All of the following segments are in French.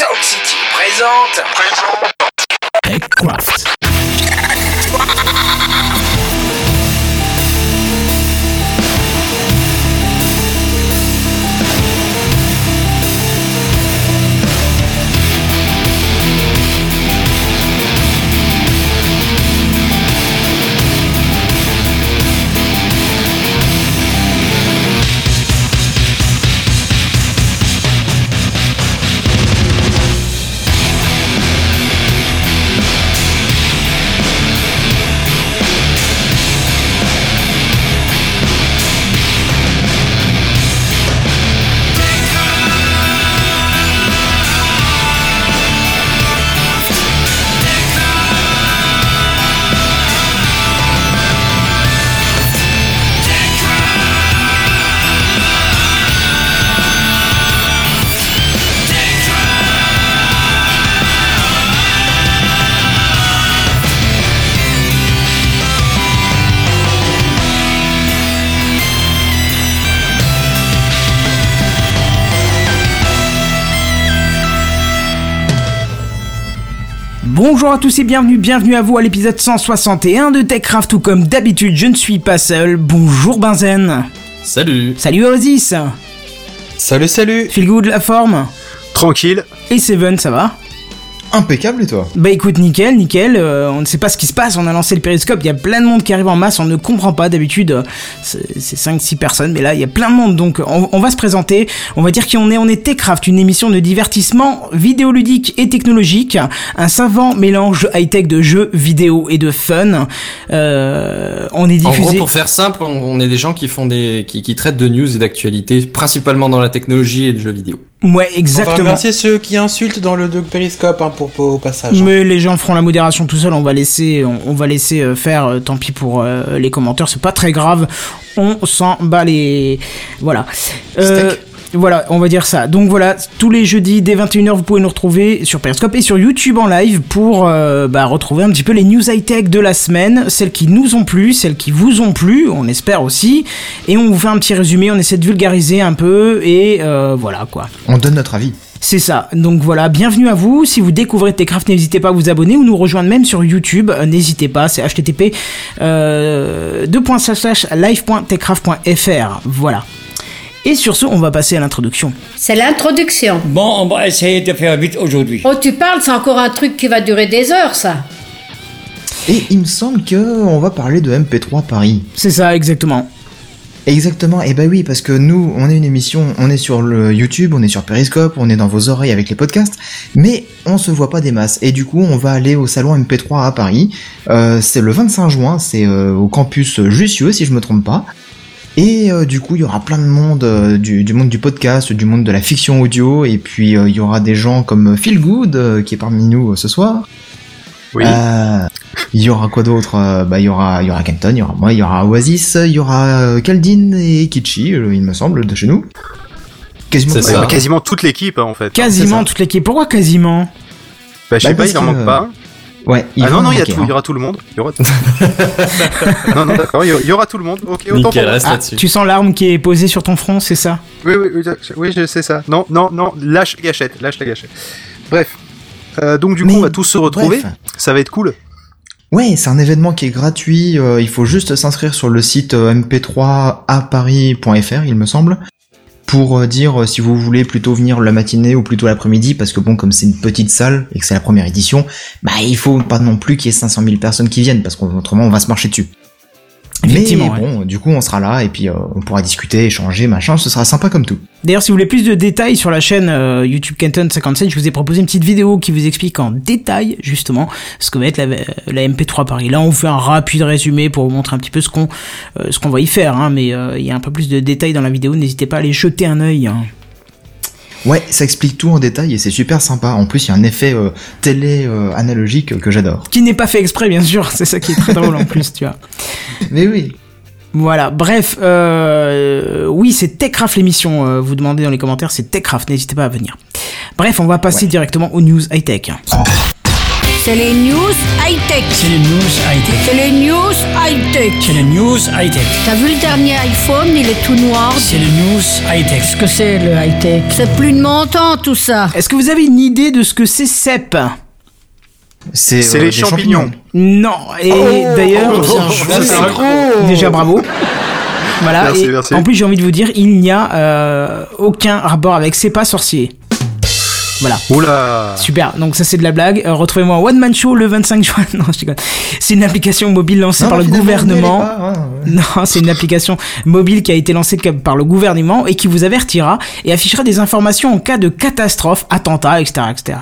Sound City présente. TechCraft. Bonjour à tous et bienvenue, bienvenue à vous à l'épisode 161 de TechCraft, tout comme d'habitude, je ne suis pas seul. Bonjour Benzen. Salut Salut Oasis. Salut, salut Feel good la forme. Tranquille. Et Seven, ça va? Impeccable et toi? Bah écoute, nickel, nickel. euh, on ne sait pas ce qui se passe. On a lancé le périscope. Il y a plein de monde qui arrive en masse. On ne comprend pas. D'habitude, euh, c'est 5-6 personnes. Mais là, il y a plein de monde. Donc, on, on va se présenter. On va dire qui on est. On est Techcraft, une émission de divertissement vidéoludique et technologique. Un savant mélange high-tech de jeux vidéo et de fun. Euh, on est En diffusé. gros, pour faire simple, on, on est des gens qui font des, qui, qui traitent de news et d'actualités, principalement dans la technologie et le jeu vidéo. Ouais, On va exactement. remercier ceux qui insultent dans le Doug Periscope hein, pour, pour- au passage. Mais les gens feront la modération tout seul, on va laisser, on, on va laisser euh, faire, euh, tant pis pour euh, les commentaires, c'est pas très grave, on s'en bat les... Voilà. Euh, voilà, on va dire ça. Donc voilà, tous les jeudis dès 21h, vous pouvez nous retrouver sur Periscope et sur YouTube en live pour euh, bah, retrouver un petit peu les news high-tech de la semaine, celles qui nous ont plu, celles qui vous ont plu, on espère aussi. Et on vous fait un petit résumé, on essaie de vulgariser un peu et euh, voilà quoi. On donne notre avis. C'est ça. Donc voilà, bienvenue à vous. Si vous découvrez Techcraft, n'hésitez pas à vous abonner ou nous rejoindre même sur YouTube. Euh, n'hésitez pas, c'est http euh, live.techcraft.fr. Voilà. Et sur ce, on va passer à l'introduction. C'est l'introduction. Bon, on va essayer de faire vite aujourd'hui. Oh, tu parles, c'est encore un truc qui va durer des heures, ça. Et il me semble que on va parler de MP3 Paris. C'est ça, exactement. Exactement, et bah oui, parce que nous, on est une émission, on est sur le YouTube, on est sur Periscope, on est dans vos oreilles avec les podcasts, mais on se voit pas des masses. Et du coup, on va aller au salon MP3 à Paris. Euh, c'est le 25 juin, c'est euh, au campus Jussieu, si je me trompe pas. Et euh, du coup, il y aura plein de monde, euh, du, du monde du podcast, du monde de la fiction audio, et puis euh, il y aura des gens comme Phil Good, euh, qui est parmi nous euh, ce soir. Oui. Euh, Il y aura quoi d'autre Bah il y aura, il y aura Kenton, il y aura moi, il y aura Oasis, il y aura Kaldin et Kichi, il me semble, de chez nous. Quasiment. Ça. Quasiment toute l'équipe hein, en fait. Quasiment toute l'équipe. Pourquoi quasiment? Bah, je sais Bah, pas, il en que, manque euh, pas. Ouais. Ah non, non, il y, a tout, il y aura tout le monde. Il y aura... non, non, d'accord, il y aura- tout le monde. Ok, autant Nickel, pour moi. reste Ah, là-dessus. Tu sens l'arme qui est posée sur ton front, c'est ça? Oui, oui, oui, je- oui, je sais ça. Non, non, non, lâche la gâchette, lâche la gâchette. Bref. Euh, donc du coup, Mais, on va tous se retrouver. bref. Ça va être cool. Ouais, c'est un événement qui est gratuit. euh, il faut juste s'inscrire sur le site euh, mp3aparis.fr, il me semble, pour euh, dire euh, si vous voulez plutôt venir la matinée ou plutôt l'après-midi, parce que bon, comme c'est une petite salle et que c'est la première édition, bah il faut pas non plus qu'il y ait 500 000 personnes qui viennent, parce qu'autrement on va se marcher dessus. Effectivement, Mais bon, du coup on sera là et puis euh, on pourra discuter, échanger, machin, ce sera sympa comme tout. D'ailleurs, si vous voulez plus de détails sur la chaîne euh, YouTube Kenton 57, je vous ai proposé une petite vidéo qui vous explique en détail justement ce que va être la, la MP3 Paris. Là, on vous fait un rapide résumé pour vous montrer un petit peu ce qu'on euh, ce qu'on va y faire, hein, mais il y a un peu plus de détails dans la vidéo. N'hésitez pas à aller jeter un œil. hein. Ouais, ça explique tout en détail et c'est super sympa. En plus, il y a un effet euh, télé euh, analogique que j'adore. Qui n'est pas fait exprès, bien sûr. C'est ça qui est très drôle en plus, tu vois. Mais oui. Voilà, bref, euh, oui, c'est Techcraft l'émission. euh, vous demandez dans les commentaires, c'est Techcraft. N'hésitez pas à venir. Bref, on va passer Ouais. directement aux news high tech. C'est les news high-tech. C'est les news high-tech. C'est les news high-tech. C'est les news high-tech. T'as vu le dernier iPhone, il est tout noir. C'est les news high-tech. Qu'est-ce que c'est le high-tech? C'est plus de mon temps tout ça. Est-ce que vous avez une idée de ce que c'est CEP? C'est euh, les des champignons. Non. Et d'ailleurs, Oh, c'est incroyable. déjà bravo. Voilà. Merci, et merci. En plus, j'ai envie de vous dire, il n'y a euh, aucun rapport avec C'est pas sorcier. Voilà. Oula. Super, donc ça c'est de la blague. Euh, Retrouvez-moi One Man Show le 25 juin. Non, je déconne. C'est une application mobile lancée Non, par le gouvernement. pas, ouais. Non, c'est une application mobile qui a été lancée par le gouvernement et qui vous avertira et affichera des informations en cas de catastrophe, attentat, etc., etc.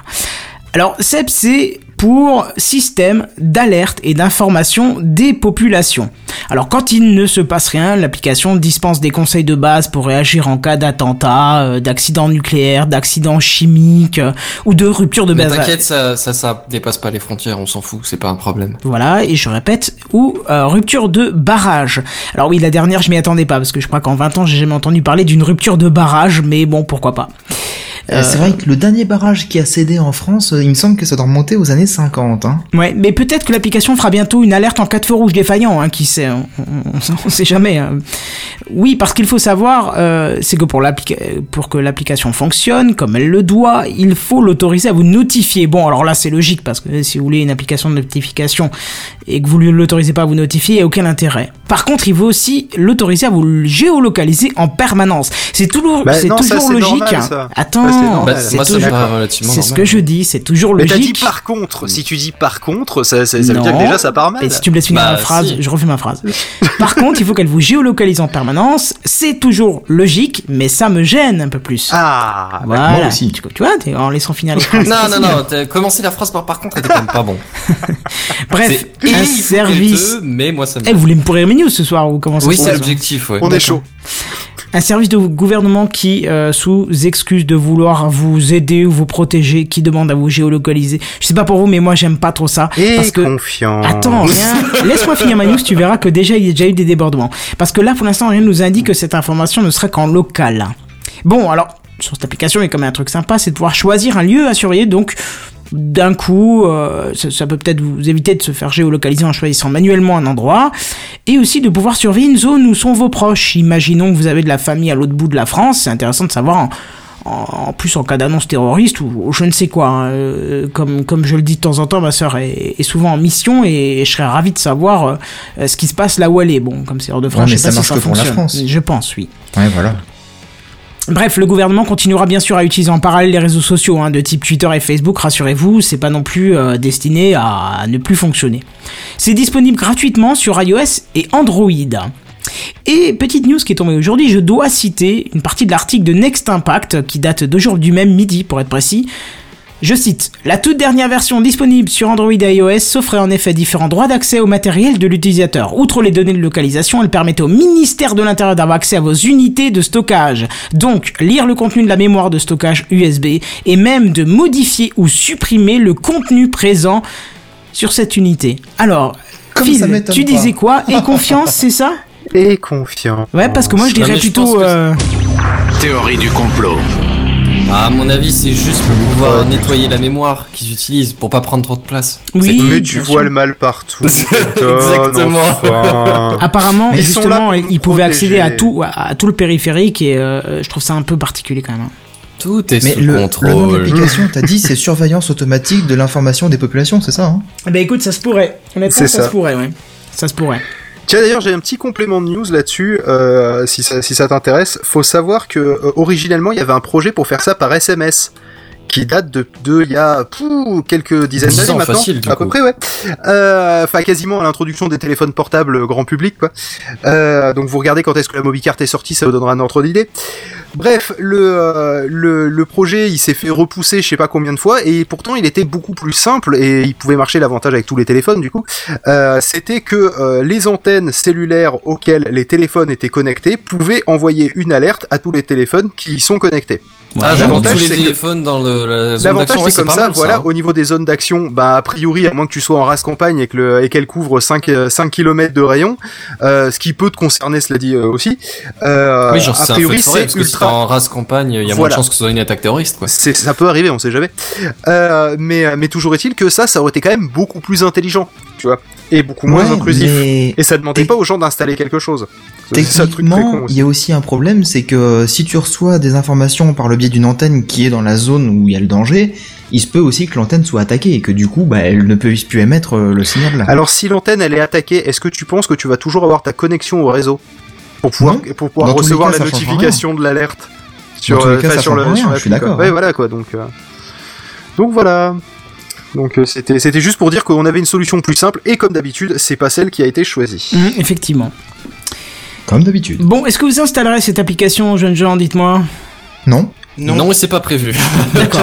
Alors, CEP, c'est pour système d'alerte et d'information des populations. Alors, quand il ne se passe rien, l'application dispense des conseils de base pour réagir en cas d'attentat, euh, d'accident nucléaire, d'accident chimique euh, ou de rupture de Mais base. t'inquiète, ça, ça, ça dépasse pas les frontières, on s'en fout, c'est pas un problème. Voilà, et je répète, ou euh, rupture de barrage. Alors oui, la dernière, je m'y attendais pas, parce que je crois qu'en 20 ans, j'ai jamais entendu parler d'une rupture de barrage, mais bon, pourquoi pas. Euh, C'est vrai que le dernier barrage qui a cédé en France, il me semble que ça doit remonter aux années 50. Hein. Ouais, mais peut-être que l'application fera bientôt une alerte en cas de feu rouge défaillant, hein, qui sait, on, on- on- sait jamais. hein. Oui, parce qu'il faut savoir, euh, c'est que pour, pour que l'application fonctionne comme elle le doit, il faut l'autoriser à vous notifier. Bon, alors là, c'est logique, parce que si vous voulez une application de notification et que vous ne l'autorisez pas à vous notifier, il n'y a aucun intérêt. Par contre, il faut aussi l'autoriser à vous géolocaliser en permanence. C'est toujours, Bah c'est ça, toujours logique. normal, ça. Attends, c'est. Bah, c'est c'est ce que je dis, c'est toujours Mais t'as dit logique. par contre. Si tu dis par contre, ça, ça, ça veut dire que Non. déjà ça part mal. Et si tu me laisses finir Bah, ma phrase, si. je refais ma phrase. Par contre, il faut qu'elle vous géolocalise en permanence. C'est toujours logique, mais ça me gêne un peu plus. Ah. voilà. moi aussi. Tu, tu vois, en laissant finir les phrases. Non, non, non, t'as commencé la phrase par par contre, elle était quand même pas bon. Bref, un service. te- mais moi ça me. Eh, vous voulez me pourrir mes news ce soir ou comment ça oui, c'est passe l'objectif, ouais. On est chaud. Un service de gouvernement qui, euh, sous excuse de vouloir vous aider ou vous protéger, qui demande à vous géolocaliser. Je sais pas pour vous, mais moi j'aime pas trop ça. Et parce que confiant. Attends, rien. Laisse-moi finir ma news, tu verras que déjà il y a déjà eu des débordements. Parce que là, pour l'instant, rien ne nous indique que cette information ne serait qu'en local. Bon, alors, sur cette application, il y a quand même un truc sympa, c'est de pouvoir choisir un lieu à surveiller. Donc, d'un coup, euh, ça, ça peut peut-être vous éviter de se faire géolocaliser en choisissant manuellement un endroit. Et aussi de pouvoir surveiller une zone où sont vos proches. Imaginons que vous avez de la famille à l'autre bout de la France. C'est intéressant de savoir en, plus en cas d'annonce terroriste ou, ou je ne sais quoi. hein. Euh, comme, comme je le dis de temps en temps, ma sœur est, est souvent en mission et, je serais ravi de savoir euh, ce qui se passe là où elle est. Bon, comme c'est hors de France, Ouais, mais je sais ça pas si marche que pour la fonctionne. France. Je pense, oui. Ouais, voilà. Bref, le gouvernement continuera bien sûr à utiliser en parallèle les réseaux sociaux hein, de type Twitter et Facebook, rassurez-vous, c'est pas non plus euh, destiné à ne plus fonctionner. C'est disponible gratuitement sur iOS et Android. Et petite news qui est tombée aujourd'hui, je dois citer une partie de l'article de Next Impact qui date d'aujourd'hui même midi pour être précis. Je cite, La toute dernière version disponible sur Android et iOS s'offrait en effet différents droits d'accès au matériel de l'utilisateur. Outre les données de localisation, elle permettait au ministère de l'Intérieur d'avoir accès à vos unités de stockage. Donc, lire le contenu de la mémoire de stockage USB et même de modifier ou supprimer le contenu présent sur cette unité. Alors, Phil, tu pas. disais quoi? Et confiance, c'est ça? Et confiant. Ouais, parce que moi je dirais je plutôt... euh, Théorie du complot. Ah, à mon avis, c'est juste pour pouvoir nettoyer la mémoire qu'ils utilisent pour pas prendre trop de place. Oui, Mais tu sûr. vois le mal partout. Exactement. enfin. Apparemment, ils sont là justement, ils pouvaient accéder à tout, à, à tout le périphérique et euh, je trouve ça un peu particulier quand même. hein. Tout est Mais sous le, le nom de contrôle. l'application, t'as dit, c'est surveillance automatique de l'information des populations, c'est ça hein? Eh ben écoute, ça se pourrait. Honnêtement, ça, ça. se pourrait, ouais. Ça se pourrait. Tiens d'ailleurs j'ai un petit complément de news là-dessus, euh, si ça, si ça t'intéresse. Faut savoir que euh, originellement il y avait un projet pour faire ça par SMS qui date de, de il y a quelques dizaines d'années maintenant, facile, à peu près ouais. Euh, Enfin quasiment à l'introduction des téléphones portables grand public quoi. Euh, donc vous regardez quand est-ce que la Mobicart est sortie, ça vous donnera un ordre d'idée. Bref, le, euh, le, le projet, il s'est fait repousser je sais pas combien de fois, et pourtant il était beaucoup plus simple, et il pouvait marcher davantage avec tous les téléphones du coup. Euh, C'était que euh, les antennes cellulaires auxquelles les téléphones étaient connectés pouvaient envoyer une alerte à tous les téléphones qui y sont connectés. Ah, L'avantage, c'est que- téléphones dans le, la zone L'avantage c'est comme ça, mal, voilà, hein. au niveau des zones d'action, bah a priori, à moins que tu sois en race campagne et que le, et qu'elle couvre 5, euh, 5 km de rayon, euh, ce qui peut te concerner, cela dit euh, aussi, euh, Oui, genre, a c'est un priori c'est que si sera- en race campagne, il y a moins de chances que ce soit une attaque terroriste, quoi. C'est, ça peut arriver, on sait jamais. Euh, mais, mais toujours est-il que ça, ça aurait été quand même beaucoup plus intelligent, tu vois, et beaucoup moins Ouais, intrusif. mais Et ça demandait Tec- pas aux gens d'installer quelque chose. Techniquement, il y a aussi un problème, c'est que si tu reçois des informations par le biais d'une antenne qui est dans la zone où il y a le danger, il se peut aussi que l'antenne soit attaquée et que du coup, bah, elle ne puisse plus émettre euh, le signal là. Alors si l'antenne elle est attaquée, est-ce que tu penses que tu vas toujours avoir ta connexion au réseau pour pouvoir Non. pour pouvoir Dans tous les recevoir cas, la notification de l'alerte sur tous les euh, cas, sur le rien, sur je suis d'accord, Ouais voilà quoi donc euh, donc voilà. Donc euh, c'était c'était juste pour dire qu'on avait une solution plus simple et comme d'habitude c'est pas celle qui a été choisie. Hum, effectivement. Comme d'habitude. Bon, est-ce que vous installerez cette application, jeunes gens Dites-moi? Non Non, et c'est pas prévu. D'accord.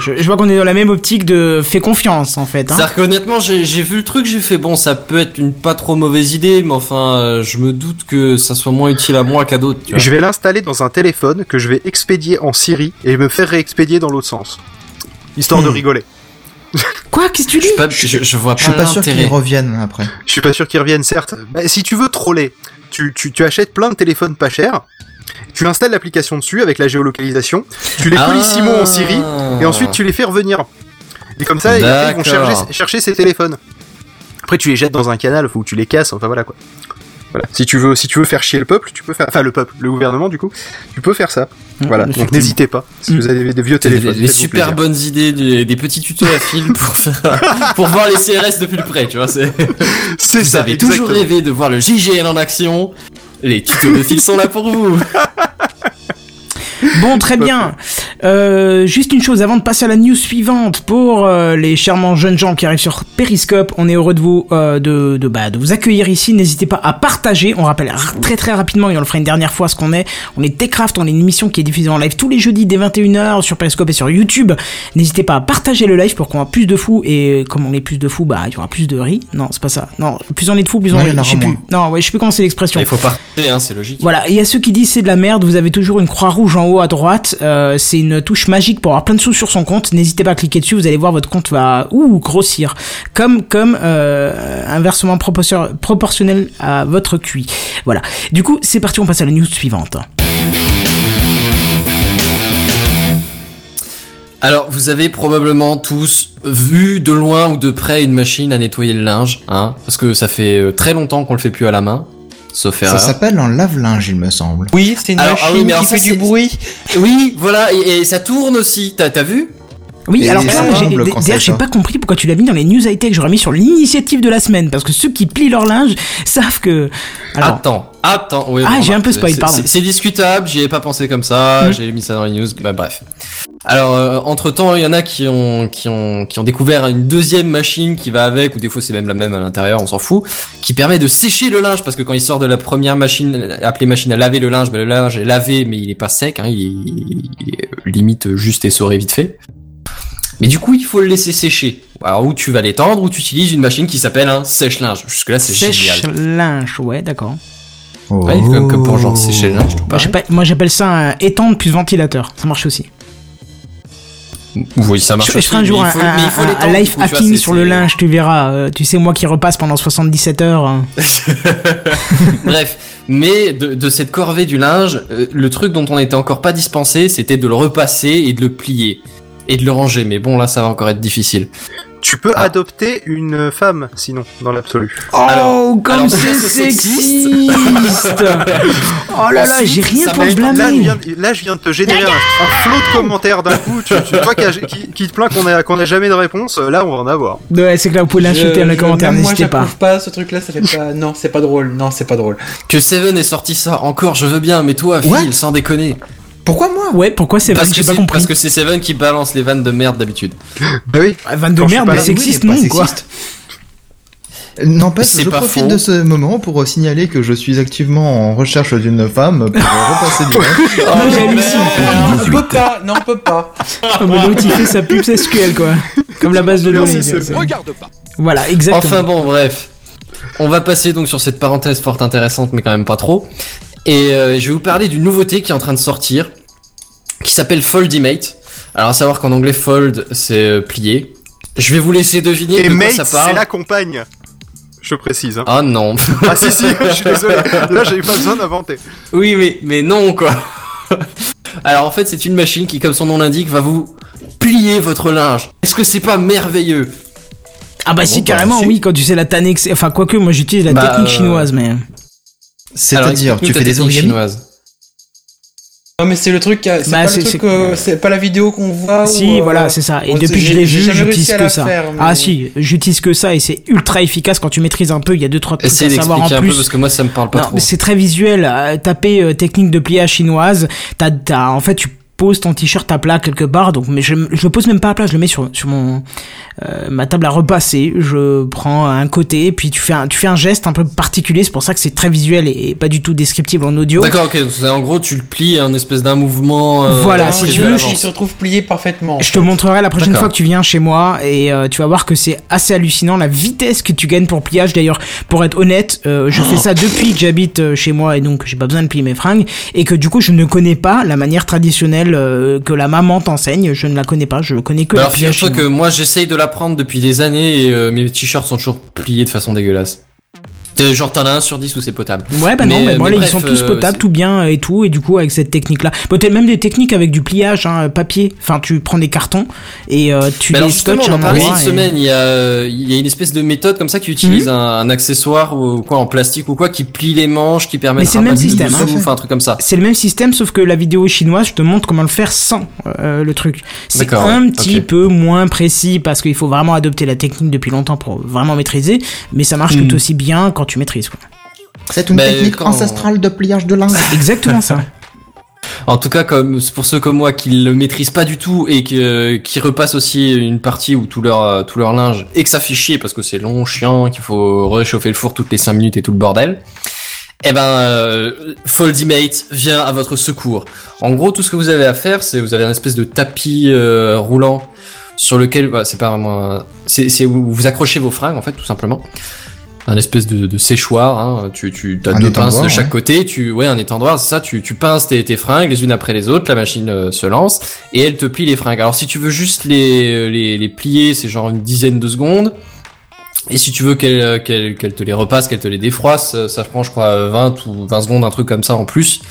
je, je vois qu'on est dans la même optique de fais confiance en fait. Hein. C'est-à-dire qu'honnêtement, j'ai vu le truc, j'ai fait bon, ça peut être une pas trop mauvaise idée, mais enfin, euh, je me doute que ça soit moins utile à moi qu'à d'autres. Je vais l'installer dans un téléphone que je vais expédier en Syrie et me faire réexpédier dans l'autre sens. Histoire de Hmm. rigoler. Quoi Qu'est-ce que tu Je, dis pas- je, je vois Je suis pas pas sûr qu'ils reviennent après. Je suis pas sûr qu'ils reviennent, certes. Bah, si tu veux troller, tu, tu, tu achètes plein de téléphones pas chers, tu installes l'application dessus avec la géolocalisation, tu les Ah. colissimo en Syrie, et ensuite tu les fais revenir. Et comme ça, ils vont chercher, chercher ces téléphones. Après, tu les jettes dans un canal, faut que tu les casses, enfin voilà quoi. Voilà. Si tu veux, si tu veux faire chier le peuple, tu peux faire, enfin le peuple, le gouvernement du coup, tu peux faire ça. Voilà. Donc n'hésitez pas. Si vous avez des, vieux téléphones, des- super plaisir. bonnes idées, des, des petits tutos à fil pour, faire- pour voir les CRS de plus près, tu vois. c'est- C'est Vous ça. avez toujours rêvé de voir le JGL en action. Les tutos de fil sont là pour vous. Bon, très bien. Euh, juste une chose avant de passer à la news suivante pour euh, les charmants jeunes gens qui arrivent sur Periscope. On est heureux de vous euh, de de, bah, de vous accueillir ici. N'hésitez pas à partager. On rappelle très très rapidement et on le fera une dernière fois ce qu'on est. On est Techcraft. On est une émission qui est diffusée en live tous les jeudis dès 21h sur Periscope et sur YouTube. N'hésitez pas à partager le live pour qu'on ait plus de fous et comme on est plus de fous, bah il y aura plus de riz. Non, c'est pas ça. Non, plus on est de fous, plus on en Je sais plus. Non, ouais, je sais plus comment c'est l'expression. Il faut partir, hein, c'est logique. Voilà, et il y a ceux qui disent c'est de la merde, vous avez toujours une croix rouge en haut à droite, euh, c'est une touche magique pour avoir plein de sous sur son compte, n'hésitez pas à cliquer dessus, vous allez voir votre compte va ouh, grossir, comme comme euh, inversement proportion- proportionnel à votre QI. Voilà, du coup c'est parti, on passe à la news suivante. Alors, vous avez probablement tous vu de loin ou de près une machine à nettoyer le linge, hein, parce que ça fait euh, très longtemps qu'on le fait plus à la main, sauf Ça erreur. s'appelle un lave-linge, il me semble. Oui, c'est une Alors, ah machine oui, mais alors qui ça, fait du bruit. Oui, voilà, et, et ça tourne aussi. T'as t'as vu? Oui, Et alors humbles d'ailleurs j'ai ça. pas compris pourquoi tu l'as mis dans les news high-tech, j'aurais mis sur l'initiative de la semaine, parce que ceux qui plient leur linge savent que... Alors, Attends, attends. oui, Ah, bon, j'ai un peu c'est- spoil, c'est- pardon. c'est- discutable, j'y ai pas pensé comme ça, Mm. j'ai mis ça dans les news, bah bref. Alors, entre temps, il y en a qui ont, qui ont, qui ont découvert une deuxième machine qui va avec, ou des fois c'est même la même à l'intérieur, on s'en fout, qui permet de sécher le linge, parce que quand il sort de la première machine, appelée machine à laver le linge, bah, le linge est lavé, mais il est pas sec, hein, il, est, il est limite juste essoré vite fait. Mais du coup, il faut le laisser sécher. Alors, ou tu vas l'étendre, ou tu utilises une machine qui s'appelle un sèche-linge. Jusque-là, c'est génial. sèche-linge, ouais, d'accord. Oh. Ouais, comme, comme pour genre sécher le linge, Moi, j'appelle- ça un étendre plus ventilateur, ça marche aussi. Oui, ça marche. Je, je aussi, ferai un jour un, faut- vois, hacking sur le linge, tu verras. euh, tu sais, moi qui repasse pendant 77 heures. hein. Bref, mais de, de cette corvée du linge, euh, le truc dont on n'était encore pas dispensé, c'était de le repasser et de le plier et de le ranger. Mais bon, là, ça va encore être difficile. Tu peux Ah. adopter une femme, sinon, dans l'absolu. Oh, Alors- comme c'est sexiste Oh là là, j'ai rien pour Là, je blâmer. viens, là, je viens de te générer un, un flot de commentaires d'un coup. Tu, tu, toi qui, a- qui, qui te plains qu'on a, qu'on a jamais de réponse, euh, là, on va en avoir. Ouais, c'est que là, vous pouvez l'insulter dans les je- commentaires, moi, n'hésitez pas. j'approuve pas ce truc-là, ça fait pas. Non, c'est pas drôle. Non, c'est pas drôle. Que Seven ait sorti ça, encore, je veux bien, mais toi, Phil, sans déconner. Pourquoi moi? Ouais, pourquoi c'est Parce vrai que J'ai pas compris. parce que c'est Seven qui balance les vannes de merde d'habitude. Bah oui. Ah, Van de Quand merde, pas mais sexiste, pas non, quoi. N'empêche, je pas profite faux. de ce moment pour signaler que je suis activement en recherche d'une femme pour repasser du. Moi, j'hallucine. Non, on peut pas. Non, on peut pas. Oh, mais l'autre, il fait sa pub SQL, quoi. Comme la base de données. C'est- c'est- Voilà, exactement. Enfin bon, bref. On va passer donc sur cette parenthèse fort intéressante, mais quand même pas trop. Et euh, je vais vous parler d'une nouveauté qui est en train de sortir, qui s'appelle Foldimate. Alors à savoir qu'en anglais fold c'est euh, plié. Je vais vous laisser deviner Et de quoi mate, ça c'est parle. la compagne. Je précise. Hein. Ah non. Ah si si, je suis désolé. Là, j'avais pas besoin d'inventer. oui mais mais non quoi. Alors en fait, c'est une machine qui, comme son nom l'indique, va vous plier votre linge. Est-ce que c'est pas merveilleux? Ah bah si, bah, carrément, oui, quand tu sais la Tanex... Enfin, quoique, moi j'utilise la Bah, technique euh, chinoise, mais... C'est-à-dire, tu fais des technique origamis chinoise. Non, mais c'est le truc, c'est Bah, pas euh, la vidéo qu'on voit. Si, euh, voilà, c'est ça. Et depuis que je j'ai- l'ai vu, j'utilise que ça. faire, mais- Ah si, j'utilise que ça et c'est ultra efficace quand tu maîtrises un peu. Il y a deux trois trucs Essayez à savoir en d'expliquer un peu plus. parce que moi ça me parle pas non, trop. c'est très visuel. Euh, taper euh, technique de pliage chinoise. T'as, t'as, en fait, tu poses ton t-shirt à plat quelque part. Donc, mais je, je le pose même pas à plat. Je le mets sur sur mon ma table à repasser. Je prends un côté, puis tu fais un tu fais un geste un peu particulier. C'est pour ça que c'est très visuel et, et pas du tout descriptible en audio. D'accord, ok. En gros, tu le plies en espèce d'un mouvement. euh, Voilà, si tu veux, il se retrouve plié parfaitement. Je te montrerai la prochaine fois que tu viens chez moi et euh, tu vas voir que c'est assez hallucinant la vitesse que tu gagnes pour pliage. D'ailleurs, pour être honnête, euh, je fais ça depuis que j'habite euh, chez moi et donc j'ai pas besoin de plier mes fringues et que du coup je ne connais pas la manière traditionnelle euh, que la maman t'enseigne. Je ne la connais pas. Je connais que Bah le alors que moi j'essaye de l'apprendre depuis des années et euh, mes t-shirts sont toujours pliés de façon dégueulasse. Euh, Genre t'en as un sur 10 où c'est potable. Ouais, bah non, Mais, mais, euh, moi mais là, ils bref, sont tous euh, potables, tout bien et tout, et du coup avec cette technique-là, peut-être même des techniques avec du pliage, hein, papier. Enfin, tu prends des cartons et euh, tu Mais les scotches en parlait cette et- semaine, il y, a, il y a une espèce de méthode comme ça qui utilise Mhm. un, un accessoire ou quoi en plastique ou quoi qui plie les manches, qui permet Mais de le même rabattre système, dessous, hein. un truc comme ça. C'est le même système, sauf que la vidéo chinoise, je te montre comment le faire sans euh, le truc. C'est un ouais, petit ok. peu moins précis parce qu'il faut vraiment adopter la technique depuis longtemps pour vraiment maîtriser, mais ça marche Hmm. tout aussi bien quand tu maîtrises. Quoi. C'est une Mais technique quand- ancestrale de pliage de linge. Exactement ça. En tout cas, comme pour ceux comme moi qui le maîtrisent pas du tout et que, qui repassent aussi une partie où tout leur euh, tout leur linge et que ça fait chier parce que c'est long, chiant, qu'il faut réchauffer le four toutes les 5 minutes et tout le bordel. Eh ben, euh, Foldimate vient à votre secours. En gros, tout ce que vous avez à faire, c'est vous avez un espèce de tapis euh, roulant sur lequel, bah, c'est pas vraiment, c'est c'est où vous accrochez vos fringues en fait, tout simplement. Un espèce de, de séchoir, hein. tu tu as Un deux pinces de chaque ouais. côté, tu ouais un étendoir, c'est ça, tu tu pinces tes, tes fringues les unes après les autres, la machine euh, se lance et elle te plie les fringues. Alors si tu veux juste les les, les plier, c'est genre une dizaine de secondes. Et si tu veux qu'elle euh, qu'elle qu'elle te les repasse, qu'elle te les défroisse, euh, ça prend je crois 20 ou 20 secondes, un truc comme ça en plus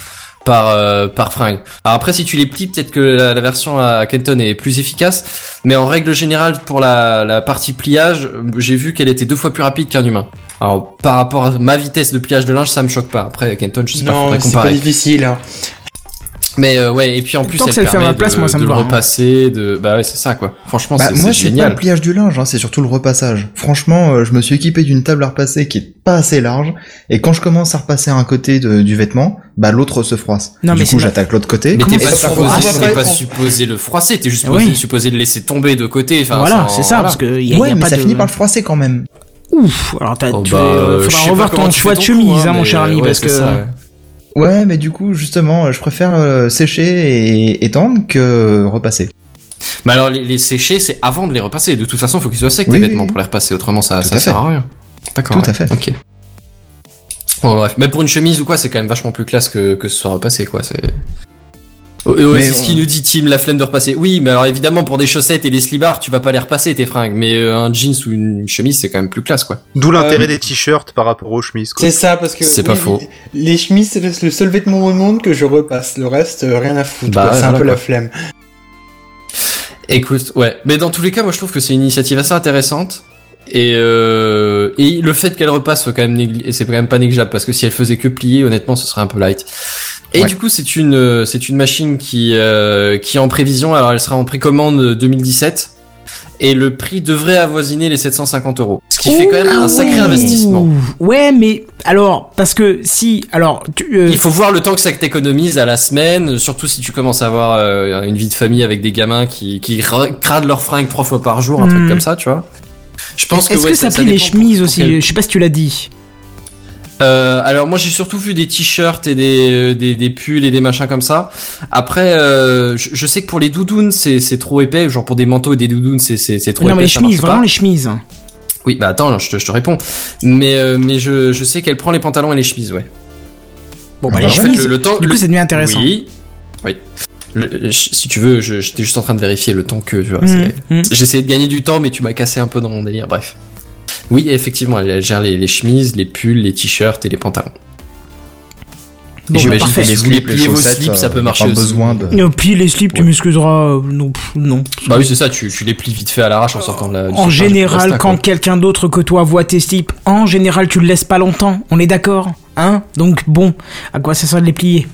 par euh, par fringue. Alors après si tu les plies, peut-être que la, la version à Kenton est plus efficace, mais en règle générale pour la, la partie pliage, j'ai vu qu'elle était deux fois plus rapide qu'un humain. Alors par rapport à ma vitesse de pliage de linge, ça me choque pas. Après Kenton, je sais pas, Non, c'est pas difficile. hein. Mais euh, ouais, et puis en plus Tant que elle ça le fait à permet ma place, de, moi, ça de me le va, hein. repasser, de bah ouais c'est ça quoi. Franchement Bah, c'est moi, c'est pas génial. le pliage du linge, hein, c'est surtout le repassage. Franchement, euh, je me suis équipé d'une table à repasser qui est pas assez large, et quand je commence à repasser un côté de- du vêtement, bah l'autre se froisse. Non, du mais coup, j'attaque l'autre côté. Mais Comment t'es pas, ça supposé, t'es pas supposé le froisser, t'es juste Oui. supposé, le laisser tomber de côté. Enfin, voilà, c'est ça, voilà. parce que y a, ouais, y a mais pas ça de... finit par le froisser quand même. Ouf, alors t'as, Oh, tu bah, euh, faudra revoir ton choix de chemise, hein, mon mais, cher ami, ouais, parce que... ouais. Mais du coup, justement, je préfère euh, sécher et étendre que repasser. Mais alors, les, les sécher, c'est avant de les repasser. De toute façon, faut qu'ils soient secs, Oui, tes oui, vêtements, oui. pour les repasser. Autrement, ça, Tout ça à sert fait. à rien. D'accord. Tout à ouais. fait. Ok. Bon, bref. Mais pour une chemise ou quoi, c'est quand même vachement plus classe que, que ce soit repassé, quoi. C'est. Oh, oh, Mais c'est ce on- qui nous dit Tim, la flemme de repasser. Oui, mais alors évidemment pour des chaussettes et des slibards, tu vas pas les repasser tes fringues, mais euh, un jeans ou une chemise c'est quand même plus classe quoi. D'où l'intérêt Euh, des t-shirts par rapport aux chemises. Quoi. C'est ça, parce que. C'est pas faux. Les chemises, c'est le seul vêtement au monde que je repasse. Le reste, euh, rien à foutre. Bah ouais, c'est un peu la flemme. Écoute, ouais. Mais dans tous les cas, moi je trouve que c'est une initiative assez intéressante. Et, euh, et le fait qu'elle repasse soit quand même négli- et c'est quand même pas négligeable parce que si elle faisait que plier, honnêtement, ce serait un peu light. Et Ouais. du coup, c'est une euh, c'est une machine qui euh, qui est en prévision. Alors, elle sera en précommande 2017 et le prix devrait avoisiner les 750 euros. Ce qui fait quand même un sacré investissement. Ouais, mais alors, parce que si, alors, tu, euh, Il faut voir le temps que ça t'économise à la semaine, surtout si tu commences à avoir euh, une vie de famille avec des gamins qui, qui ra- cradent leurs fringues trois fois par jour, un truc Hmm. comme ça, tu vois. Je pense que est-ce ouais, que ça, plie les chemises pour aussi quel- Je sais pas si tu l'as dit. Euh, alors moi j'ai surtout vu des t-shirts et des, euh, des des pulls et des machins comme ça. Après, euh, je, je sais que pour les doudounes c'est c'est trop épais, genre pour des manteaux et des doudounes c'est c'est c'est trop non, épais. mais les ça chemises, pas. vraiment les chemises. Oui, bah attends, je te, je te réponds. Mais euh, mais je je sais qu'elle prend les pantalons et les chemises, ouais. Bon, bah, Ah, les bah, En fait, chemises, le, le temps, du coup, le- ça devient intéressant. Oui, oui. Le- si tu veux, je- j'étais juste en train de vérifier le temps que tu vois. C'est- mhm. J'essayais de gagner du temps, mais tu m'as cassé un peu dans mon délire. Bref. Oui, effectivement, elle, gère les, les chemises, les pulls, les t-shirts et les pantalons. Bon, bah, j'imagine parfait. que les slips, les vos slips, ça euh, peut a marcher Pas aussi. besoin de. Et puis les slips, tu m'excuseras, euh, non, pff, non. Bah oui, c'est ça, tu, tu les plies vite fait à l'arrache en sortant de la. En général, quand quelqu'un d'autre que toi voit tes slips, en général, tu le laisses pas longtemps. On est d'accord Hein? Donc bon, à quoi ça sert de les plier?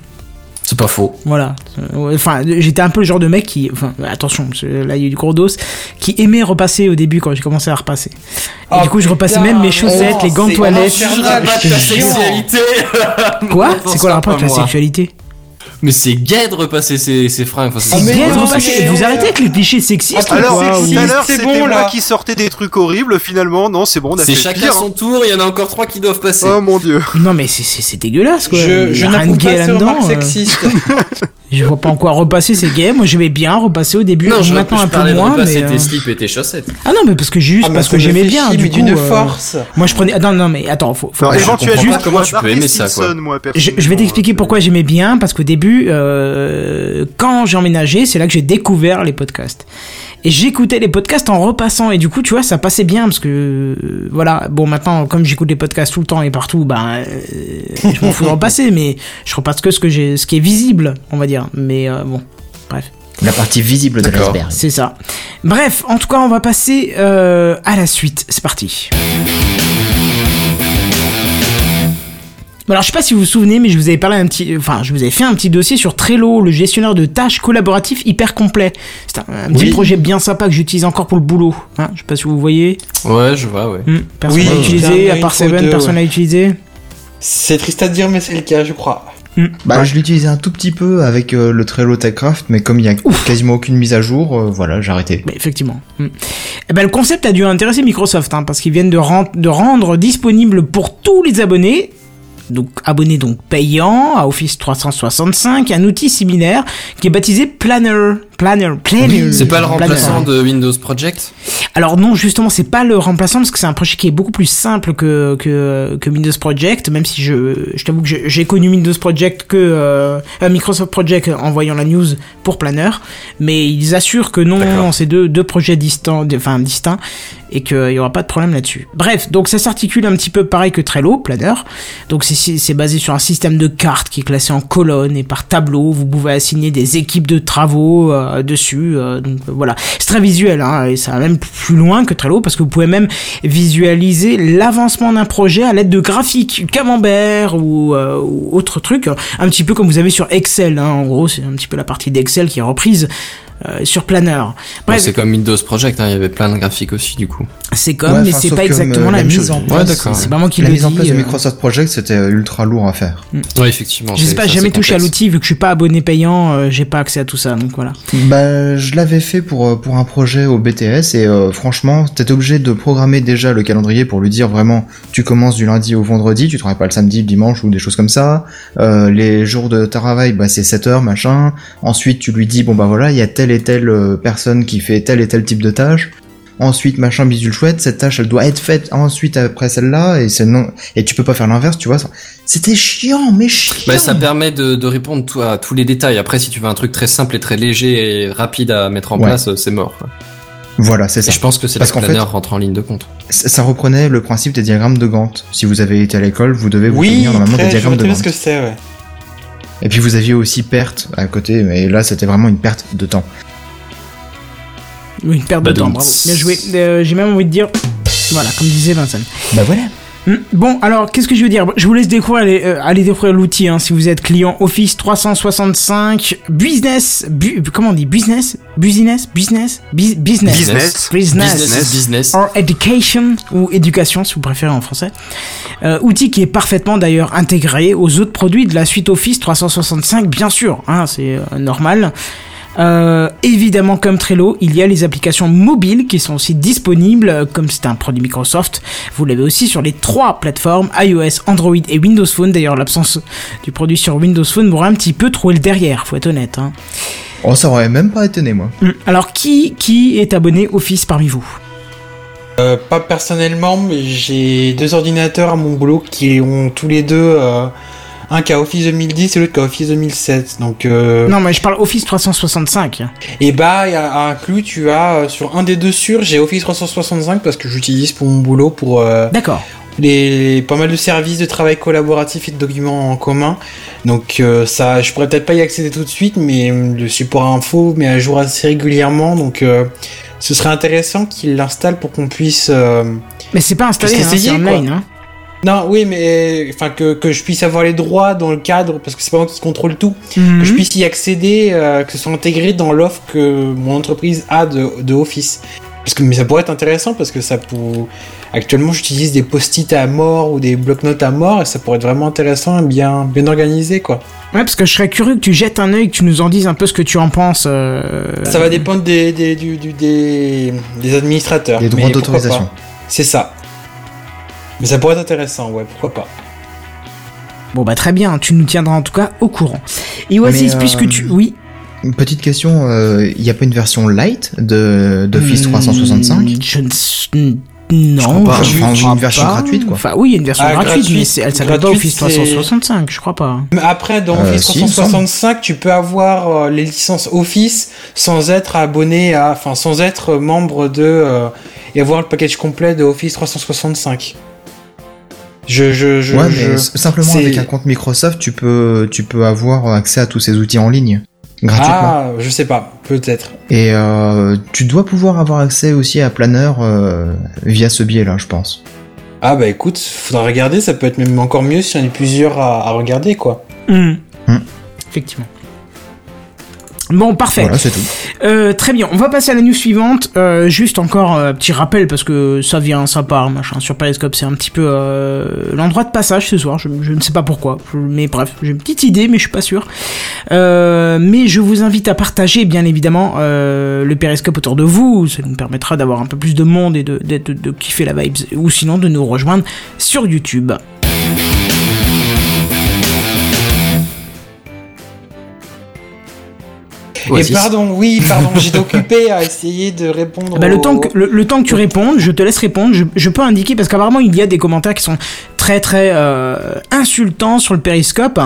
C'est pas faux. Voilà. Euh, Enfin, j'étais un peu le genre de mec qui... Enfin, attention, parce que là, il y a eu du gros dos. Qui aimait repasser au début quand j'ai commencé à repasser. Et Oh, du coup, je repassais putain, même mes chaussettes, non, les gants de toilette. C'est quoi le rapport avec la sexualité? Mais c'est gay de repasser ses, ses fringues. Enfin, C'est mais bien de repasser. mais- Vous arrêtez avec les clichés sexistes Alors, quoi c'est ou- tout à l'heure, c'est c'était bon, moi là. qui sortais des trucs horribles. Finalement, non, c'est bon, on a C'est fait chacun pire. son tour, il y en a encore trois qui doivent passer. Oh mon dieu. Non, mais c'est- c'est c'est dégueulasse, quoi. Je, je n'approuve gay pas ces là-dedans. remarques euh. sexistes. Je vois pas en quoi repasser, c'est gay. Moi, j'aimais bien repasser au début. non, je, maintenant je un peu moins. mais, tes euh, slips et tes chaussettes. Ah non, mais parce que juste Ah, parce que j'aimais bien. chier, du mais coup, d'une euh, force. Moi, je prenais. Ah, non, non, mais attends, faut. faut- Non, je éventuellement, comprends pas je comment tu peux aimer ça, quoi. Moi, Je, je vais t'expliquer euh, pourquoi j'aimais bien, parce qu'au début, euh, quand j'ai emménagé, c'est là que j'ai découvert les podcasts. Et j'écoutais les podcasts en repassant, et du coup, tu vois, ça passait bien, parce que, euh, voilà, bon, maintenant, comme j'écoute les podcasts tout le temps et partout, ben, euh, je m'en fous de repasser, mais je repasse que ce, que j'ai, ce qui est visible, on va dire. Mais euh, bon, bref. La partie visible de D'accord. l'iceberg. C'est ça. Bref, en tout cas, on va passer euh, à la suite. C'est parti. Alors, je sais pas si vous vous souvenez, mais je vous avais parlé un petit, enfin, je vous avais fait un petit dossier sur Trello, le gestionnaire de tâches collaboratif hyper complet. C'est un, un petit Oui. projet bien sympa que j'utilise encore pour le boulot. Hein, je sais pas si vous voyez. Ouais, je vois, ouais. Hmm, personne Oui, n'a j'ai utilisé, un à part Seven, personne n'a utilisé. C'est triste à dire, mais c'est le cas, je crois. Bah, je l'utilisais un tout petit peu avec euh, le Trello TechCraft, mais comme il y a quasiment aucune mise à jour, euh, voilà, j'ai arrêté. Mais effectivement. Hmm. Eh ben, le concept a dû intéresser Microsoft, hein, parce qu'ils viennent de rendre disponible pour tous les abonnés, donc abonnés donc payants à Office 365, un outil similaire qui est baptisé Planner. Planner. Planner. C'est pas le Planner. remplaçant de Windows Project Alors non, justement, c'est pas le remplaçant parce que c'est un projet qui est beaucoup plus simple que que, que Windows Project. Même si je, je t'avoue que j'ai connu Windows Project que euh, euh, Microsoft Project en voyant la news pour Planner, mais ils assurent que non, D'accord. c'est deux deux projets distants, enfin distincts, et qu'il y aura pas de problème là-dessus. Bref, donc ça s'articule un petit peu pareil que Trello, Planner. Donc c'est c'est basé sur un système de cartes qui est classé en colonnes et par tableau. Vous pouvez assigner des équipes de travaux euh, dessus. euh, donc euh, voilà, c'est très visuel hein, et ça va même plus loin que Trello parce que vous pouvez même visualiser l'avancement d'un projet à l'aide de graphiques, camembert ou, euh, autre truc, un petit peu comme vous avez sur Excel. Hein, en gros, c'est un petit peu la partie d'Excel qui est reprise. Euh, sur Bref, C'est comme Windows Project, hein, il y avait plein de graphiques aussi, du coup. c'est comme, Ouais, mais c'est pas que, exactement euh, la, la même mise chose. en Ouais, d'accord. C'est vraiment qui La le mise en place de euh, Microsoft Project, c'était euh, ultra lourd à faire. Ouais, effectivement. Je sais pas, jamais touché à l'outil vu que je suis pas abonné payant, euh, j'ai pas accès à tout ça, donc voilà. Bah, je l'avais fait pour euh, pour un projet au BTS et euh, franchement, t'étais obligé de programmer déjà le calendrier pour lui dire vraiment, tu commences du lundi au vendredi, tu travailles pas le samedi, le dimanche ou des choses comme ça. Euh, les jours de travail, bah c'est 7 heures, machin. Ensuite, tu lui dis bon bah voilà, il y a telle et telle euh, personne qui fait tel et tel type de tâche. Ensuite, machin bidule chouette, cette tâche elle doit être faite ensuite après celle-là et c'est non et tu peux pas faire l'inverse, tu vois. ça- C'était chiant, mais chiant. Bah, ça permet de, de répondre à tous les détails. Après, si tu veux un truc très simple et très léger et rapide à mettre en Ouais. place, euh, c'est mort. quoi. Voilà, c'est Et ça. je pense que c'est Parce qu'en fait- rentre en ligne de compte. Ça ça reprenait le principe des diagrammes de Gantt. Si vous avez été à l'école, vous devez vous Oui, souvenir normalement des je diagrammes de Gantt. ce que c'est, ouais. Et puis vous aviez aussi perte à côté, mais là c'était vraiment une perte de temps. Oui, une perte de Badoum. temps, bravo. Bien joué. Euh, j'ai même envie de dire, voilà, comme disait Vincent. Bah voilà. Hmm, Bon, alors, qu'est-ce que je veux dire? Je vous laisse découvrir, les- euh, aller découvrir l'outil, hein, si vous êtes client Office 365, business, bu- comment on dit, business, business, business, Bus- business, Business. business, Business business. or education ou éducation si vous préférez en français. Euh, outil qui est parfaitement d'ailleurs intégré aux autres produits de la suite Office 365, bien sûr, hein, c'est euh, normal. Euh, évidemment, comme Trello, il y a les applications mobiles qui sont aussi disponibles, euh, comme c'est un produit Microsoft. Vous l'avez aussi sur les trois plateformes iOS, Android et Windows Phone. D'ailleurs, l'absence du produit sur Windows Phone m'aurait un petit peu trouvé le derrière, faut être honnête. hein. Oh, ça aurait même pas étonné moi. Hum, Alors, qui qui est abonné Office parmi vous? Euh, pas personnellement, mais j'ai deux ordinateurs à mon boulot qui ont tous les deux euh, un qui a Office 2010 et l'autre qui a Office 2007. Donc, euh, Non, mais je parle Office 365. et bah, il y a inclus, tu as euh, sur un des deux sûrs, j'ai Office 365 parce que j'utilise pour mon boulot pour euh, D'accord. les pas mal de services de travail collaboratif et de documents en commun. Donc euh, ça, je pourrais peut-être pas y accéder tout de suite, mais le support info met à jour assez régulièrement. Donc euh, ce serait intéressant qu'il l'installe pour qu'on puisse. euh, Mais c'est pas installé, hein, c'est online. Hein. Non, oui, mais enfin que, que je puisse avoir les droits dans le cadre, parce que c'est pas moi qui contrôle tout, Mhm. que je puisse y accéder, euh, que ce soit intégré dans l'offre que mon entreprise a de, de Office. Parce que mais ça pourrait être intéressant parce que ça pour actuellement j'utilise des post-it à mort ou des bloc-notes à mort et ça pourrait être vraiment intéressant et bien bien organisé quoi. Ouais, parce que je serais curieux que tu jettes un œil, que tu nous en dises un peu ce que tu en penses. euh, Ça va dépendre des des, du- du- des, des administrateurs. Les droits d'autorisation. C'est ça. Mais ça pourrait être intéressant, ouais, pourquoi pas. Bon bah très bien, tu nous tiendras en tout cas au courant. Et Oasis, Mais, euh, puisque tu... Oui Une petite question, il n'y a pas une version light de d'Office 365 Hmm, Je ne... Non, crois pas. je Enfin, crois une version pas. gratuite, quoi. Enfin oui, il y a une version Ah, gratuite, gratuite. mais c'est- elle s'appelle pas Gratuite, Office c'est- 365, je crois pas. Mais après, dans Euh, Office si, il me semble. 365, tu peux avoir euh, les licences Office sans être abonné à, enfin, sans être membre de euh, et avoir le package complet de Office 365. Je, je, je, Ouais, je- mais simplement c'est- avec un compte Microsoft, tu peux, tu peux avoir accès à tous ces outils en ligne gratuitement. ah, je sais pas, peut-être. Et euh, tu dois pouvoir avoir accès aussi à Planner euh, via ce biais-là, je pense. Ah bah écoute, faudra regarder, ça peut être même encore mieux si on est plusieurs à, à regarder quoi. Hmm. Hmm. Effectivement. Bon, parfait. Voilà, c'est tout. Euh, très bien, on va passer à la news suivante. Euh, juste encore un petit rappel parce que ça vient, ça part, machin. Sur Periscope, c'est un petit peu euh, l'endroit de passage ce soir. Je, je ne sais pas pourquoi, mais bref, j'ai une petite idée, mais je suis pas sûr. Euh, mais je vous invite à partager, bien évidemment, euh, le Periscope autour de vous. Ça nous permettra d'avoir un peu plus de monde et de, de, de, de kiffer la vibes, ou sinon de nous rejoindre sur YouTube. Et pardon, oui, pardon, j'étais occupé à essayer de répondre. Bah, le, temps que, le, le temps que tu répondes, je te laisse répondre. Je, je peux indiquer parce qu'apparemment il y a des commentaires qui sont très très euh, insultants sur le périscope.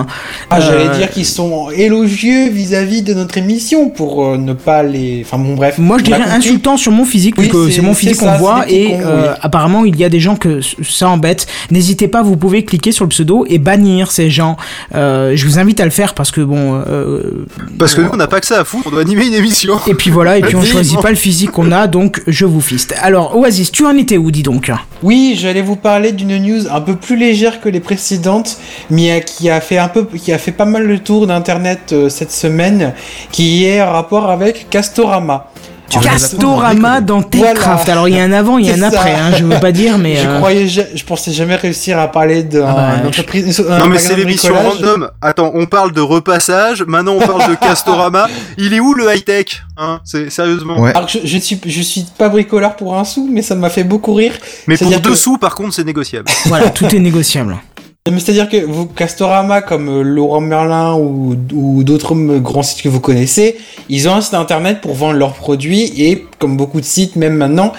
Ah, j'allais Euh, dire qu'ils sont élogieux vis-à-vis de notre émission pour euh, ne pas les. Enfin bon, bref. Moi je dirais compris. insultant sur mon physique Oui, puisque c'est- c'est mon physique qu'on voit et cons, euh, oui. apparemment il y a des gens que ça embête. N'hésitez pas, vous pouvez cliquer sur le pseudo et bannir ces gens. Euh, je vous invite à le faire parce que bon. euh, Parce que nous, on n'a pas que ça à foutre, on doit animer une émission. et puis voilà, et puis on choisit pas le physique qu'on a, donc je vous fiste. Alors Oasis, tu en étais où, dis donc? Oui, j'allais vous parler d'une news un peu plus légère que les précédentes, mais qui a fait un peu, qui a fait pas mal le tour d'internet euh, cette semaine, qui est en rapport avec Castorama. Tu Castorama dans Techcraft. Voilà. Alors il y a un avant, il y a un après. Hein, je veux pas dire, mais je euh, croyais, je pensais jamais réussir à parler d'un- Ah bah, d'une entreprise. un Non mais c'est l'émission random. Attends, on parle de repassage, maintenant on parle de Castorama. Il est où le high tech Hein C'est sérieusement. Ouais. Alors je, je suis, je suis pas bricoleur pour un sou, mais ça m'a fait beaucoup rire. Mais pour que- dessous, par contre, c'est négociable. voilà, tout est négociable. Mais c'est-à-dire que vous, Castorama, comme euh, Laurent Merlin ou, ou d'autres euh, grands sites que vous connaissez, ils ont un site internet pour vendre leurs produits et, comme beaucoup de sites, même maintenant,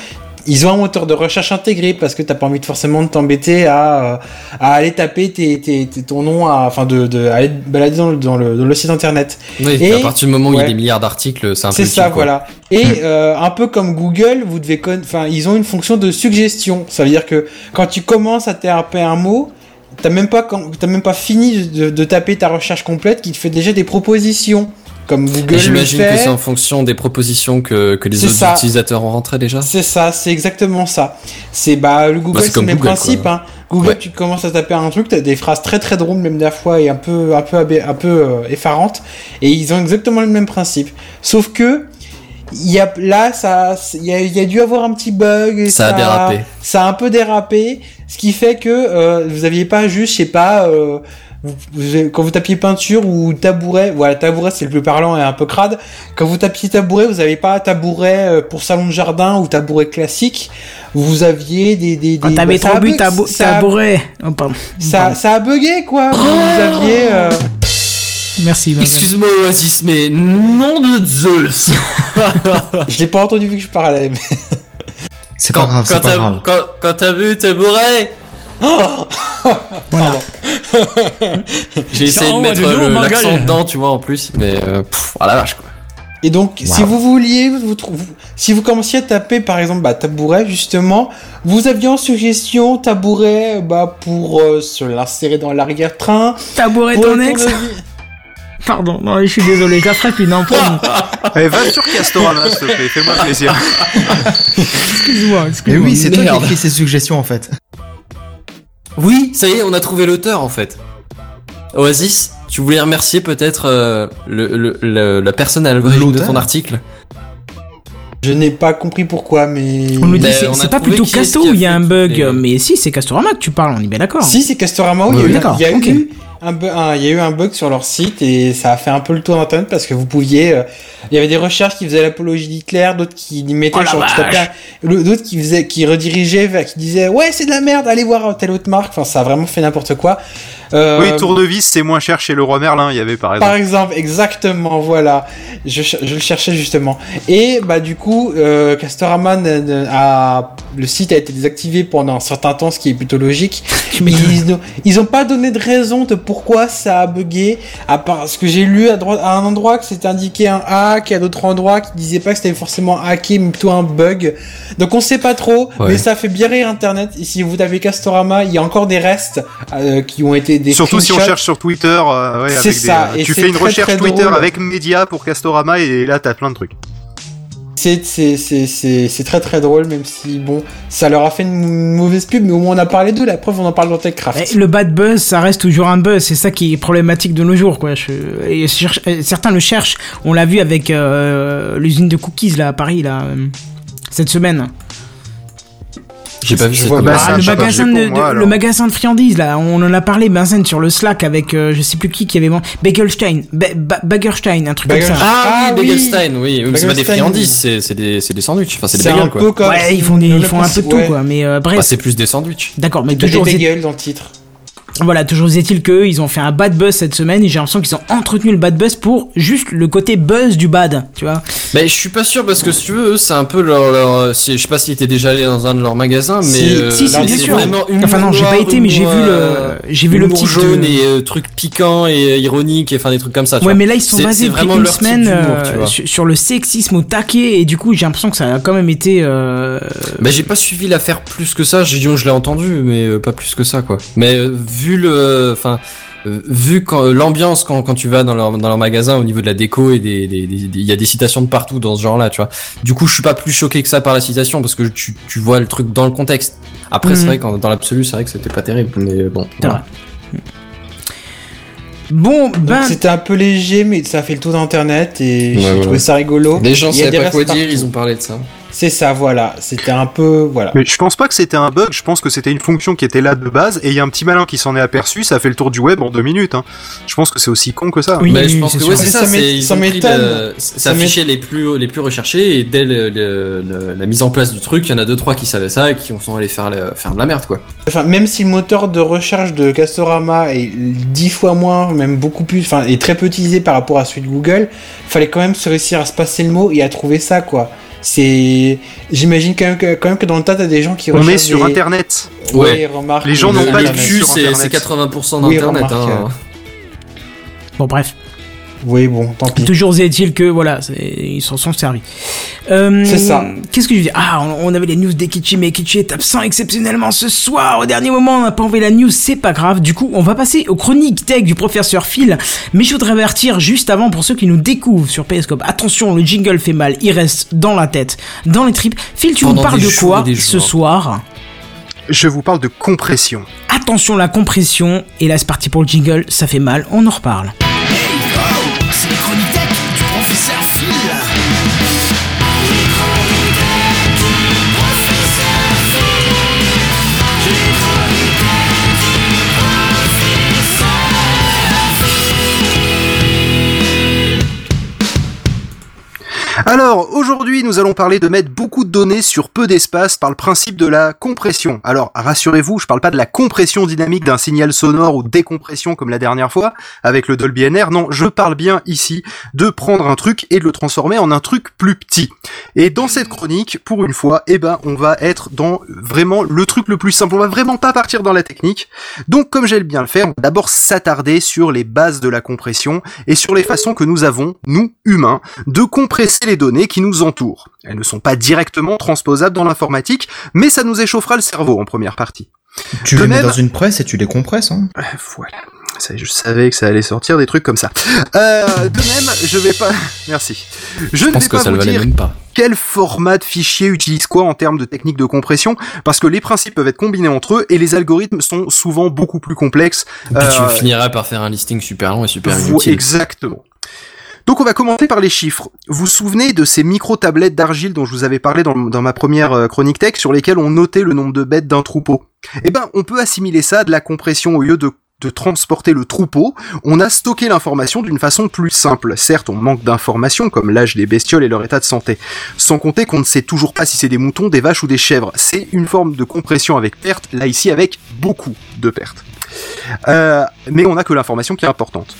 ils ont un moteur de recherche intégré parce que t'as pas envie de forcément de t'embêter à, euh, à aller taper tes, tes, tes- ton nom, à, enfin de, de aller te balader dans le, dans le, dans le site internet. Oui, Et- à partir du moment où il y a des milliards d'articles, c'est un peu C'est ça, quoi. voilà. Et euh, un peu comme Google, vous devez, enfin, ils ont une fonction de suggestion. Ça veut dire que quand tu commences à taper un mot, t'as même pas, même pas fini de, de taper ta recherche complète, qui te fait déjà des propositions. Comme Google J'imagine que c'est en fonction des propositions que, que les autres ça. utilisateurs ont rentré déjà. C'est ça, c'est exactement ça. C'est bah le Google, Bah, c'est le même Google, principe. Hein. Google, Ouais. tu commences à taper un truc, t'as des phrases très très drôles même des fois et un peu un peu abé- un peu euh, effarantes. Et ils ont exactement le même principe. Sauf que il y a là ça il y a, il y a dû avoir un petit bug. Et Ça a dérapé. Ça a un peu dérapé, ce qui fait que euh, vous aviez pas juste, je sais pas. Euh, vous- vous avez- quand vous tapiez peinture ou tabouret, voilà, tabouret c'est le plus parlant et un peu crade. Quand vous tapiez tabouret, vous avez pas tabouret euh, pour salon de jardin ou tabouret classique. Vous aviez des des Quand des t'avais bah, ça trop a bu bug- tabou- ça a- tabouret. Oh, pardon. ça, Pardon. ça a bugué quoi. Vous, vous aviez euh, Merci. Excuse-moi Oasis, mais nom de Zeus je l'ai pas entendu vu que je parlais. mais- C'est pas grave, c'est pas t'as- grave. quand, quand t'as vu tes bourrés Voilà. J'ai essayé de mettre l'accent dedans, tu vois, en plus, mais euh, pff, ah la vache quoi. Et donc, si vous vouliez, vous, trou- vous- si vous commenciez à taper, par exemple, bah, tabouret, justement, vous aviez en suggestion tabouret, bah, pour euh, se l'insérer dans l'arrière-train. Tabouret ton ex Pardon, non, je suis désolé, ça serait une promis. Allez, va sur Castorama, s'il te plaît, fais-moi plaisir. Excuse-moi, Mais excuse-moi. oui, c'est toi qui écris ces suggestions en fait. Oui, ça y est, on a trouvé l'auteur en fait. Oasis, tu voulais remercier peut-être euh, le, le- le- la personne à l'origine de ton article Je n'ai pas compris pourquoi, mais... On nous dit, Mais c'est pas plutôt Casto où il y a un bug, les- mais si, c'est Castorama que tu parles, on est bien d'accord. Si, c'est Castorama, Oui, il y a eu- y a, un, bu- un- il y a eu un bug sur leur site et ça a fait un peu le tour d'internet parce que vous pouviez, euh, il y avait des recherches qui faisaient l'apologie d'Hitler, d'autres qui mettaient Oh sur d'autres qui faisaient, qui redirigeaient, vers- qui disaient ouais c'est de la merde, allez voir telle autre marque. Enfin, ça a vraiment fait n'importe quoi. Euh, Oui, tournevis, c'est moins cher chez Leroy Merlin, il y avait par exemple. Par exemple, exactement, voilà. Je, le cherchais justement. Et bah du coup, euh, Castorama ne- ne- a le site a été désactivé pendant un certain temps, ce qui est plutôt logique. M'étonnes. Ils n'ont- pas donné de raison de pourquoi ça a bugué, à part ce que j'ai lu à droite, à un endroit que c'était indiqué un hack, et à d'autres endroits qui disaient pas que c'était forcément hacké, mais plutôt un bug. Donc on sait pas trop, Ouais. mais ça fait bien rire Internet. Et si vous tapez Castorama, il y a encore des restes euh, qui ont été des Surtout si on cherche sur Twitter, euh, ouais, C'est avec ça, des, euh, et tu fais une très, recherche très Twitter drôle. avec Média pour Castorama et là t'as plein de trucs. C'est très très drôle même si bon ça leur a fait une mauvaise pub mais au moins on a parlé d'eux la preuve on en parle dans TechCraft. Eh, Le bad buzz, ça reste toujours un buzz, c'est ça qui est problématique de nos jours, quoi. Je- et certains le cherchent. On l'a vu avec euh, l'usine de cookies là à Paris là cette semaine. J'ai pas vu Je cette vois pas. Ah, le magasin de, pour moi, de- alors. le magasin de friandises là, on en a parlé Benzen sur le Slack avec euh, je sais plus qui qui avait bon Bagelstein, Ba- Ba- Bagerstein, un truc comme ça. Ah, Ah oui. Bagelstein, oui. oui, mais C'est pas des friandises, c'est c'est des, c'est des sandwichs. Enfin, c'est des bagels quoi. comme Ouais, ils font des, ils font un peu de tout quoi, mais euh, Bah, bref. c'est plus des sandwichs. D'accord, mais Il y a toujours des bagels dans le titre. Voilà, toujours est-il que ils ont fait un bad buzz cette semaine et j'ai l'impression qu'ils ont entretenu le bad buzz pour juste le côté buzz du bad, tu vois. Mais je suis pas sûr parce que si tu veux, eux, c'est un peu leur, je sais pas s'il était déjà allé dans un de leurs magasins, mais Si, euh, si, bien sûr. Enfin non, j'ai pas été, mais j'ai vu le, euh, j'ai vu le petit jaune de- et euh, trucs piquants et euh, ironiques et enfin des trucs comme ça. tu Ouais, vois. mais là ils sont basés vraiment une semaine euh, sur, sur le sexisme au taquet et du coup j'ai l'impression que ça a quand même été. Euh... Bah j'ai pas suivi l'affaire plus que ça. J'ai dit je l'ai entendu, mais euh, pas plus que ça quoi. Mais euh, vu le, enfin. euh, vu quand euh, l'ambiance quand, quand tu vas dans leur dans leur magasin au niveau de la déco et des des- des- des- il y a des citations de partout dans ce genre-là, tu vois. Du coup, je suis pas plus choqué que ça par la citation parce que tu tu vois le truc dans le contexte. Après, c'est Mhm. vrai qu'en dans l'absolu, c'est vrai que c'était pas terrible, mais bon. Voilà. Ben. c'était un peu léger mais ça a fait le tour d'internet et j'ai voilà. trouvé ça rigolo. Les gens savaient pas quoi dire, partout. ils ont parlé de ça. C'est ça voilà, c'était un peu voilà. Mais je pense pas que c'était un bug, je pense que c'était une fonction qui était là de base et il y a un petit malin qui s'en est aperçu, ça a fait le tour du web en deux minutes. Hein. Je pense que c'est aussi con que ça. Oui, Mais oui, je pense c'est que ouais, c'est ça, ça m'étonne. Ça affichait les plus les plus recherchés et dès le- le- le- la mise en place du truc, il y en a deux trois qui savaient ça et qui sont allés faire faire de la merde quoi. Enfin même si le moteur de recherche de Castorama est dix fois moins, même beaucoup plus, enfin est très peu utilisé par rapport à celui de Google, fallait quand même se réussir à se passer le mot et à trouver ça quoi. C'est, j'imagine quand même que, quand même que dans le tas t'as des gens qui On est sur internet. Ouais, remarque. Les gens n'ont le, pas le de cul, c'est Internet. c'est 80% Oui, d'internet. hein. Bon, bref. Oui, bon, tant pis. Toujours est-il que, voilà, ils s'en sont servis. Euh, C'est ça. Qu'est-ce que je dire? Ah, on, on avait les news d'Ekichi, mais Ekichi est absent exceptionnellement ce soir. Au dernier moment, on n'a pas envoyé la news, c'est pas grave. Du coup, on va passer aux chroniques tech du professeur Phil. Mais je voudrais avertir juste avant pour ceux qui nous découvrent sur Periscope. Attention, le jingle fait mal, il reste dans la tête, dans les tripes. Phil, tu nous parles de quoi ce soir? Je vous parle de compression. Attention la compression. Et là, c'est parti pour le jingle, ça fait mal, on en reparle. Alors, aujourd'hui, nous allons parler de mettre beaucoup de données sur peu d'espace par le principe de la compression. Alors, rassurez-vous, je parle pas de la compression dynamique d'un signal sonore ou décompression comme la dernière fois avec le Dolby NR. Non, je parle bien ici de prendre un truc et de le transformer en un truc plus petit. Et dans cette chronique, pour une fois, eh ben, on va être dans vraiment le truc le plus simple. On va vraiment pas partir dans la technique. Donc, comme j'aime bien le faire, on va d'abord s'attarder sur les bases de la compression et sur les façons que nous avons, nous, humains, de compresser les données qui nous entourent. Elles ne sont pas directement transposables dans l'informatique, mais ça nous échauffera le cerveau en première partie. Tu De les mets dans une presse et tu les compresses. Hein. Euh, Voilà. Ça, je savais que ça allait sortir des trucs comme ça. Euh, de même, je vais pas. Merci. Je, Je ne pense vais que pas ça le vous dire même pas. quel format de fichier utilise quoi en termes de technique de compression, parce que les principes peuvent être combinés entre eux et les algorithmes sont souvent beaucoup plus complexes. Puis tu Euh, finiras par faire un listing super long et super Vous- inutile. exactement. Donc on va commencer par les chiffres. Vous vous souvenez de ces micro-tablettes d'argile dont je vous avais parlé dans, ma première euh, chronique tech sur lesquelles on notait le nombre de bêtes d'un troupeau? Eh ben, on peut assimiler ça à de la compression au lieu de de transporter le troupeau, on a stocké l'information d'une façon plus simple. Certes, on manque d'informations comme l'âge des bestioles et leur état de santé. Sans compter qu'on ne sait toujours pas si c'est des moutons, des vaches ou des chèvres. C'est une forme de compression avec perte, là ici avec beaucoup de pertes. Euh, mais on n'a que l'information qui est importante.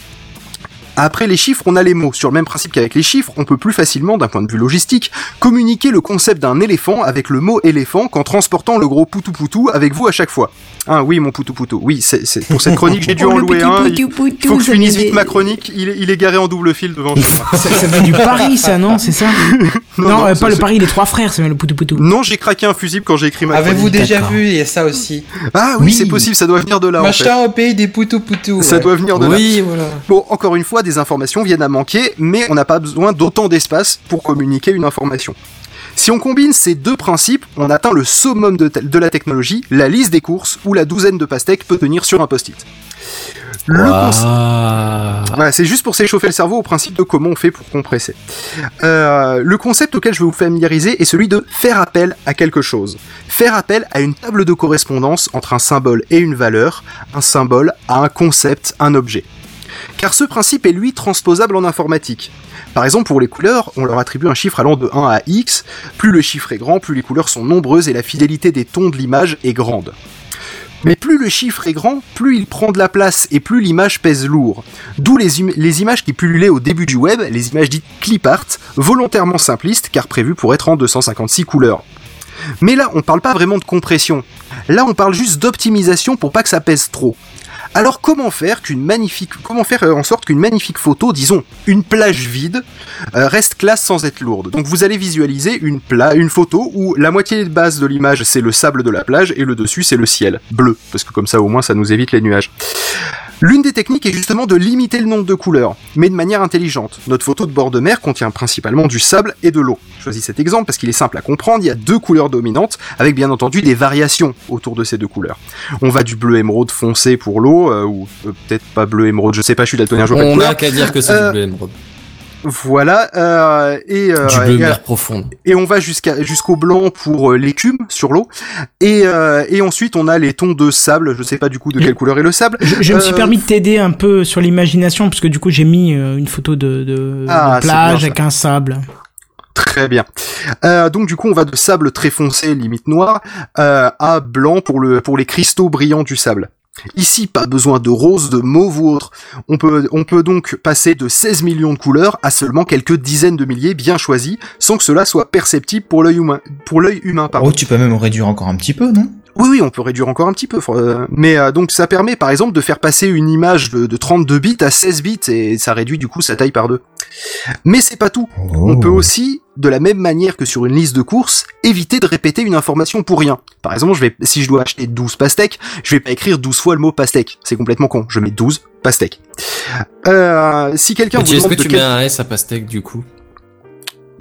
Après les chiffres, on a les mots. Sur le même principe qu'avec les chiffres, on peut plus facilement, d'un point de vue logistique, communiquer le concept d'un éléphant avec le mot éléphant qu'en transportant le gros poutou poutou avec vous à chaque fois. Ah oui, mon poutou poutou. Oui, c'est c'est- pour cette chronique, j'ai dû en le louer un. Il poutou poutou, faut que je finisse vite des- ma chronique. Il est, il est garé en double fil devant moi. Ça, ça vient du Paris, ça, non C'est ça Non, non, euh, pas le Paris, les trois frères, c'est le poutou poutou. Non, j'ai craqué un fusible quand j'ai écrit ma Avez-vous chronique. déjà d'accord. vu Il y a ça aussi. Ah oui, Oui. c'est possible, ça doit venir de là en fait. Machin au pays des poutou poutou. Ça doit venir de là. Oui, voilà. Bon, encore une fois, des informations viennent à manquer, mais on n'a pas besoin d'autant d'espace pour communiquer une information. Si on combine ces deux principes, on atteint le summum de, la technologie, la liste des courses, où la douzaine de pastèques peut tenir sur un post-it. C'est juste pour s'échauffer le cerveau au principe de comment on fait pour compresser. Euh, le concept auquel je vais vous familiariser est celui de faire appel à quelque chose. Faire appel à une table de correspondance entre un symbole et une valeur, un symbole à un concept, un objet. Car ce principe est lui transposable en informatique. Par exemple, pour les couleurs, on leur attribue un chiffre allant de 1 à x. Plus le chiffre est grand, plus les couleurs sont nombreuses et la fidélité des tons de l'image est grande. Mais plus le chiffre est grand, plus il prend de la place et plus l'image pèse lourd. D'où les, im- les images qui pullulaient au début du web, les images dites clip art, volontairement simplistes car prévues pour être en 256 couleurs. Mais là, on parle pas vraiment de compression. Là, on parle juste d'optimisation pour pas que ça pèse trop. Alors comment faire qu'une magnifique, comment faire euh, en sorte qu'une magnifique photo, disons une plage vide, euh, reste classe sans être lourde? Donc vous allez visualiser une une photo où la moitié de base de l'image c'est le sable de la plage et le dessus c'est le ciel bleu, parce que comme ça au moins ça nous évite les nuages. L'une des techniques est justement de limiter le nombre de couleurs, mais de manière intelligente. Notre photo de bord de mer contient principalement du sable et de l'eau. Je choisis cet exemple parce qu'il est simple à comprendre, il y a deux couleurs dominantes, avec bien entendu des variations autour de ces deux couleurs. On va du bleu émeraude foncé pour l'eau, euh, ou euh, peut-être pas bleu émeraude, je sais pas, je suis daltonien, je vois On n'a qu'à dire que c'est Euh, du bleu émeraude. Voilà, euh, et, euh, Du bleu et, mer profonde. et on va jusqu'à jusqu'au blanc pour euh, l'écume sur l'eau, et, euh, et ensuite on a les tons de sable, je sais pas du coup de quelle couleur est le sable. Je, je me suis Euh, permis de t'aider un peu sur l'imagination, parce que du coup j'ai mis euh, une photo de, de, Ah, de bien, plage avec un sable. Très bien. Euh, donc du coup, on va de sable très foncé, limite noir, euh, à blanc pour le pour les cristaux brillants du sable. Ici, pas besoin de rose, de mauve ou autre. On peut, on peut donc passer de 16 millions de couleurs à seulement quelques dizaines de milliers bien choisis, sans que cela soit perceptible pour l'œil humain. Pour l'œil humain, pardon. Oh, tu peux même réduire encore un petit peu, non? Oui, oui, on peut réduire encore un petit peu. euh, mais euh, donc ça permet par exemple de faire passer une image de, de 32 bits à 16 bits et ça réduit du coup sa taille par deux. Mais c'est pas tout. On peut aussi, de la même manière que sur une liste de courses, éviter de répéter une information pour rien. Par exemple, je vais, si je dois acheter 12 pastèques, je vais pas écrire 12 fois le mot pastèque. C'est complètement con. Je mets 12 pastèques. Euh, si quelqu'un Mais vous tu- Est-ce demande que tu quel- mets un S à pastèque du coup?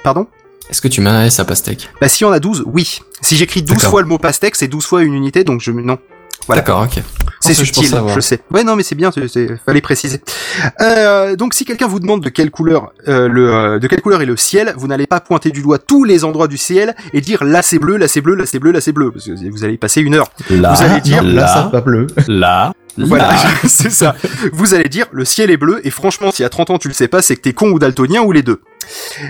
Pardon? Est-ce que tu mets un S à pastèque? Bah si on a 12, oui. Si j'écris 12 D'accord. fois le mot pastèque, c'est 12 fois une unité, donc je... Non. Voilà. D'accord, ok. C'est je pense subtil, savoir. je sais. Ouais, non, mais c'est bien, c'est- c'est- fallait préciser. Euh, donc, si quelqu'un vous demande de quelle couleur euh, le euh, de quelle couleur est le ciel, vous n'allez pas pointer du doigt tous les endroits du ciel et dire là c'est bleu, là c'est bleu, là c'est bleu, là c'est bleu, parce que vous allez y passer une heure. Là, Vous allez dire, non, là, ça là, va bleu. là, Voilà, là. c'est ça. Vous allez dire le ciel est bleu et franchement, si à 30 ans tu le sais pas, c'est que t'es con ou daltonien ou les deux.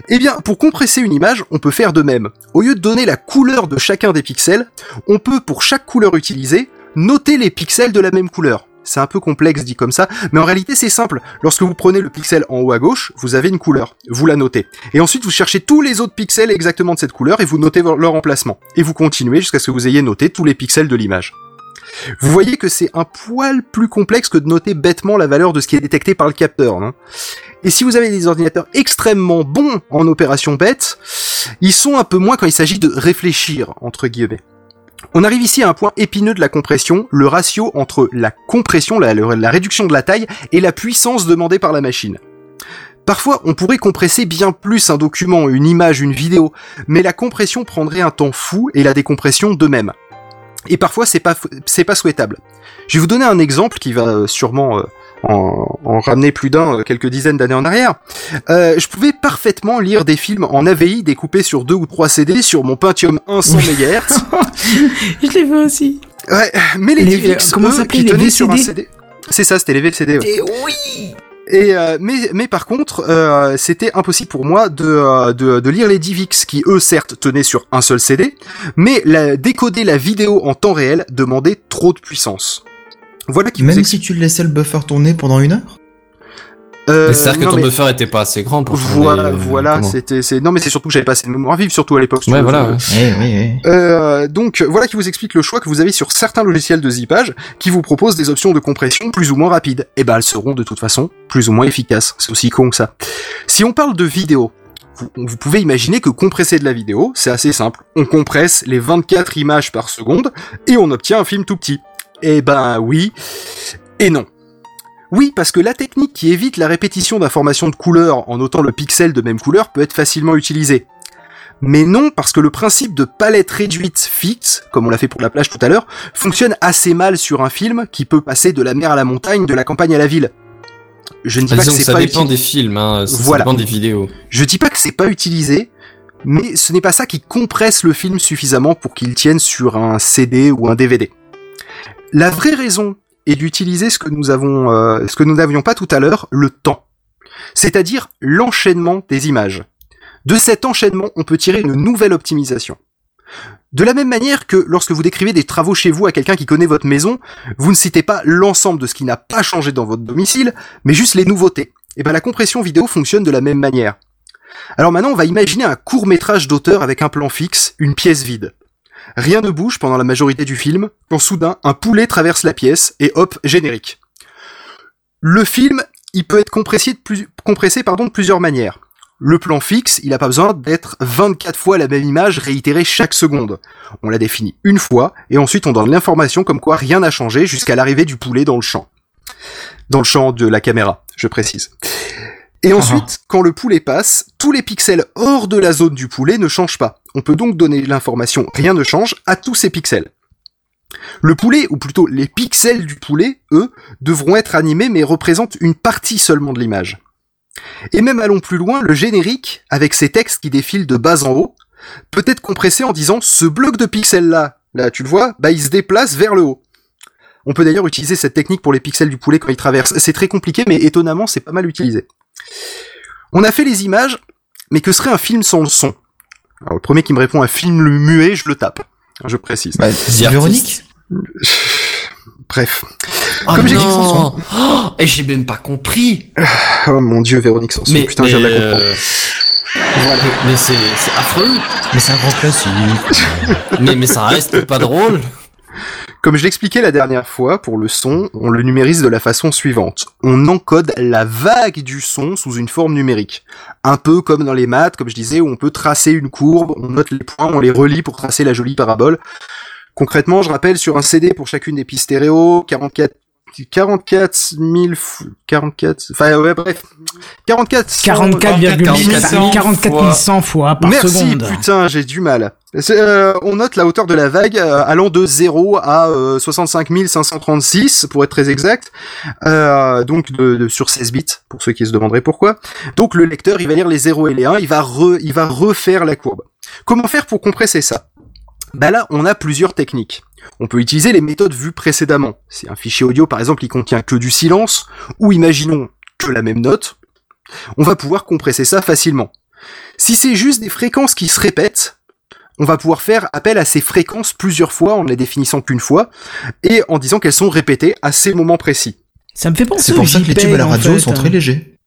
Eh bien, pour compresser une image, on peut faire de même. Au lieu de donner la couleur de chacun des pixels, on peut, pour chaque couleur utilisée, noter les pixels de la même couleur. C'est un peu complexe dit comme ça, mais en réalité c'est simple. Lorsque vous prenez le pixel en haut à gauche, vous avez une couleur, vous la notez. Et ensuite vous cherchez tous les autres pixels exactement de cette couleur et vous notez leur emplacement. Et vous continuez jusqu'à ce que vous ayez noté tous les pixels de l'image. Vous voyez que c'est un poil plus complexe que de noter bêtement la valeur de ce qui est détecté par le capteur. Non et si vous avez des ordinateurs extrêmement bons en opération bête, ils sont un peu moins quand il s'agit de réfléchir, entre guillemets. On arrive ici à un point épineux de la compression, le ratio entre la compression, la, la réduction de la taille, et la puissance demandée par la machine. Parfois, on pourrait compresser bien plus un document, une image, une vidéo, mais la compression prendrait un temps fou et la décompression de même. Et parfois, c'est pas, c'est pas souhaitable. Je vais vous donner un exemple qui va euh, sûrement euh, en, en ramener plus d'un euh, quelques dizaines d'années en arrière. Euh, je pouvais parfaitement lire des films en AVI découpés sur deux ou trois CD sur mon Pentium 1 100 MHz. Je l'ai vu aussi. Ouais, mais les, Les- DivX, comment eux, qui les tenaient sur un VCD? CD. C'est ça, c'était les VCD. ouais. Et oui Et euh, mais mais par contre, euh, c'était impossible pour moi de, euh, de de lire les DivX qui eux certes tenaient sur un seul CD, mais la, décoder la vidéo en temps réel demandait trop de puissance. Voilà qui Même si tu laissais le buffer tourner pendant une heure? Euh, C'est-à-dire que ton mais buffer était pas assez grand pour Voilà, voilà, c'était c'est non mais c'est surtout que j'avais pas assez de mémoire vive surtout à l'époque. Ouais, voilà. ouais. Eh oui, oui. Euh, donc voilà qui vous explique le choix que vous avez sur certains logiciels de zippage qui vous proposent des options de compression plus ou moins rapides. Et ben elles seront de toute façon plus ou moins efficaces. C'est aussi con que ça. Si on parle de vidéo, vous, vous pouvez imaginer que compresser de la vidéo, c'est assez simple. On compresse les 24 images par seconde et on obtient un film tout petit. Eh ben oui et non. Oui, parce que la technique qui évite la répétition d'informations de couleur en notant le pixel de même couleur peut être facilement utilisée. Mais non, parce que le principe de palette réduite fixe, comme on l'a fait pour la plage tout à l'heure, fonctionne assez mal sur un film qui peut passer de la mer à la montagne, de la campagne à la ville. Je ne dis Ah, pas que c'est ça pas dépend des films, hein, ça, dépend des vidéos. Je dis pas que c'est pas utilisé, mais ce n'est pas ça qui compresse le film suffisamment pour qu'il tienne sur un CD ou un DVD. La vraie raison est d'utiliser ce que nous avons, euh, ce que nous n'avions pas tout à l'heure, le temps. C'est-à-dire l'enchaînement des images. De cet enchaînement, on peut tirer une nouvelle optimisation. De la même manière que lorsque vous décrivez des travaux chez vous à quelqu'un qui connaît votre maison, vous ne citez pas l'ensemble de ce qui n'a pas changé dans votre domicile, mais juste les nouveautés. Et ben la compression vidéo fonctionne de la même manière. Alors maintenant, on va imaginer un court métrage d'auteur avec un plan fixe, une pièce vide. Rien ne bouge pendant la majorité du film, quand soudain, un poulet traverse la pièce, et hop, générique. Le film, il peut être compressé de, plusieurs manières. Le plan fixe, il n'a pas besoin d'être 24 fois la même image réitérée chaque seconde. On la définit une fois, et ensuite on donne l'information comme quoi rien n'a changé jusqu'à l'arrivée du poulet dans le champ. Dans le champ de la caméra, je précise. Et ensuite, quand le poulet passe, tous les pixels hors de la zone du poulet ne changent pas. On peut donc donner l'information rien ne change à tous ces pixels. Le poulet, ou plutôt les pixels du poulet, eux, devront être animés mais représentent une partie seulement de l'image. Et même allons plus loin, le générique, avec ses textes qui défilent de bas en haut, peut être compressé en disant ce bloc de pixels là, là tu le vois, bah il se déplace vers le haut. On peut d'ailleurs utiliser cette technique pour les pixels du poulet quand ils traversent. C'est très compliqué, mais étonnamment, c'est pas mal utilisé. On a fait les images, mais que serait un film sans le son? Alors, le premier qui me répond un film muet, je le tape. Je précise. Bah, Véronique Bref. Oh Comme j'ai dit, non Oh, Et j'ai même pas compris Oh mon dieu, Véronique Sanson. Mais, Putain, mais, je viens de la euh, comprendre. mais c'est c'est affreux Mais c'est un grand classique. mais, mais ça reste pas drôle Comme je l'expliquais la dernière fois, pour le son, on le numérise de la façon suivante. On encode la vague du son sous une forme numérique. Un peu comme dans les maths, comme je disais, où on peut tracer une courbe, on note les points, on les relie pour tracer la jolie parabole. Concrètement, je rappelle, sur un CD pour chacune des pistes stéréo, 44 44 000, f- 44, enfin ouais bref, 44 100 44,100 44 100 fois par Merci, seconde. putain, j'ai du mal. Euh, on note la hauteur de la vague euh, allant de 0 à euh, 65 536, pour être très exact, euh, donc de, de- sur 16 bits, pour ceux qui se demanderaient pourquoi. Donc le lecteur, il va lire les 0 et les 1, il va, re- il va refaire la courbe. Comment faire pour compresser ça? Bah là, on a plusieurs techniques. On peut utiliser les méthodes vues précédemment. Si un fichier audio, par exemple, il contient que du silence, ou imaginons que la même note, on va pouvoir compresser ça facilement. Si c'est juste des fréquences qui se répètent, on va pouvoir faire appel à ces fréquences plusieurs fois en ne les définissant qu'une fois et en disant qu'elles sont répétées à ces moments précis. Ça me fait penser C'est pour ça que les tubes à la radio fait, sont hein. très légers.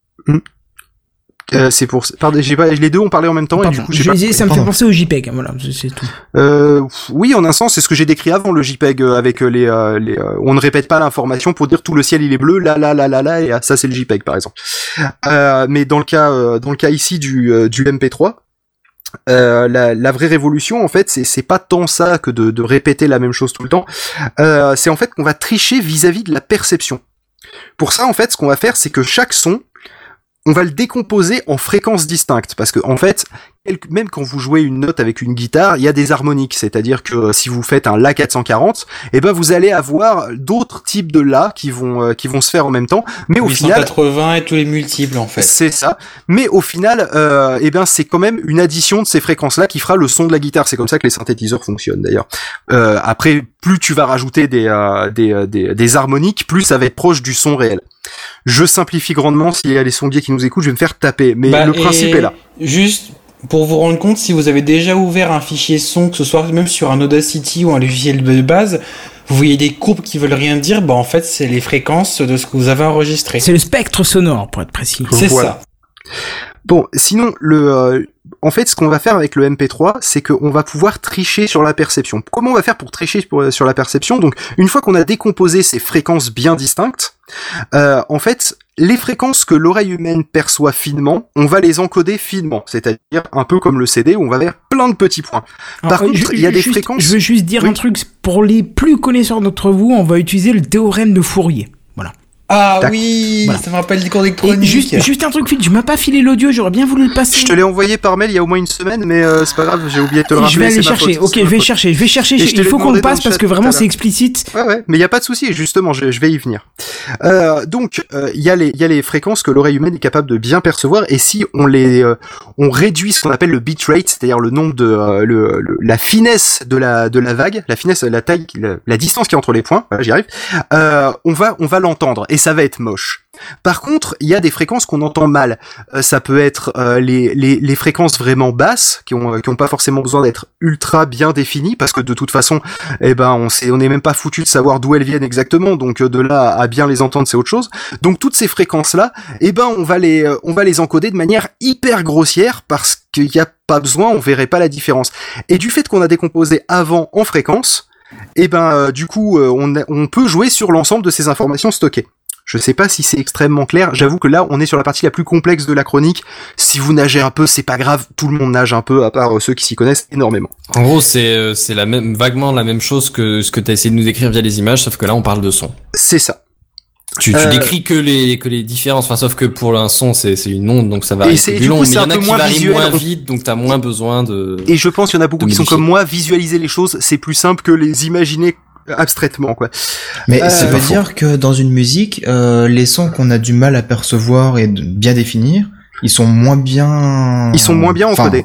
Euh, c'est pour pardon, j'ai pas les deux ont parlé en même temps et du coup j'ai pas ça me fait penser au JPEG, voilà, c'est- tout. Euh, oui, en un sens, c'est ce que j'ai décrit avant le JPEG euh, avec euh, les, euh, les on ne répète pas l'information pour dire tout le ciel il est bleu, là là là là là et ah, ça c'est le JPEG par exemple. Euh, mais dans le cas dans le cas ici du du MP3, euh, la, la vraie révolution en fait c'est c'est pas tant ça que de, de répéter la même chose tout le temps. Euh, c'est en fait qu'on va tricher vis-à-vis de la perception. Pour ça en fait, ce qu'on va faire c'est que chaque son on va le décomposer en fréquences distinctes parce que en fait même quand vous jouez une note avec une guitare, il y a des harmoniques, c'est-à-dire que euh, si vous faites un la 440, eh ben vous allez avoir d'autres types de la qui vont euh, qui vont se faire en même temps, mais au final 880 et tous les multiples en fait. c'est ça. Mais au final, euh, eh ben c'est quand même une addition de ces fréquences-là qui fera le son de la guitare. C'est comme ça que les synthétiseurs fonctionnent d'ailleurs. Euh, après, plus tu vas rajouter des, euh, des, euh, des, des harmoniques, plus ça va être proche du son réel. Je simplifie grandement. S'il y a les sondiers qui nous écoutent, je vais me faire taper. Mais Bah, le principe est là. Juste pour vous rendre compte, si vous avez déjà ouvert un fichier son, que ce soit même sur un Audacity ou un logiciel de base, vous voyez des courbes qui veulent rien dire, bah en fait c'est les fréquences de ce que vous avez enregistré. C'est le spectre sonore, pour être précis. C'est Voilà. ça. Bon, sinon, le, euh, en fait, ce qu'on va faire avec le MP3, c'est qu'on va pouvoir tricher sur la perception. Comment on va faire pour tricher pour- sur la perception? Donc, une fois qu'on a décomposé ces fréquences bien distinctes, euh, en fait, les fréquences que l'oreille humaine perçoit finement, on va les encoder finement, c'est-à-dire un peu comme le CD où on va vers plein de petits points. Par Alors, contre, il y a des juste- fréquences- Je veux juste dire Oui. un truc, pour les plus connaisseurs d'entre vous, on va utiliser le théorème de Fourier. Ah Tac. oui, Voilà. ça me rappelle des cours d'électronique. juste, juste un truc, Phil, tu m'as pas filé l'audio, j'aurais bien voulu le passer. Je te l'ai envoyé par mail il y a au moins une semaine, mais euh, c'est pas grave, j'ai oublié de te le rappeler. je vais aller chercher. faute, Ok, je vais faute. chercher, je vais chercher. Je Il faut qu'on le passe le parce que vraiment c'est explicite. Ouais, ouais, mais il y a pas de souci. Justement, je, je vais y venir. Euh, donc, euh, il y a les, y a les fréquences que l'oreille humaine est capable de bien percevoir, et si on les, euh, on réduit ce qu'on appelle le bitrate, c'est-à-dire le nombre de, euh, le, le- la finesse de la, de la vague, la finesse, la taille, la, la distance qui est entre les points, voilà, j'y arrive. Euh, on va, on va l'entendre, et ça va être moche. Par contre, il y a des fréquences qu'on entend mal. Euh, ça peut être euh, les, les, fréquences vraiment basses, qui ont, qui ont pas forcément besoin d'être ultra bien définies, parce que de toute façon, eh ben on sait, on n'est même pas foutu de savoir d'où elles viennent exactement, donc euh, de là à bien les entendre c'est autre chose. Donc toutes ces fréquences là, eh ben on va les, euh, on va les encoder de manière hyper grossière parce qu'il n'y a pas besoin, on verrait pas la différence. Et du fait qu'on a décomposé avant en fréquences, eh ben euh, du coup euh, on, on peut jouer sur l'ensemble de ces informations stockées. Je sais pas si c'est extrêmement clair. J'avoue que là, on est sur la partie la plus complexe de la chronique. Si vous nagez un peu, c'est pas grave. Tout le monde nage un peu, à part euh, ceux qui s'y connaissent énormément. En gros, c'est euh, c'est la même vaguement la même chose que ce que t'as essayé de nous décrire via les images, sauf que là on parle de son. C'est ça. Tu, tu Euh, décris que les que les différences, enfin sauf que pour un son c'est c'est une onde donc ça varie plus du coup, long, mais il c'est y un en a peu qui moins varient visuel. moins On- vite donc t'as moins besoin de. Et je pense qu'il y en a beaucoup de qui sont comme moi. Visualiser les choses, c'est plus simple que les imaginer abstraitement, quoi. Mais Euh, ça veut dire que dans une musique, euh, les sons qu'on a du mal à percevoir et de bien définir, ils sont moins bien. Ils sont moins bien encodés.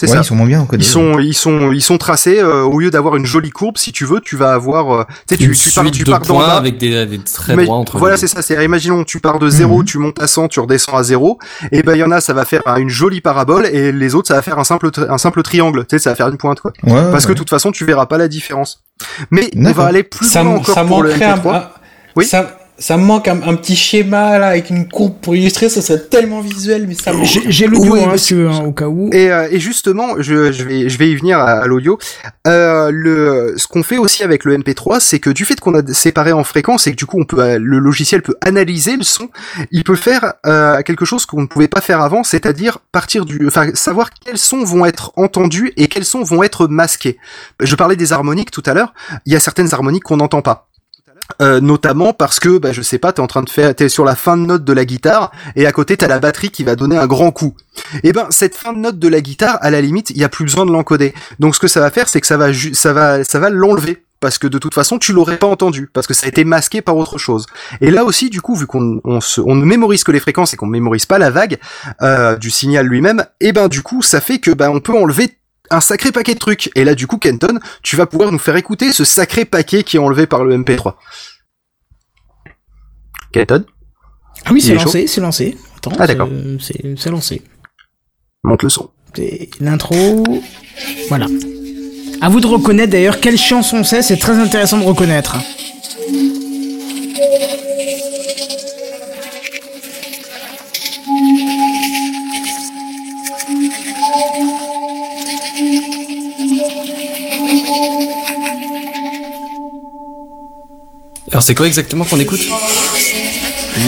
C'est ouais, ça. ils sont moins bien encodés. Ils sont, ils sont, ils sont tracés. euh, au lieu d'avoir une jolie courbe, si tu veux, tu vas avoir, euh, tu sais, une tu, tu pars, tu de pars points bas. avec des, des traits Ima- droits entre voilà, les c'est ça. C'est, imaginons, tu pars de 0, Mhm. tu montes à 100, tu redescends à 0. Et ben, il y en a, ça va faire un- une jolie parabole, et les autres, ça va faire un simple, un simple triangle. Tu sais, ça va faire une pointe, quoi. Ouais, Parce que de toute façon, tu verras pas la différence. Mais on va aller plus ça, loin encore ça pour le manquerait un, MP3. un- Oui. ça, ça me manque un, un petit schéma là avec une courbe pour illustrer, ça serait tellement visuel, mais ça me J'ai j'ai l'audio, Oui, hein, hein, au cas où. Et, euh, et justement, je, je vais, je vais y venir à, à l'audio. Euh, le, ce qu'on fait aussi avec le MP3, c'est que du fait qu'on a séparé en fréquences et que du coup on peut, euh, le logiciel peut analyser le son, il peut faire euh, quelque chose qu'on ne pouvait pas faire avant, c'est-à-dire partir du, enfin savoir quels sons vont être entendus et quels sons vont être masqués. Je parlais des harmoniques tout à l'heure. Il y a certaines harmoniques qu'on n'entend pas. Euh, notamment parce que bah, je sais pas t'es en train de faire t'es sur la fin de note de la guitare et à côté t'as la batterie qui va donner un grand coup. Et ben cette fin de note de la guitare à la limite il y a plus besoin de l'encoder. Donc ce que ça va faire c'est que ça va ça va ça va l'enlever. Parce que de toute façon tu l'aurais pas entendu. Parce que ça a été masqué par autre chose. Et là aussi du coup vu qu'on on, se- on ne mémorise que les fréquences et qu'on ne mémorise pas la vague euh, du signal lui-même et ben du coup ça fait que ben on peut enlever un sacré paquet de trucs. Et là, du coup, Kenton, tu vas pouvoir nous faire écouter ce sacré paquet qui est enlevé par le MP3. Kenton, Ah oui, c'est est lancé, c'est lancé. Attends, Ah, d'accord. c'est- lancé. monte le son. L'intro. Voilà. À vous de reconnaître d'ailleurs quelle chanson c'est, c'est très intéressant de reconnaître. Alors c'est quoi exactement qu'on écoute?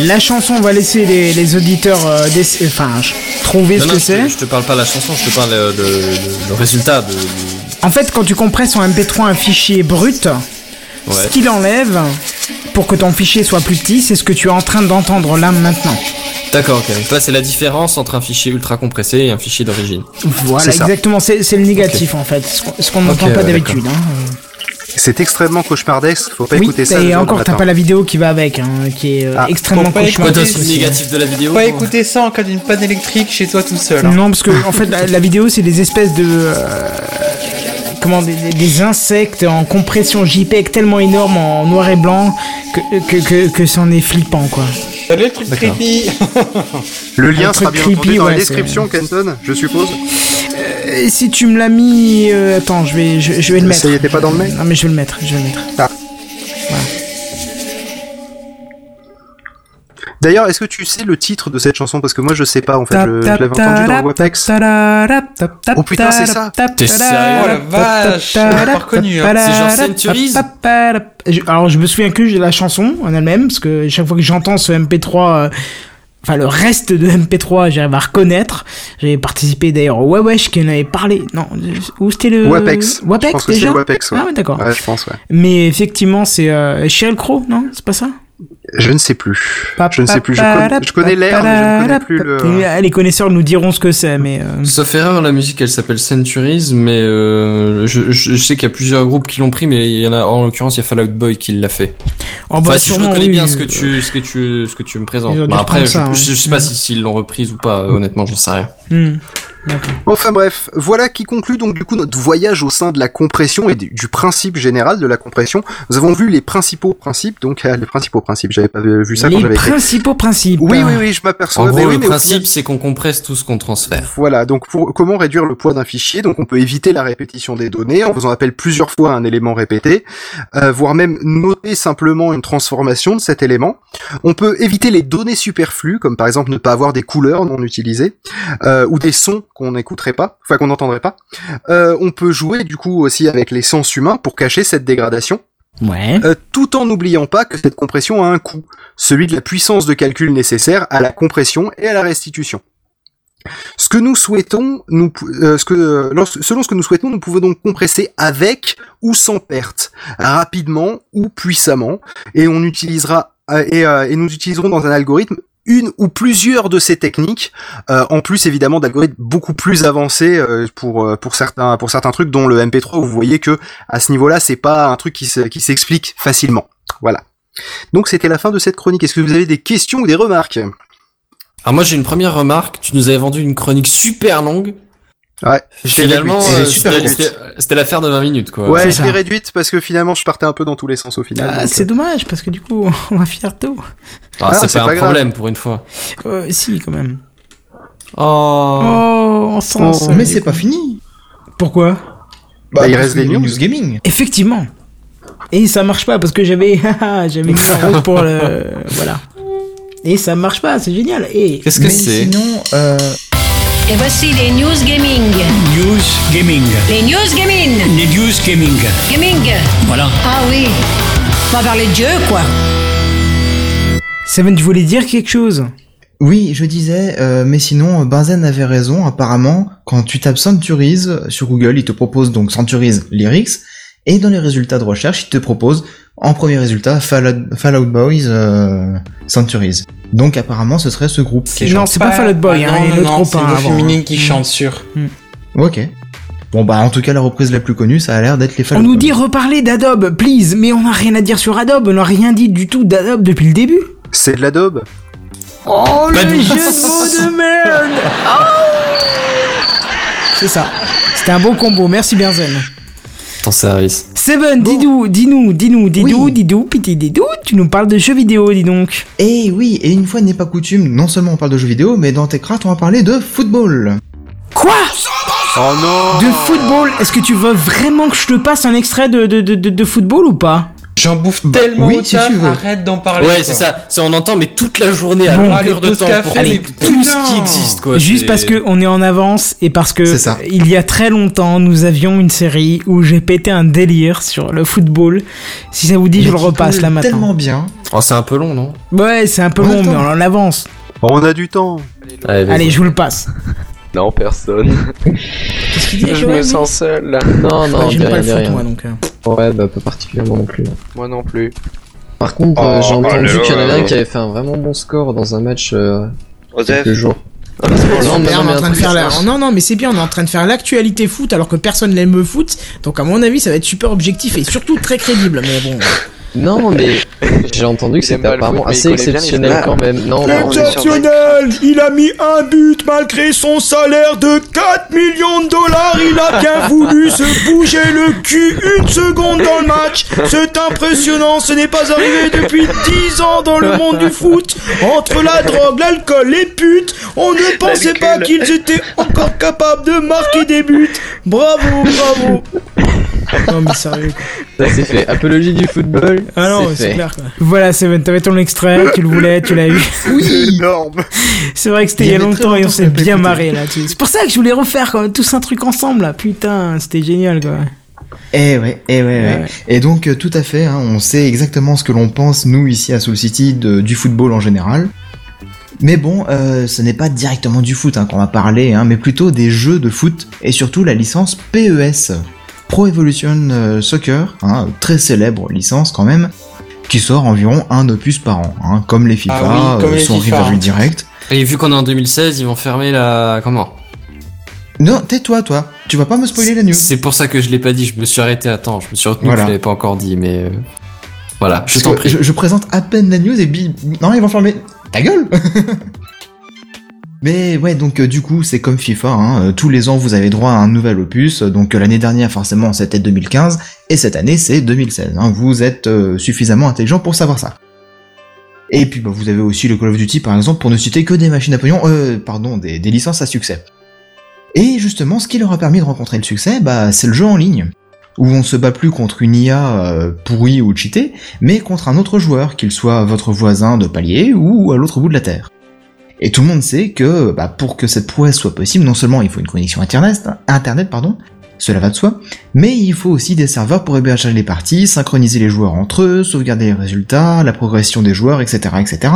La chanson, on va laisser les, les auditeurs euh, enfin, trouver Non, ce non, que c'est. je te parle pas de la chanson, je te parle euh, de, de- le résultat de. En fait, quand tu compresses en MP3 un fichier brut, Ouais. ce qu'il enlève pour que ton fichier soit plus petit, c'est ce que tu es en train d'entendre là maintenant. D'accord, ok. Donc là c'est la différence entre un fichier ultra compressé et un fichier d'origine. Voilà, C'est ça. exactement, c'est c'est le négatif en fait, ce qu'on- ce qu'on n'entend pas ouais, d'habitude. hein. C'est extrêmement cauchemardesque, faut pas Oui, écouter ça. et encore, t'as pas la vidéo qui va avec, hein, qui est euh, Ah, extrêmement faut cauchemardesque. c'est aussi. négatif de la vidéo Pas ou- écouter ça en cas d'une panne électrique chez toi tout seul. hein. Non, parce que en fait, la, la vidéo, c'est des espèces de. euh, comment des, des- des insectes en compression JPEG tellement énorme en noir et blanc que, que, que, que c'en est flippant quoi. Salut le truc creepy Le lien sera bien creepy, entendu dans ouais, la description, Kenton, je suppose. Et si tu me l'as mis. euh, attends, je vais, je, je vais le mettre. Ça y était pas dans le mail Non, mais je vais le mettre, je vais le mettre. D'ailleurs, est-ce que tu sais le titre de cette chanson? Parce que moi, je sais pas, en fait. Je, je l'avais entendu dans le Wapex. Oh putain, c'est ça T'es sérieux? Oh la vache, on l'a pas reconnu, hein. C'est genre Centuries Je- Alors je me souviens que de la chanson en elle-même, parce que chaque fois que j'entends ce MP3, euh, enfin le reste de MP3, j'arrive à reconnaître. J'avais participé d'ailleurs au Wawesh qui en avait parlé. Non, où c'était le... Wapex. Je Wapex pense que c'est déjà le Wapex, ouais. Ah ouais, d'accord. Ouais, je pense, ouais. Mais effectivement, c'est euh, Sheryl Crow, non? C'est pas ça? Je ne sais plus. Je ne sais plus. Je, connais- je connais l'air, mais je ne connais plus le. Et, Les connaisseurs nous diront ce que c'est, mais... euh, Sauf erreur, la musique elle s'appelle Centuries, mais euh, je, sais qu'il y a plusieurs groupes qui l'ont pris, mais il y en a en l'occurrence il y a Fall Out Boy qui l'a fait. oh, bah, Enfin, si je reconnais oui, bien ce que euh, tu ce que tu ce que tu me présentes. Bah, après, je, ouais. je sais pas si s'ils l'ont reprise ou pas. Honnêtement, j'en sais rien. hmm. Enfin bref, voilà qui conclut donc du coup notre voyage au sein de la compression et du, principe général de la compression. Nous avons vu les principaux principes, donc euh, les principaux principes. J'avais pas vu ça quand Les j'avais écrit. principaux principes. Oui, oui, oui, je m'aperçois. En gros, oui, le principe c'est qu'on compresse tout ce qu'on transfère. Voilà, donc pour comment réduire le poids d'un fichier, donc on peut éviter la répétition des données en faisant appel plusieurs fois à un élément répété, euh, voire même noter simplement une transformation de cet élément. On peut éviter les données superflues, comme par exemple ne pas avoir des couleurs non utilisées, euh, ou des sons qu'on n'écouterait pas, enfin qu'on n'entendrait pas. Euh, on peut jouer du coup aussi avec les sens humains pour cacher cette dégradation. Ouais. Euh, tout en n'oubliant pas que cette compression a un coût, celui de la puissance de calcul nécessaire à la compression et à la restitution. Ce que nous souhaitons, nous, euh, ce que, euh, selon ce que nous souhaitons, nous pouvons donc compresser avec ou sans perte, rapidement ou puissamment, et on utilisera euh, et, euh, et nous utiliserons dans un algorithme une ou plusieurs de ces techniques, euh, en plus évidemment d'algorithmes beaucoup plus avancés euh, pour euh, pour certains pour certains trucs, dont le MP3. Où vous voyez que à ce niveau-là, c'est pas un truc qui s'explique facilement. Voilà. Donc c'était la fin de cette chronique. Est-ce que vous avez des questions ou des remarques? Alors moi j'ai une première remarque. Tu nous avais vendu une chronique super longue. Ouais. Finalement, euh, c'était l'affaire de 20 minutes quoi. Ouais, c'est je l'ai réduite parce que finalement je partais un peu dans tous les sens au final. Ah, c'est euh, dommage parce que du coup on va finir tôt. Ah, Ah, c'est c'est pas, pas un grave. problème pour une fois. Euh, si quand même. Oh. Oh, on sent. mais c'est pas fini. Pourquoi? Bah, il reste a news. news gaming. Effectivement. Et ça marche pas parce que j'avais j'avais mis en route pour le voilà. Et ça marche pas, c'est génial. Et Qu'est-ce que c'est? sinon, euh, Et voici les news gaming. News Gaming. Les news gaming. Les News Gaming. Gaming. Voilà. Ah oui. On va parler de Dieu, quoi. Seven, tu voulais dire quelque chose? Oui, je disais, euh, mais sinon, Benzen avait raison. Apparemment, quand tu tapes Centuries sur Google, il te propose donc Centuries Lyrics, Et dans les résultats de recherche, il te propose en premier résultat Fallout, Fallout Boys euh, Centuries. Donc apparemment, ce serait ce groupe. qui Non, c'est pas Fall Out Boy, Ah hein, non, non, c'est hein, une avant, féminine hein. qui Mm. chante sur. Ok. Bon bah en tout cas la reprise la plus connue, ça a l'air d'être les Fallout On nous dit reparler d'Adobe, please, mais on n'a rien à dire sur Adobe, on n'a rien dit du tout d'Adobe depuis le début. C'est de l'Adobe. Oh, Pas le jeu de mots de merde C'est ça. C'était un bon combo, merci Benzen. Ton service. Seven, dis-nous, dis-nous, dis-nous, dis-nous, Oui. dis-nous, petit dis-nous, tu nous parles de jeux vidéo, dis donc. Et oui, et une fois n'est pas coutume, non seulement on parle de jeux vidéo, mais dans Techcraft on va parler de football. Quoi? Oh non De football Est-ce que tu veux vraiment que je te passe un extrait de, de, de, de- de football ou pas? J'en bouffe Bah, tellement oui, au si taf, tu veux. arrête d'en parler. Ouais, c'est ça. Ça, on entend, mais toute la journée à longueur de temps café, pour mais tout ce qui existe, quoi. Juste parce que on est en avance et parce que il y a très longtemps nous avions une série où j'ai pété un délire sur le football. Si ça vous dit, je le repasse là maintenant. Tellement bien. Oh, c'est un peu long, non Ouais, c'est un peu Ouais, long, mais on en avance. On a du temps. Allez, je vous le passe. Non, personne. Qu'est-ce qu'il dit Je me sens seul là. Non, Ouais, non, dis J'aime pas le foot, rien. moi, donc. euh. Ouais, bah pas particulièrement non plus. Moi non plus. Par contre, euh, Oh, j'ai entendu allez, qu'il y en avait ouais. un qui avait fait un vraiment bon score dans un match euh, quelques jours. Ah, Non, mais on est en train de faire la... différent. Non, non, mais c'est bien, on est en train de faire l'actualité foot alors que personne n'aime le foot. Donc, à mon avis, ça va être super objectif et surtout très crédible. Mais bon. Non, mais j'ai entendu que c'était apparemment foot, assez bien exceptionnel quand même. Non, sur- Exceptionnel Il a mis un but malgré son salaire de 4 millions de dollars. Il a bien voulu se bouger le cul une seconde dans le match. C'est impressionnant, ce n'est pas arrivé depuis 10 ans dans le monde du foot. Entre la drogue, l'alcool, les putes, on ne pensait pas qu'ils étaient encore capables de marquer des buts. Bravo, bravo Non mais sérieux quoi. ça c'est fait. Apologie du football. Ah non, c'est clair quoi. Voilà Seven, t'avais ton extrait, tu le voulais, tu l'as eu. C'est énorme. C'est vrai que c'était Il y a longtemps et on s'est bien marré là. C'est pour ça que je voulais refaire quoi, tous un truc ensemble là. Putain, c'était génial quoi. Eh ouais, eh ouais, ouais. Ouais. Et donc euh, tout à fait, hein, on sait exactement ce que l'on pense nous ici à Soul City de- du football en général. Mais bon, euh, ce n'est pas directement du foot hein, qu'on va parler, hein, mais plutôt des jeux de foot et surtout la licence PES, Pro Evolution euh, Soccer, hein, très célèbre licence quand même, qui sort environ un opus par an, hein, comme les FIFA, Ah oui, comme euh, les son FIFA. rival direct. Et vu qu'on est en 2016, ils vont fermer la. Comment? Non, tais-toi, toi, tu vas pas me spoiler la news. C'est pour ça que je l'ai pas dit. Je me suis arrêté. Attends, je me suis retenu. Voilà. Je l'avais pas encore dit, mais euh, voilà. Je t'en que prie. Je, je présente à peine la news et bi... Non, ils vont fermer... Ta gueule Mais ouais, donc euh, du coup, c'est comme FIFA, hein, euh, tous les ans vous avez droit à un nouvel opus, euh, donc l'année dernière forcément c'était 2015, et cette année c'est 2016, hein, vous êtes suffisamment intelligent pour savoir ça. Et puis bah, vous avez aussi le Call of Duty par exemple, pour ne citer que des machines à pognon, euh, pardon, des, licences à succès. Et justement, ce qui leur a permis de rencontrer le succès, bah, c'est le jeu en ligne, où on se bat plus contre une IA pourrie ou cheatée, mais contre un autre joueur, qu'il soit votre voisin de palier ou à l'autre bout de la Terre. Et tout le monde sait que bah, pour que cette prouesse soit possible, non seulement il faut une connexion Internet, Internet pardon, cela va de soi, mais il faut aussi des serveurs pour héberger les parties, synchroniser les joueurs entre eux, sauvegarder les résultats, la progression des joueurs, etc., etc.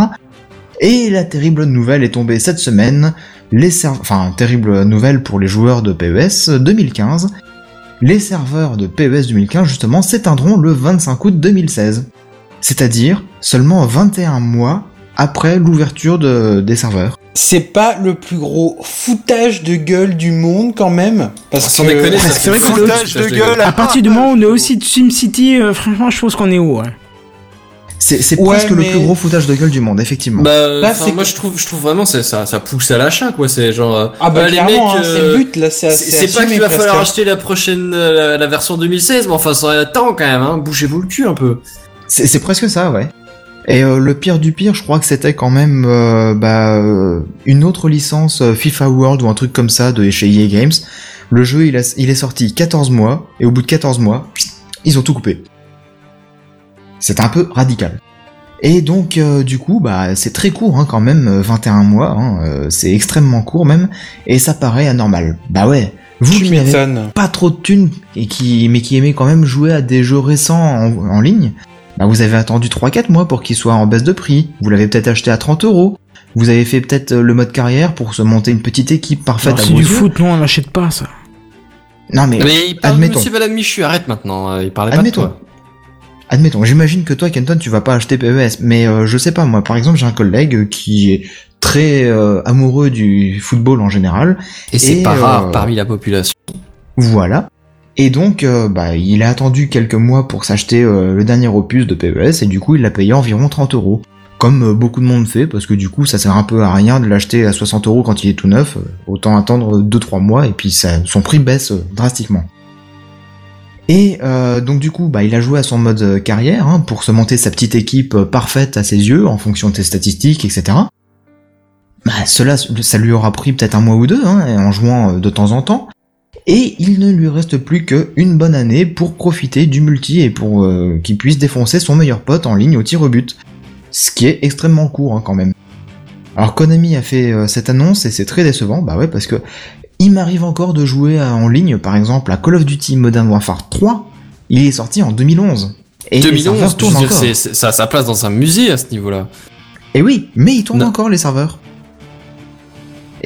Et la terrible nouvelle est tombée cette semaine, les enfin terrible nouvelle pour les joueurs de PES 2015, les serveurs de PES 2015 justement s'éteindront le 25 août 2016. C'est-à-dire seulement 21 mois après l'ouverture de, des serveurs. C'est pas le plus gros foutage de gueule du monde quand même. Parce Sans que... déconner, ça c'est vrai qu'on foutage Foutage de de gueule. À partir du moment où on est aussi de SimCity, euh, franchement, je pense qu'on est haut. hein. C'est c'est Ouais, presque mais- le plus gros foutage de gueule du monde, effectivement. Bah, Là, enfin, c'est moi que- je trouve, je trouve vraiment c'est ça, ça pousse à l'achat quoi. C'est genre. euh, Ah bah ouais, les clairement, mecs, hein, c'est euh, le but là, c'est C'est assez c'est pas qu'il va presque. falloir acheter la prochaine, euh, la, la version 2016, mais enfin ça aurait temps quand même. Hein. Bougez-vous le cul un peu. C'est c'est presque ça, ouais. Et euh, le pire du pire, je crois que c'était quand même euh, bah, euh, une autre licence euh, FIFA World ou un truc comme ça de chez EA Games. Le jeu, il, a- il est sorti 14 mois, et au bout de 14 mois, ils ont tout coupé. C'est un peu radical. Et donc, euh, du coup, bah, c'est très court hein, quand même, euh, 21 mois, hein, euh, c'est extrêmement court même, et ça paraît anormal. Bah ouais, vous qui n'avez pas trop de thunes et qui mais qui aimait quand même jouer à des jeux récents en, en ligne, bah vous avez attendu 3-4 mois pour qu'il soit en baisse de prix. Vous l'avez peut-être acheté à 30 euros. Vous avez fait peut-être euh, le mode carrière pour se monter une petite équipe parfaite Alors, à C'est du foot, non, on n'achète pas ça. Non mais, Mais il parle admettons. de Monsieur Madame Michu, arrête maintenant, euh, il parlait pas Admettons. de toi. Admettons, j'imagine que toi, Kenton, tu vas pas acheter PES, mais euh, je sais pas, moi, par exemple, j'ai un collègue qui est très euh, amoureux du football en général. Et c'est pas euh, rare parmi la population. Voilà. Et donc, euh, bah, il a attendu quelques mois pour s'acheter euh, le dernier opus de PES, et du coup, il l'a payé environ 30 euros. Comme euh, beaucoup de monde fait, parce que du coup, ça sert un peu à rien de l'acheter à 60 euros quand il est tout neuf. Autant attendre 2-3 mois, et puis son prix baisse drastiquement. Et donc du coup, bah, il a joué à son mode carrière hein, pour se monter sa petite équipe parfaite à ses yeux en fonction de ses statistiques, etc. Bah, cela, ça lui aura pris peut-être un mois ou deux, hein, en jouant de temps en temps. Et il ne lui reste plus qu'une bonne année pour profiter du multi et pour euh, qu'il puisse défoncer son meilleur pote en ligne au tir au but. Ce qui est extrêmement court hein, quand même. Alors Konami a fait euh, cette annonce et c'est très décevant, bah ouais, parce que il m'arrive encore de jouer à- en ligne, par exemple, à Call of Duty Modern Warfare 3. Il est sorti en 2011. Et les 2011, serveurs je veux tournent encore. ça a sa place dans un musée à ce niveau-là. Et oui, mais ils tournent Non. encore les serveurs.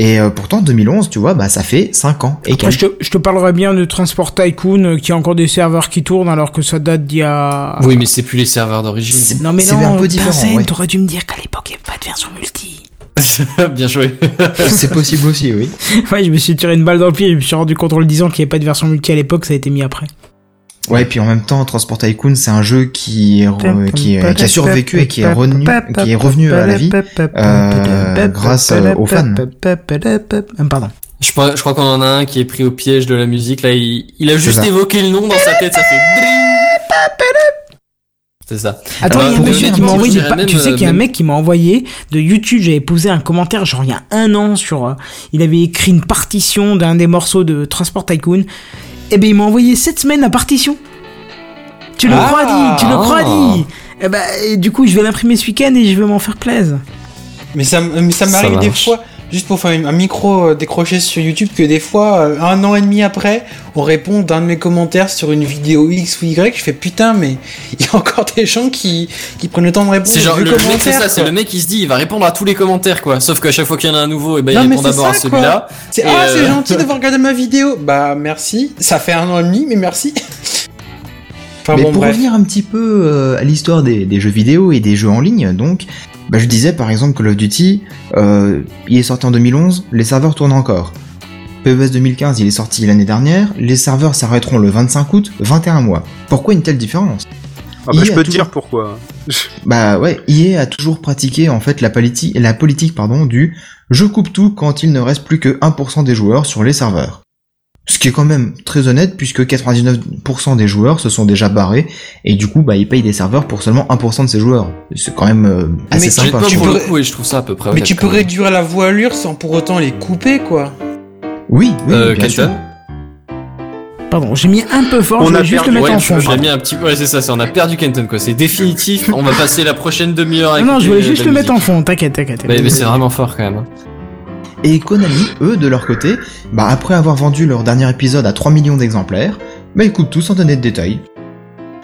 Et euh, pourtant 2011, tu vois, bah ça fait 5 ans. Et Après, quelques. je te, je te parlerai bien de Transport Tycoon, euh, qui a encore des serveurs qui tournent alors que ça date d'il y a... Oui, mais c'est plus les serveurs d'origine. Non mais c'est non, un peu différent, ouais. t'aurais dû me dire qu'à l'époque il n'y avait pas de version multi. Bien joué. c'est possible aussi, oui. ouais, je me suis tiré une balle dans le pied, je me suis rendu compte en le disant qu'il n'y avait pas de version multi à l'époque, ça a été mis après. Ouais, et puis en même temps, Transport Tycoon, c'est un jeu qui, est qui, est- qui a survécu et qui est revenu, qui est revenu à la vie euh, grâce euh, aux fans. Pardon. Je crois, je crois qu'on en a un qui est pris au piège de la musique. Là, il, il a juste ça. évoqué le nom dans sa tête, ça fait. C'est ça. Attends, il y a un monsieur qui m'a envoyé des même, Tu sais euh, qu'il y a un même- mec qui m'a envoyé de YouTube, j'avais posé un commentaire genre il y a un an sur. euh, il avait écrit une partition d'un des morceaux de Transport Tycoon. Et ben il m'a envoyé cette semaine la partition. Tu le Ah, crois dit, tu le crois ah. dit. Et ben et du coup je vais l'imprimer ce week-end et je vais m'en faire plaisir. Mais ça, mais ça Ça m'arrive des fois, juste pour faire un micro euh, décroché sur YouTube, que des fois, euh, un an et demi après, on répond d'un de mes commentaires sur une vidéo X ou Y. Je fais putain, mais il y a encore des gens qui, qui prennent le temps de répondre. C'est genre, le, mec, c'est ça, c'est le mec qui se dit, il va répondre à tous les commentaires, quoi. Sauf qu'à chaque fois qu'il y en a un nouveau, et ben, Non, il répond c'est d'abord à celui-là. C'est ah, c'est euh, gentil d'avoir regardé ma vidéo. Bah merci. Ça fait un an et demi, mais merci. Enfin Mais bon, pour bref. revenir un petit peu à l'histoire des, des jeux vidéo et des jeux en ligne, donc, bah, je disais par exemple Call of Duty, euh, il est sorti en 2011, les serveurs tournent encore. PES 2015, il est sorti l'année dernière, les serveurs s'arrêteront le 25 août, 21 mois. Pourquoi une telle différence? Ah bah, Il je peux te toujours- dire pourquoi. Bah ouais, EA a toujours pratiqué en fait la politique, la politique pardon, du je coupe tout quand il ne reste plus que 1% des joueurs sur les serveurs. Ce qui est quand même très honnête puisque 99% des joueurs se sont déjà barrés et du coup bah ils payent des serveurs pour seulement 1% de ces joueurs. C'est quand même euh, assez Mais sympa. tu pour le pourrais- coup, et je trouve ça à peu près Mais tu peux même. réduire la voilure sans pour autant les couper, quoi. Oui, oui, Euh, bien sûr. Kenton Pardon, j'ai mis un peu fort, On je a juste perdu- le mettre Ouais, en fond. j'ai mis un petit peu, ouais, c'est ça, c'est, on a perdu Kenton, quoi. C'est définitif. on va passer la prochaine demi-heure à Non, non, je voulais juste le mettre en fond, t'inquiète, t'inquiète. Mais, mais c'est vraiment fort quand même. Et Konami, eux, de leur côté, bah après avoir vendu leur dernier épisode à 3 millions d'exemplaires, bah écoute tout sans donner de détails.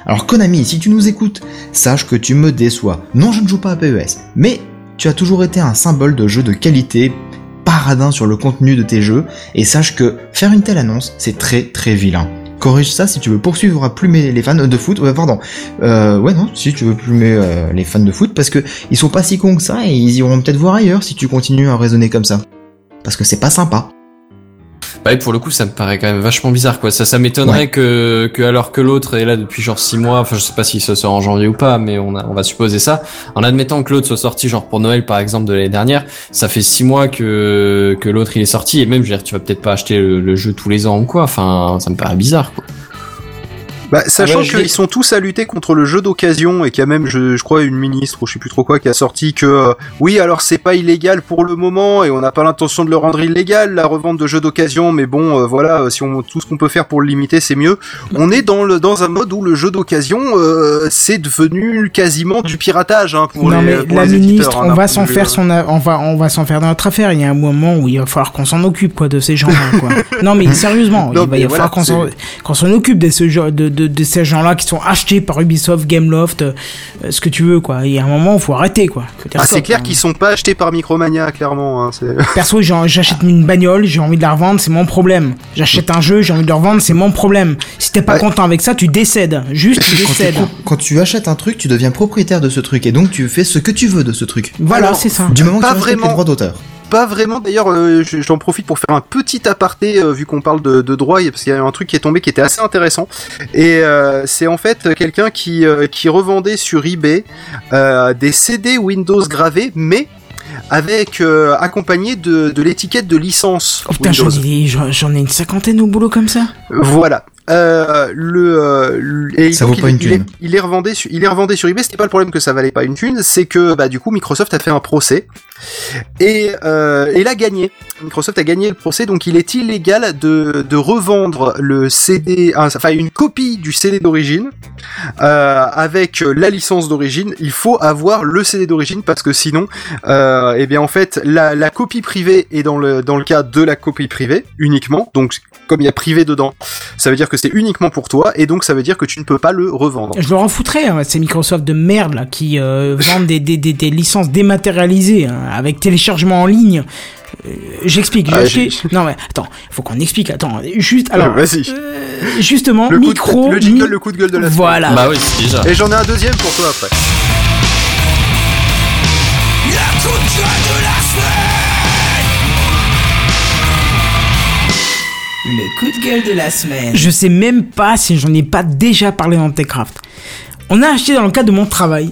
Alors Konami, si tu nous écoutes, sache que tu me déçois. Non, je ne joue pas à PES, mais tu as toujours été un symbole de jeu de qualité, paradin sur le contenu de tes jeux, et sache que faire une telle annonce, c'est très très vilain. Corrige ça si tu veux poursuivre à plumer les fans de foot. Ouais, pardon. Euh, ouais, non, si tu veux plumer euh, les fans de foot, parce que ils sont pas si cons que ça et ils iront peut-être voir ailleurs si tu continues à raisonner comme ça. Parce que c'est pas sympa. Bah, et pour le coup, ça me paraît quand même vachement bizarre, quoi. Ça, ça m'étonnerait Ouais. que, que alors que l'autre est là depuis genre 6 mois, enfin, je sais pas si ça sort en janvier ou pas, mais on a, on va supposer ça. En admettant que l'autre soit sorti genre pour Noël, par exemple, de l'année dernière, ça fait 6 mois que, que l'autre il est sorti, et même, je veux dire, tu vas peut-être pas acheter le, le jeu tous les ans ou quoi. Enfin, ça me paraît bizarre, quoi. Bah, sachant qu'ils sont tous à lutter contre le jeu d'occasion et qu'il y a même, je, je crois, une ministre ou je sais plus trop quoi qui a sorti que euh, oui, alors c'est pas illégal pour le moment et on n'a pas l'intention de le rendre illégal la revente de jeux d'occasion, mais bon, euh, voilà, euh, si on tout ce qu'on peut faire pour le limiter, c'est mieux. On est dans le dans un mode où le jeu d'occasion euh, c'est devenu quasiment du piratage hein, pour non les, mais pour la les ministre, éditeurs, hein, on va s'en faire vue, son, a- on va, on va s'en faire dans notre affaire. Il y a un moment où il va falloir qu'on s'en occupe quoi de ces gens-là quoi. non mais sérieusement, Non, il va mais y voilà, falloir qu'on s'en, qu'on s'en occupe de ce genre de, de, de ces gens-là qui sont achetés par Ubisoft, Gameloft, euh, ce que tu veux, quoi. Il y a un moment, faut arrêter, quoi. Faut dire Ah, c'est clair hein. qu'ils sont pas achetés par Micromania, clairement. Hein, Perso, j'achète une bagnole, j'ai envie de la revendre, c'est mon problème. J'achète un jeu, j'ai envie de le revendre, c'est mon problème. Si t'es pas Ouais. content avec ça, tu décèdes. Juste, tu Quand tu, décèdes. quand tu achètes un truc, tu deviens propriétaire de ce truc et donc tu fais ce que tu veux de ce truc. Voilà, c'est ça. Du moment que Pas tu respectes vraiment. les droits d'auteur. Pas vraiment. D'ailleurs, euh, je- j'en profite pour faire un petit aparté euh, vu qu'on parle de, de droit, parce qu'il y a un truc qui est tombé qui était assez intéressant. Et euh, c'est en fait quelqu'un qui qui revendait sur eBay des CD Windows gravés, mais avec euh, accompagné de, de l'étiquette de licence Oh putain, j'en Windows. ai, j'en j'en ai une cinquantaine au boulot comme ça. Voilà. Euh, le, euh, et Ça vaut pas il, une il thune. il est revendé sur, il est revendé sur eBay. C'était pas le problème que ça valait pas une thune, c'est que bah du coup Microsoft a fait un procès et euh, et l'a gagné. Microsoft a gagné le procès, donc il est illégal de de revendre le CD, enfin une copie du CD d'origine euh, avec la licence d'origine. Il faut avoir le CD d'origine parce que sinon, euh, eh bien en fait la, la copie privée est dans le dans le cas de la copie privée uniquement. Donc comme il y a privé dedans, ça veut dire que c'est uniquement pour toi et donc ça veut dire que tu ne peux pas le revendre. Je leur en foutrais, hein, ces Microsoft de merde là qui euh, vendent des, des, des, des licences dématérialisées hein, avec téléchargement en ligne. Euh, J'explique. J'ai Ah, acheté. Non mais attends, faut qu'on explique. Attends, juste alors. Vas-y. euh, justement, Le, coup de- micro. le jingle, mi- le coup de gueule de la. Voilà. Bah oui, c'est déjà. Et j'en ai un deuxième pour toi après. Le coup de gueule de la semaine. Je sais même pas si j'en ai pas déjà parlé dans Techcraft. On a acheté dans le cadre de mon travail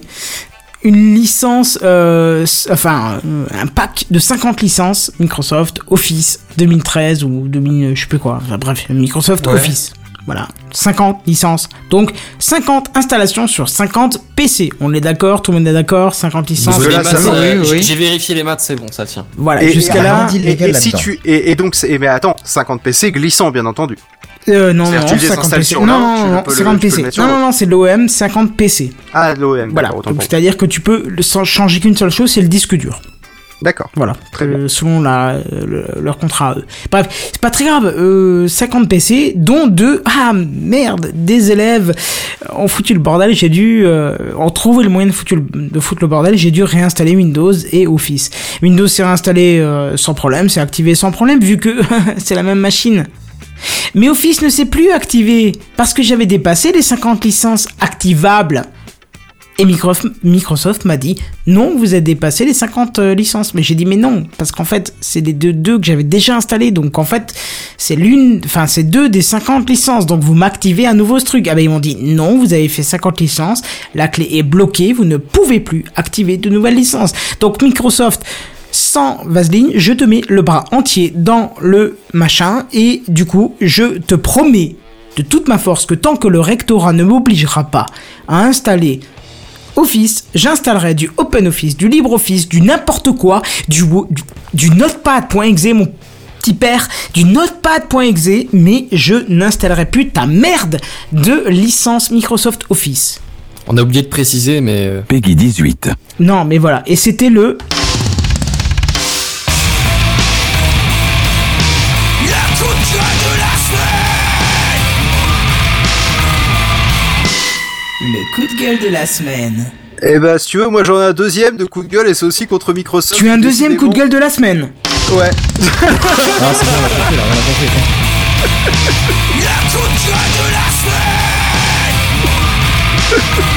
une licence, euh, enfin euh, un pack de 50 licences Microsoft Office 2013 ou 2000, je sais plus quoi. Enfin bref, Microsoft Ouais. Office. Voilà, 50 licences. Donc 50 installations sur 50 PC. On est d'accord, tout le monde est d'accord, 50 licences. Va. euh, Oui, j'ai- oui. J'ai vérifié les maths, c'est bon, ça tient. Voilà, Et- jusqu'à et- là. Et, et si tu et, et donc mais attends, 50 PC glissant bien entendu. Euh, non, non, C'est-à-dire, tu non, les 50 installes PC. sur Non, non, tu non, peux le- 50 tu peux le PC. Non, non, non, c'est l'OM 50 PC. Ah l'OM. Voilà, c'est-à-dire que tu peux sans changer qu'une seule chose, c'est le disque dur. D'accord. Voilà, Très Euh, selon la, le- leur contrat à eux. Bref, c'est pas très grave. Euh, 50 PC, dont deux. Ah merde, des élèves ont foutu le bordel. J'ai dû, euh, ont trouvé le moyen de foutre, le, de foutre le bordel. J'ai dû réinstaller Windows et Office. Windows s'est réinstallé euh, sans problème, c'est activé sans problème vu que c'est la même machine. Mais Office ne s'est plus activé parce que j'avais dépassé les 50 licences activables. Et Microsoft, m'a dit non, vous avez dépassé les 50 euh, licences. Mais j'ai dit mais non, parce qu'en fait, c'est les deux, deux que j'avais déjà installés. Donc en fait, c'est l'une, enfin, c'est deux des 50 licences. Donc vous m'activez à nouveau ce truc. Ah ben ils m'ont dit non, vous avez fait 50 licences. La clé est bloquée, vous ne pouvez plus activer de nouvelles licences. Donc Microsoft, sans vaseline, je te mets le bras entier dans le machin. Et du coup, je te promets de toute ma force que tant que le rectorat ne m'obligera pas à installer Office, j'installerai du OpenOffice, du LibreOffice, du n'importe quoi, du, wo- du, du Notepad.exe, mon petit père, du Notepad.exe, mais je n'installerai plus ta merde de licence Microsoft Office. On a oublié de préciser, mais euh, Peggy 18. Non, mais voilà. Et c'était. Le Le coup de gueule de la semaine. Eh ben si tu veux, moi j'en ai un deuxième de coup de gueule et c'est aussi contre Microsoft. Tu as un deuxième coup de gueule de la semaine. Ouais. Ah, c'est bon, on a compris, là, on a compris. Le coup de gueule de la semaine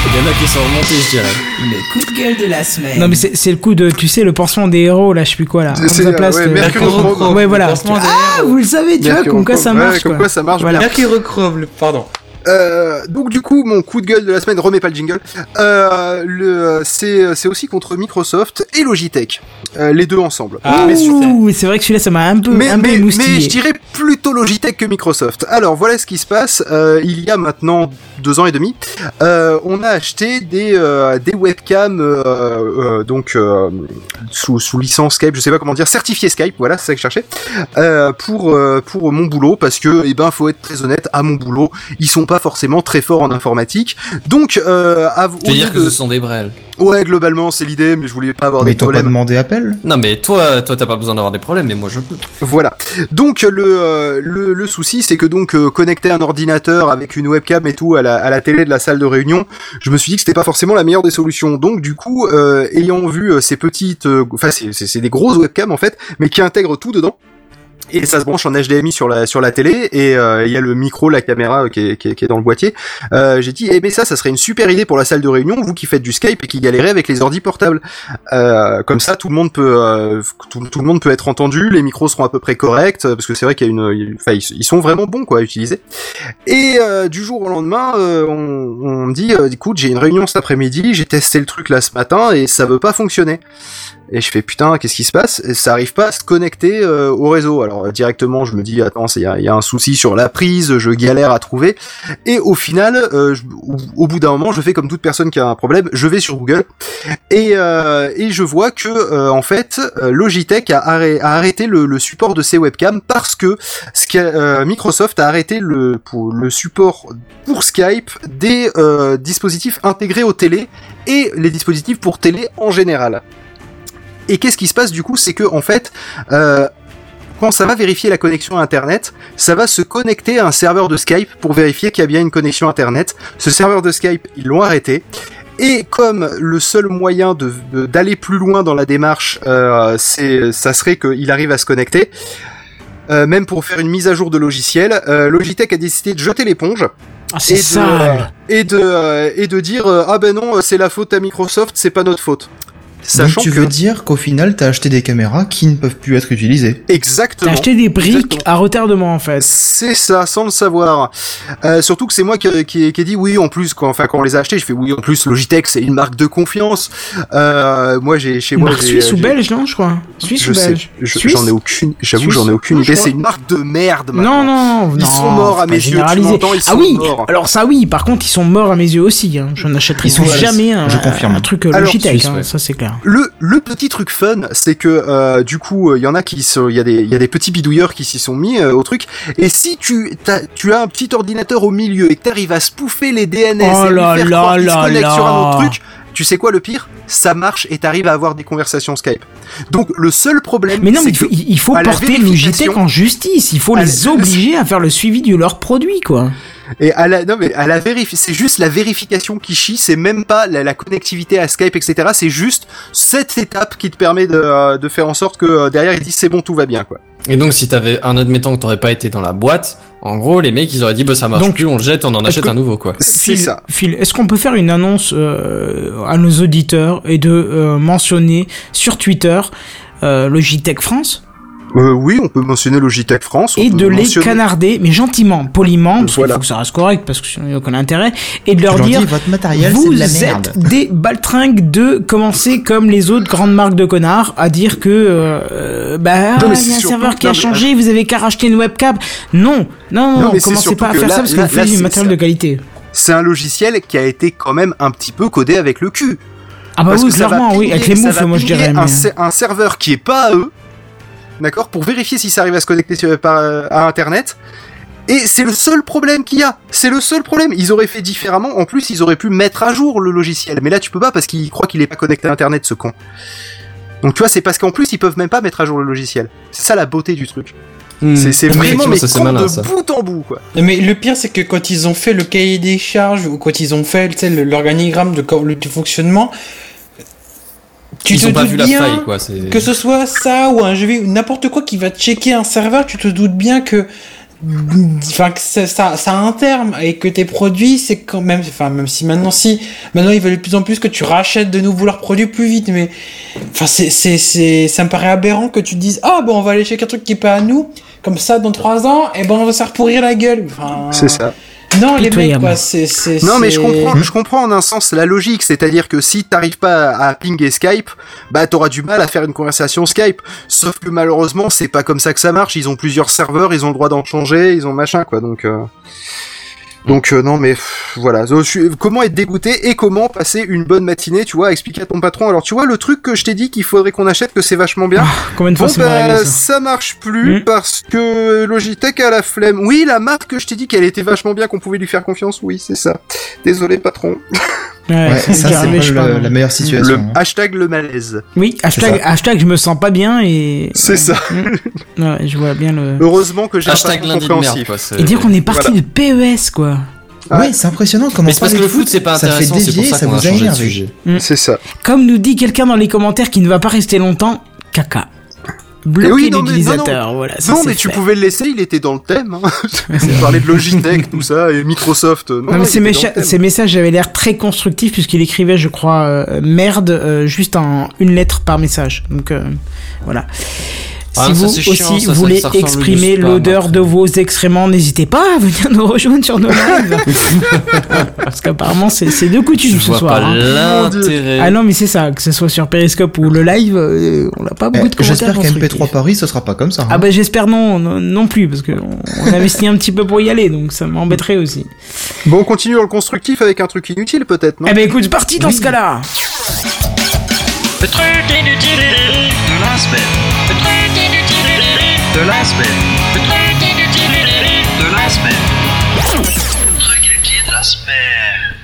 il y en a qui sont remontés, je dirais. Le coup de gueule de la semaine. Non, mais c'est c'est le coup de. Tu sais, le pansement des héros, là, je sais plus quoi, là. C'est- place, ouais, euh, Mercure Chrome. Ouais, voilà. Ah, vous le savez, tu vois, comme quoi ça Ouais, marche, comme quoi. ça marche Voilà. bien. Mercurochrome, pardon. Euh, donc du coup, mon coup de gueule de la semaine, remets pas le jingle. Euh, le, c'est, c'est aussi contre Microsoft et Logitech, Euh, les deux ensemble. Ah, Ouh, c'est vrai que celui-là, ça m'a un peu, mais, un mais, je dirais plutôt Logitech que Microsoft. Alors voilà ce qui se passe. Euh, il y a maintenant deux ans et demi, euh, on a acheté des euh, des webcams euh, euh, donc euh, sous sous licence Skype, je sais pas comment dire, certifié Skype. Voilà, c'est ça que je cherchais. Euh, pour euh, pour mon boulot parce que eh ben faut être très honnête, à mon boulot, ils sont pas pas forcément très forts en informatique. Donc, euh, à, au Tu veux lieu dire que de- ce sont des brels ouais, globalement, c'est l'idée, mais je voulais pas avoir Mais des t'as pas problèmes. demandé appel Non mais toi, toi t'as pas besoin d'avoir des problèmes, mais moi je peux. Voilà. Donc le euh, le, le souci, c'est que donc euh, connecter un ordinateur avec une webcam et tout à la, à la télé de la salle de réunion, je me suis dit que c'était pas forcément la meilleure des solutions. Donc du coup, euh, ayant vu euh, ces petites, euh, enfin c'est- c'est c'est des grosses webcams en fait, mais qui intègrent tout dedans. Et ça se branche en HDMI sur la sur la télé et euh, il y a le micro, la caméra euh, qui est, qui est, dans le boîtier. Euh, J'ai dit eh ben ça, ça serait une super idée pour la salle de réunion, vous qui faites du Skype et qui galérez avec les ordi portables. Comme ça, tout le monde peut tout, le monde peut être entendu, les micros seront à peu près corrects parce que c'est vrai qu'il y a une, enfin ils, sont vraiment bons quoi à utiliser. Et du jour au lendemain, on, on me dit écoute j'ai une réunion cet après-midi, j'ai testé le truc là ce matin et ça veut pas fonctionner. Et je fais putain, qu'est-ce qui se passe? Ça arrive pas à se connecter euh, au réseau. Alors euh, directement, je me dis attends, il y a, y a un souci sur la prise, je galère à trouver. Et au final, euh, au, bout d'un moment, je fais comme toute personne qui a un problème, je vais sur Google et, euh, et je vois que euh, en fait, euh, Logitech a, arrê- a arrêté le, le support de ses webcams parce que Microsoft a arrêté le, le support pour Skype des dispositifs intégrés aux télé et les dispositifs pour télé en général. Et qu'est-ce qui se passe du coup C'est que en fait, euh, quand ça va vérifier la connexion à Internet, ça va se connecter à un serveur de Skype pour vérifier qu'il y a bien une connexion Internet. Ce serveur de Skype, ils l'ont arrêté. Et comme le seul moyen de- de- d'aller plus loin dans la démarche, euh, c'est, ça serait qu'il arrive à se connecter, euh, même pour faire une mise à jour de logiciel, euh, Logitech a décidé de jeter l'éponge Ah, c'est et de, et de et de dire ah ben non c'est la faute à Microsoft c'est pas notre faute Donc sachant tu que veux dire qu'au final t'as acheté des caméras qui ne peuvent plus être utilisées exactement T'as acheté des briques Exactement. à retardement en fait. c'est ça sans le savoir Euh, surtout que c'est moi qui, qui, qui ai dit oui en plus quand enfin quand on les a achetés je fais oui en plus Logitech c'est une marque de confiance euh, moi j'ai chez moi marque j'ai- suisse ou j'ai- belge, non, je crois. Suisse je ou sais belge je- j'en ai aucune j'avoue j'en ai aucune idée c'est une marque de merde Non, maintenant. non, non. Ils sont morts à mes yeux, ils ah oui, morts. alors ça oui, par contre, ils sont morts à mes yeux aussi. Hein. Je n'achèterai jamais un, je confirme. un truc euh, Alors, Logitech, Suisse, hein, ouais. ça c'est clair. Le, le petit truc fun, c'est que euh, du coup, il y en a qui il y a des, il y a des petits bidouilleurs qui s'y sont mis euh, au truc. Et si tu, t'as- tu as un petit ordinateur au milieu et que t'arrives à spoofer les DNS Oh et lui là faire croire se connecte sur un autre truc, tu sais quoi le pire? Ça marche et t'arrives à avoir des conversations Skype. Donc le seul problème, Mais non, mais il faut, il faut porter Logitech en justice. Il faut les obliger à faire le suivi de leurs produits, quoi. Et à la, non mais à la vérif, c'est juste la vérification qui chie, c'est même pas la, la connectivité à Skype, etc. C'est juste cette étape qui te permet de, euh, de faire en sorte que euh, derrière ils disent c'est bon, tout va bien, quoi. Et donc si t'avais un admettant que t'aurais pas été dans la boîte, en gros les mecs ils auraient dit bah ça marche Donc, plus, on le jette, on en achète que- un nouveau quoi. C'est Phil, ça. Phil, est-ce qu'on peut faire une annonce euh, à nos auditeurs et de euh, mentionner sur Twitter euh, Logitech France? Euh, oui, on peut mentionner Logitech France. on et de les mentionner- canarder, mais gentiment, poliment, parce Voilà. qu'il faut que ça reste correct, parce que sinon il n'y a aucun intérêt, et de leur dire dis votre matériel c'est vous de la merde. êtes des baltringues de commencer comme les autres grandes marques de connards à dire que euh, bah mais il y c'est a un surtout- serveur qui a non, mais- changé, vous avez qu'à racheter une webcam. Non, non, non, Non, commencez pas à faire là- ça parce que vous faites du matériel ça. de qualité. C'est un logiciel qui a été quand même un petit peu codé avec le cul. Ah bah Parce oui, clairement, oui, avec les moufles, moi je dirais. Un, mais- un serveur qui est pas à eux, d'accord, pour vérifier si ça arrive à se connecter sur- par, euh, à Internet. Et c'est le seul problème qu'il y a. C'est le seul problème. Ils auraient fait différemment. En plus, ils auraient pu mettre à jour le logiciel. Mais là, tu peux pas parce qu'il croit qu'il est pas connecté à Internet, ce con. Donc tu vois, c'est parce qu'en plus, ils peuvent même pas mettre à jour le logiciel. C'est ça la beauté du truc. C'est c'est vraiment mais ça, malin, de ça. bout en bout, quoi. Mais le pire, c'est que quand ils ont fait le cahier des charges ou quand ils ont fait l'organigramme de fonctionnement, tu ils te ont pas doutes vu la bien faille quoi. c'est- que ce soit ça ou un jeu vidéo, n'importe quoi qui va checker un serveur, tu te doutes bien que enfin que ça, ça, ça a un terme et que tes produits c'est quand même enfin même si maintenant si maintenant ils veulent de plus en plus que tu rachètes de nouveau leurs produits plus vite mais enfin c'est c'est c'est ça me paraît aberrant que tu te dises ah bon on va aller checker un truc qui est pas à nous comme ça dans trois ans et ben on va se faire pourrir la gueule enfin C'est ça. Non les mecs quoi c'est c'est Non, mais je comprends, je comprends en un sens la logique, c'est-à-dire que si t'arrives pas à pinguer Skype, bah t'auras du mal à faire une conversation Skype. Sauf que malheureusement, c'est pas comme ça que ça marche. Ils ont plusieurs serveurs, ils ont le droit d'en changer, ils ont machin quoi. Donc, euh... Donc euh, non mais pff, voilà, je suis- comment être dégoûté et comment passer une bonne matinée, tu vois, expliquer à ton patron. Alors tu vois le truc que je t'ai dit qu'il faudrait qu'on achète, que c'est vachement bien. Combien de fois Bon bah réglé, ça ça marche plus Mm. parce que Logitech a la flemme. Oui, la marque que je t'ai dit qu'elle était vachement bien, qu'on pouvait lui faire confiance. Oui, c'est ça. Désolé patron. Ouais, Ouais, c'est ça, c'est le- pas. la meilleure situation. Le hein. hashtag le malaise. Oui, hashtag, hashtag je me sens pas bien et. C'est ça. Mm. Ouais, je vois bien le. Heureusement que j'ai un Hashtag merde, compréhensif. Et dire qu'on est parti Voilà. de PES, quoi. Ouais, c'est impressionnant comment Mais c'est parce que le foot, c'est pas ça fait intéressant, c'est pour dévier, ça ça vous a énervé. sujet. C'est ça. Comme nous dit quelqu'un dans les commentaires qui ne va pas rester longtemps, caca. Bloquer oui, non, mais- l'utilisateur, voilà. ça, non, mais tu pouvais le laisser, il était dans le thème. Hein. Parlait de Logitech, tout ça, et Microsoft. Non, Non, mais non, ces, thème. ces messages avaient l'air très constructifs puisqu'il écrivait, je crois, euh, merde, euh, juste en une lettre par message. Donc euh, voilà. Ah, si vous chiant, aussi ça, voulez ça exprimer l'odeur de vos excréments, n'hésitez pas à venir nous rejoindre sur nos lives. Parce qu'apparemment, c'est c'est de coutume Je ce vois soir. pas hein. l'intérêt. Ah non, mais c'est ça, que ce soit sur Periscope ou le live, euh, on n'a pas beaucoup de Eh, commentaires J'espère qu'à constructifs. MP3 Paris, ce sera pas comme ça. hein. Ah bah j'espère non, non, non plus, parce qu'on on investit un petit peu pour y aller, donc ça m'embêterait aussi. Bon, on continue dans le constructif avec un truc inutile, peut-être, non? Eh ben écoute, c'est parti dans ce cas-là Le truc inutile de la semaine. De la semaine. Le truc inutile de la semaine. Le truc inutile de la semaine.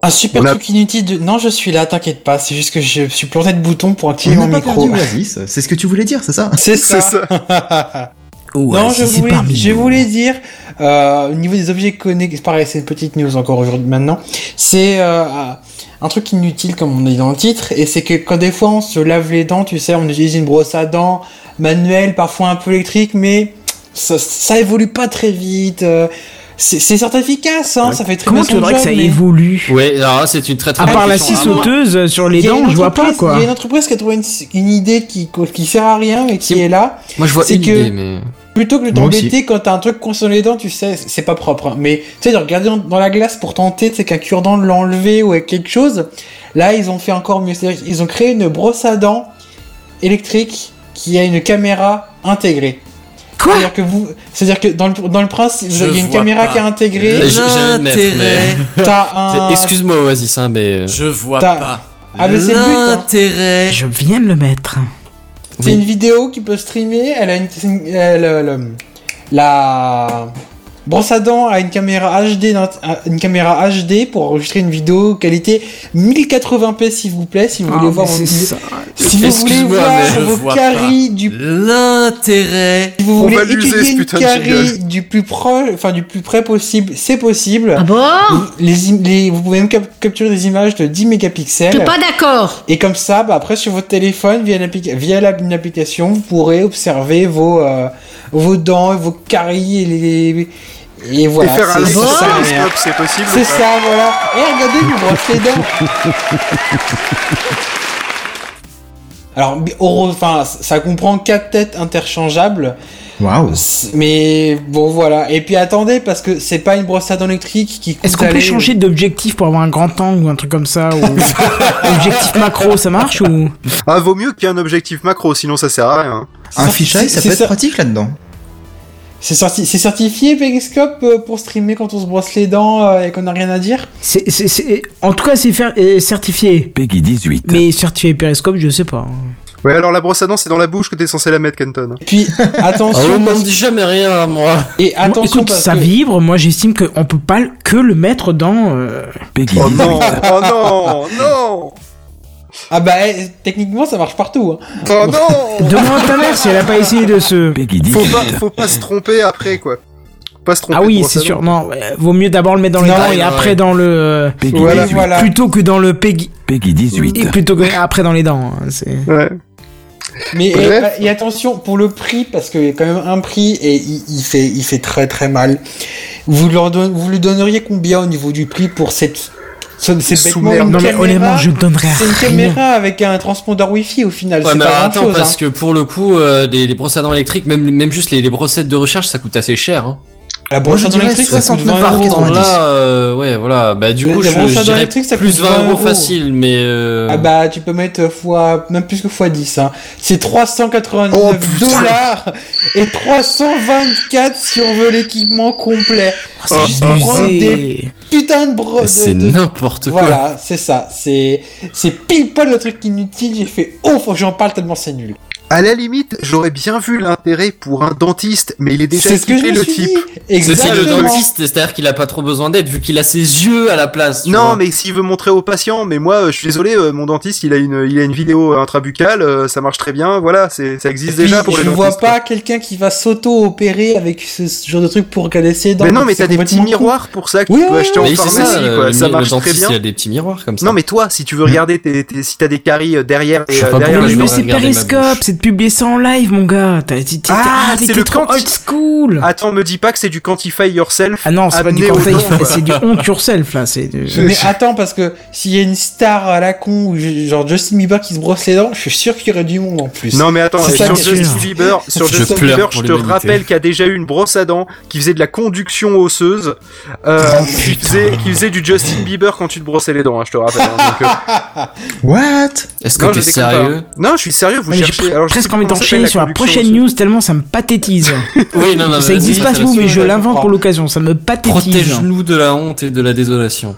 Un super a- truc inutile de... Non, je suis là, t'inquiète pas. C'est juste que je suis planté de bouton pour activer mon micro. c'est ce que tu voulais dire, c'est ça C'est ça. non, je voulais dire, euh, au niveau des objets connectés, pareil, c'est une petite news encore aujourd'hui maintenant. C'est euh, un truc inutile comme on dit dans le titre, et c'est que quand des fois on se lave les dents, tu sais, on utilise une brosse à dents manuelle, parfois un peu électrique, mais ça, ça évolue pas très vite. euh, c'est certes efficace, hein, ça fait très Comment bien tu voudrais que ça mais- évolue? Ouais, alors c'est une très très À part la scie Ah, moi- sauteuse sur les dents, je vois pas quoi. Il y a une entreprise qui a trouvé une, une idée qui, qui sert à rien, mais qui est là. Moi, je vois une que- idée, mais. Plutôt que de t'embêter quand t'as un truc coincé dans les dents, tu sais, c'est pas propre. hein. Mais tu sais, de regarder dans, dans la glace pour tenter, tu sais, qu'un cure-dent de l'enlever ou avec quelque chose. Là, ils ont fait encore mieux. C'est-à-dire qu'ils ont créé une brosse à dents électrique qui a une caméra intégrée. Quoi C'est-à-dire que vous, c'est-à-dire que dans le, dans le principe, Je il y a une caméra pas. qui est intégrée. J'ai- j'ai envie de mettre, L'intérêt. Un. Excuse-moi, Oasis, hein, mais. Je vois T'as- pas. Ah, mais c'est le but, hein. L'intérêt. Je viens de le mettre. C'est une vidéo qui peut streamer. Elle a une, elle, euh, la brosse à dents a une caméra HD, une caméra HD pour enregistrer une vidéo qualité 1080p s'il vous plaît, si vous voulez Ah, voir. vos- si vous voulez voir je vos caries du L'intérêt. si vous On voulez étudier une carie du plus proche, enfin du plus près possible, c'est possible. Ah bon Les, im- les- vous pouvez même cap- capturer des images de 10 Je mégapixels. suis pas d'accord. Et comme ça, bah, après sur votre téléphone, via, via la- une application, vous pourrez observer vos, euh, vos dents, et vos caries et les... Et voilà. et faire un c'est- c'est ça, possible C'est ça, voilà. Et regardez, je me brosse les dents. Alors, enfin, ça comprend quatre têtes interchangeables, Waouh mais bon voilà. Et puis attendez, parce que c'est pas une brosse à dents électrique qui Est-ce qu'on peut changer d'objectif pour avoir un grand angle ou un truc comme ça ou objectif macro, ça marche ou? Ah, vaut mieux qu'il y ait un objectif macro, sinon ça sert à rien. Un fichier, ça peut être ça- pratique là-dedans. C'est certi- certifié Periscope euh, pour streamer quand on se brosse les dents euh, et qu'on n'a rien à dire? C'est- En tout cas, c'est euh, certifié. Peggy 18. Mais certifié Periscope, je sais pas. Ouais, alors la brosse à dents, c'est dans la bouche que t'es censé la mettre, Kenton. Et puis Ah, attention, on m'en parce- dit jamais rien à moi. et Bon, attention écoute, parce ça que vibre. Moi, j'estime qu'on peut pas que le mettre dans. euh, Peggy Oh 18. non, oh non, non, ah bah eh, techniquement ça marche partout. Hein. oh non Demande à ta mère si elle a pas essayé de se. Peggy Faut 18. pas, faut pas se tromper après, quoi. Faut Pas se tromper. Ah oui, c'est sûr. Non, vaut mieux d'abord le mettre dans les dents et ouais. après dans le. Peggy Voilà, 18. voilà. Plutôt que dans le Peggy. Peggy 18. Et plutôt que après dans les dents. hein, C'est. Ouais. Mais et, Bref. et attention pour le prix parce qu'il y a quand même un prix et il, il fait il fait très très mal. Vous leur don- vous lui donneriez combien au niveau du prix pour cette ce- c'est Non mais caméra- honnêtement, je donnerais C'est une rien. caméra avec un transpondeur Wi-Fi au final. Ouais, c'est mais pas attends, chose. parce que pour le coup, euh, les, les brosses à dents électriques, même, même juste les, les brossettes de recharge, ça coûte assez cher. Hein. La je à électrique, ça coûte 69 20 Par euros. euros. contre, 90. là, euh, ouais, voilà. Bah, du coup, je, je dirais ça plus coûte 20 20 euros euros. facile, mais euh... Ah bah tu peux mettre fois même plus que fois 10 hein. C'est 399 Oh, dollars et 324 si on veut l'équipement complet. C'est Oh, juste oh, oh. abusé. Putain de bro de- c'est de- n'importe quoi. Voilà, c'est ça. C'est c'est pile poil le truc inutile. J'ai fait oh faut que j'en parle tellement c'est nul. À la limite, j'aurais bien vu l'intérêt pour un dentiste, mais il est déjà C'est ce que je le type. dit. C'est Exactement. le dentiste, c'est-à-dire qu'il a pas trop besoin d'aide vu qu'il a ses yeux à la place. tu Non, vois. mais s'il veut montrer au patient, mais moi, euh, je suis désolé, euh, mon dentiste, il a une, il a une vidéo intrabuccale, euh, ça marche très bien, voilà, c'est, ça existe Puis, déjà pour les je vois pas quelqu'un qui va s'auto-opérer avec ce, ce genre de truc pour regarder ses dents. Mais non, mais t'as des petits miroirs pour ça que Oui, tu peux oui, acheter en Mais c'est pharmacie, ça, quoi. le, ça le marche très dentiste, bien. il a des petits miroirs comme ça. Non, mais toi, si tu veux regarder si t'as des caries derrière, Je derrière je c'est c'est de publier ça en live, mon gars. T'as Ah, c'est le trop quanti- old school. Attends, me dis pas que c'est du quantify yourself. Ah non, c'est pas du quoi. c'est du honte yourself là. C'est de- Mais attends, parce que s'il y a une star à la con, genre Justin Bieber qui se brosse les dents, je suis sûr qu'il y aurait du monde en plus. Non mais attends, C'est sur ça, Justin sûr. Bieber, sur Je Justin Bieber, je te rappelle qu'il y a déjà eu une brosse à dents qui faisait de la conduction osseuse, euh, Oh, qui, faisait, qui faisait du Justin Bieber quand tu te brossais les dents, hein, je te rappelle. hein, donc, euh, What Est-ce non, que je t'es pas. sérieux? Non, je suis sérieux, vous mais J'ai presque envie d'enchaîner sur la prochaine news tellement ça me pathétise. Oui, non, non, ça vas-y, existe pas ce mot, mais je l'invente pour l'occasion. Ça me pathétise. Protège-nous de la honte et de la désolation.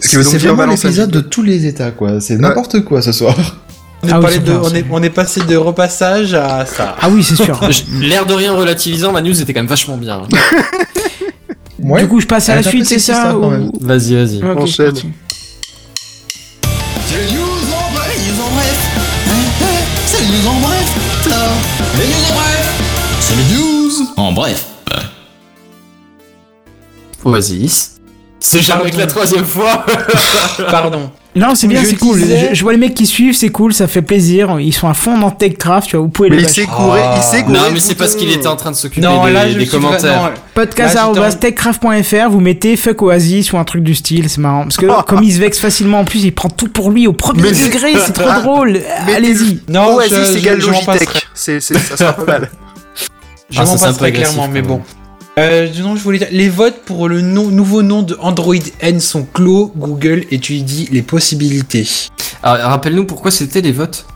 C'est vraiment l'épisode de tous les états, quoi. C'est n'importe quoi ce soir. On est, Ah oui, parlé c'est de- bien, on, est, on est passé de repassage à ça. Ah oui, c'est sûr. L'air de rien relativisant, ma news était quand même vachement bien. Ouais. Du coup, je passe à Elle la suite, c'est ça hein, ou-. Vas-y, vas-y. Ok, Les news en bref. C'est les news en bref. Vas-y. C'est jamais que la troisième fois. Pardon. Non, c'est bien, c'est cool. disais- Je, je vois les mecs qui suivent, c'est cool, ça fait plaisir. Ils sont à fond dans TechCraft, tu vois, vous pouvez Mais les il lâcher. s'est gouré, il s'est gouré. non, mais c'est parce qu'il était en train de s'occuper des, là, je des commentaires. Podcast.techcraft.fr, vous mettez fuck Oasis ou un truc du style, c'est marrant. Parce que comme il se vexe facilement en plus, il prend tout pour lui au premier Mais- degré, c'est trop Ah, drôle. mais- Allez-y. Non, Oasis égale Logitech. C'est, ça sera pas mal. Je Ah, m'en passerai clairement, mais bon. Euh, non, je voulais dire, les votes pour le nom- nouveau nom de Android N sont clos. Google étudie les possibilités. Alors, rappelle-nous pourquoi c'était les votes.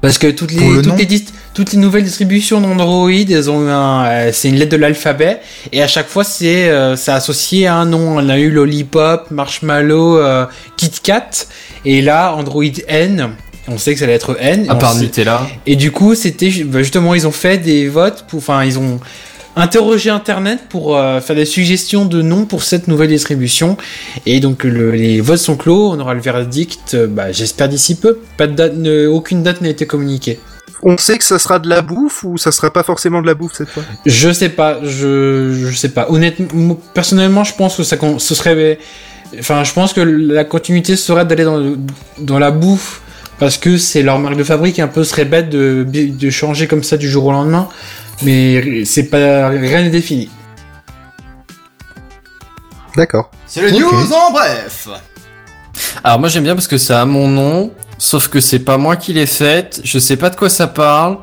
Parce que toutes les, le toutes les, dis- toutes les nouvelles distributions d'Android, elles ont un, euh, c'est une lettre de l'alphabet, et à chaque fois c'est, euh, c'est associé à un nom. On a eu Lollipop, Marshmallow, euh, KitKat, et là Android N. On sait que ça allait être N. et À part Nutella. Et du coup, c'était bah, justement, ils ont fait des votes, pour, enfin, ils ont interrogé Internet pour euh, faire des suggestions de noms pour cette nouvelle distribution. Et donc, le- les votes sont clos. On aura le verdict, euh, bah, j'espère d'ici peu. Pas de date, ne- aucune date n'a été communiquée. On sait que ça sera de la bouffe ou ça sera pas forcément de la bouffe cette fois? Je sais pas, je, je sais pas. Honnêtement, personnellement, je pense que ça, ce serait, enfin, je pense que la continuité serait d'aller dans, le- dans la bouffe. Parce que c'est leur marque de fabrique, et un peu serait bête de, de changer comme ça du jour au lendemain. Mais c'est pas, rien n'est défini. D'accord. C'est les news en bref. Alors moi j'aime bien parce que ça a mon nom, sauf que c'est pas moi qui l'ai faite, je sais pas de quoi ça parle.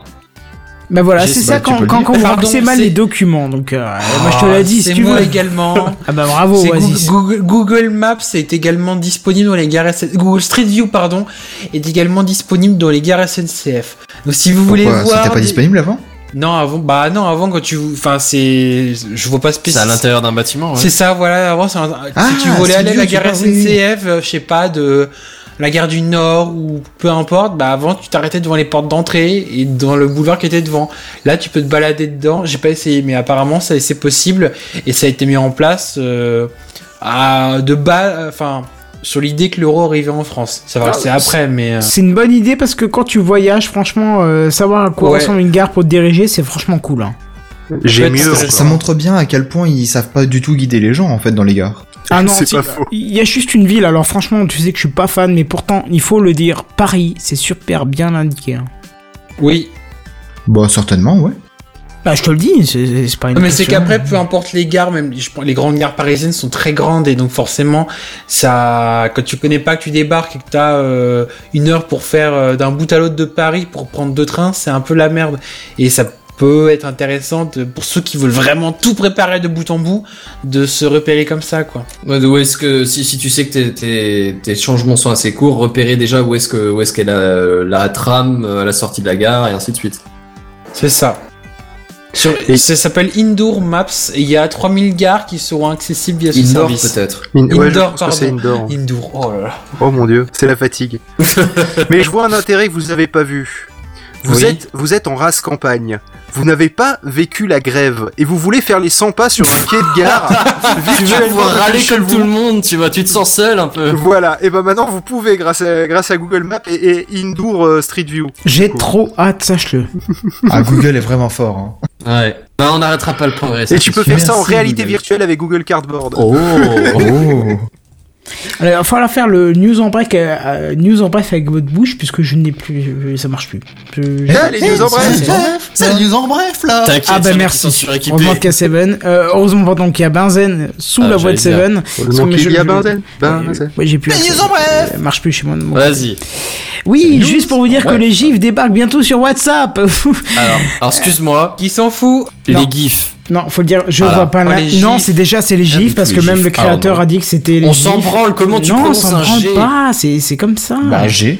Bah voilà, c'est ça quand, le quand, quand Pardon, remplissez mal les documents. Donc, euh, moi je te l'ai dit, si c'est tu moi veux. également. Ah bah bravo, Oasis. Google, Google Maps est également disponible dans les gares SNCF. Google Street View, pardon, est également disponible dans les gares SNCF. Donc si vous voulez voir. C'était pas disponible avant Non, avant, bah non, avant quand tu, enfin c'est, je vois pas C'est à l'intérieur d'un bâtiment. ouais. C'est ça, voilà. Avant, c'est un- Ah, si tu voulais aller à la gare. SNCF, euh, je sais pas, de la gare du Nord ou peu importe, bah avant tu t'arrêtais devant les portes d'entrée et dans le boulevard qui était devant. Là, tu peux te balader dedans. J'ai pas essayé, mais apparemment ça c'est possible et ça a été mis en place euh, à de bas, enfin sur l'idée que l'euro arrivait en France. Ça va Ah, rester après, mais euh, C'est une bonne idée parce que quand tu voyages, franchement, euh, savoir à quoi Ouais. ressemble une gare pour te diriger, c'est franchement cool. Hein. J'ai fait, mieux. ça-. Ça montre bien à quel point ils savent pas du tout guider les gens en fait dans les gares. Ah non, C'est pas faux. Il y a juste une ville, alors franchement, tu sais que je suis pas fan, mais pourtant, il faut le dire, Paris, c'est super bien indiqué. hein. oui. Bah certainement, ouais. Bah, je te le dis, c'est pas une Non, mais c'est qu'après, peu importe les gares, même je les grandes gares parisiennes sont très grandes et donc forcément, ça, quand tu connais pas que tu débarques et que t'as euh, une heure pour faire euh, d'un bout à l'autre de Paris pour prendre deux trains, c'est un peu la merde. Et ça, peut être intéressante pour ceux qui veulent vraiment tout préparer de bout en bout, de se repérer comme ça, quoi. Ouais, où est-ce que si, si tu sais que tes, tes, tes changements sont assez courts, repérer déjà où est-ce que où est-ce qu'est la, la tram euh, à la sortie de la gare et ainsi de suite. C'est ça. Sur, ça s'appelle Indoor Maps et il y a 3000 gares qui seront accessibles via ce Indoor service. peut-être. In- ouais, je Indoor, que c'est pardon. indoor. Indoor, oh là là. Oh mon dieu, c'est la fatigue. Mais je vois un intérêt que vous avez pas vu. Vous Oui. êtes, vous êtes en race campagne. Vous n'avez pas vécu la grève et vous voulez faire les 100 pas sur un quai de gare. Tu vas pouvoir râler comme vous. tout le monde, tu vois, tu te sens seul un peu. Voilà, et ben maintenant vous pouvez grâce à, grâce à Google Maps et, et Indoor euh, Street View. J'ai trop hâte, sache-le. Ah, Google est vraiment fort. Hein. Ouais. Non, on n'arrêtera pas le progrès. Et tu peux faire ça en réalité Google. virtuelle avec Google Cardboard. Oh. Oh. Alors, il va falloir faire le news en break, euh, euh, news en bref avec votre bouche, puisque je n'ai plus, je- ça marche plus. Je- Ah, les news en bref. c'est- Bref, c'est la news en bref là T'inquiète, Ah bah merci. Heureusement qu'il y a Seven. Euh, heureusement pardon qu'il y a Benzen sous Ah, la voix de Seven. Heureusement qu'il y a Benzen. Euh, Benzen. Ouais, j'ai plus. Les news en bref Euh, marche plus chez moi. de mon Vas-y. Oui, juste pour vous dire que bref. les gifs débarquent bientôt sur WhatsApp. Alors, alors excuse-moi, Qui s'en fout les gifs. Non, faut le dire, je Voilà. vois pas Oh, là. Non, c'est déjà c'est les Ah, gifs parce que même gifs. le créateur Ah, a dit que c'était les On s'en branle, comment tu non, on prononces un branle G pas, c'est c'est comme ça. Bah, G.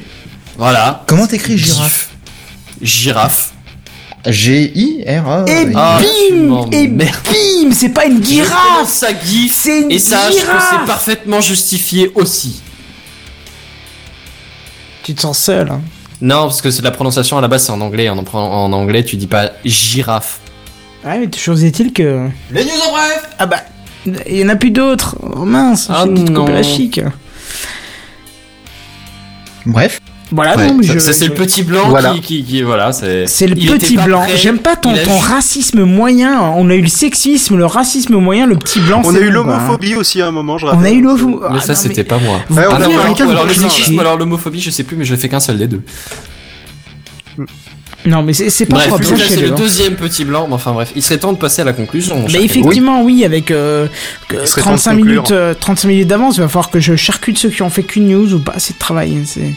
Voilà. Comment t'écris girafe. Girafe. G-I-R-A. Et Ah, bim. Et bim C'est pas une girafe ça gif. C'est une Et sache que c'est parfaitement justifié aussi. Tu te sens seul. Hein. Non, parce que c'est la prononciation à la base c'est en anglais. En, en anglais, tu dis pas girafe. Ouais, mais toujours est-il que. Les news en bref Ah bah, il y en a plus d'autres. Oh mince, Ah j'ai une la chic. Bref. Voilà, Ouais, non, mais ça- je- ça, c'est je- le petit blanc Voilà. qui, qui, qui- voilà, c'est. C'est le il petit blanc. prêt, J'aime pas ton, racisme moyen. On a eu le sexisme, le racisme moyen, le petit blanc. On a eu quoi, hein. l'homophobie aussi à un moment, je On rappelle. a eu l'homophobie. Mais ça, c'était pas moi. Vous Ouais, on a- alors le sexisme, alors l'homophobie, je sais plus, mais je fais qu'un seul des deux. Non, mais c'est c'est pas Bref, cas, c'est le hein. deuxième petit blanc. Mais enfin bref, il serait temps de passer à la conclusion. Mais cher effectivement, oui, avec euh, que Il serait temps de 35 conclure. minutes, euh, 35 minutes d'avance, il va falloir que je charcute ceux qui ont fait qu'une news ou pas assez de travail. C'est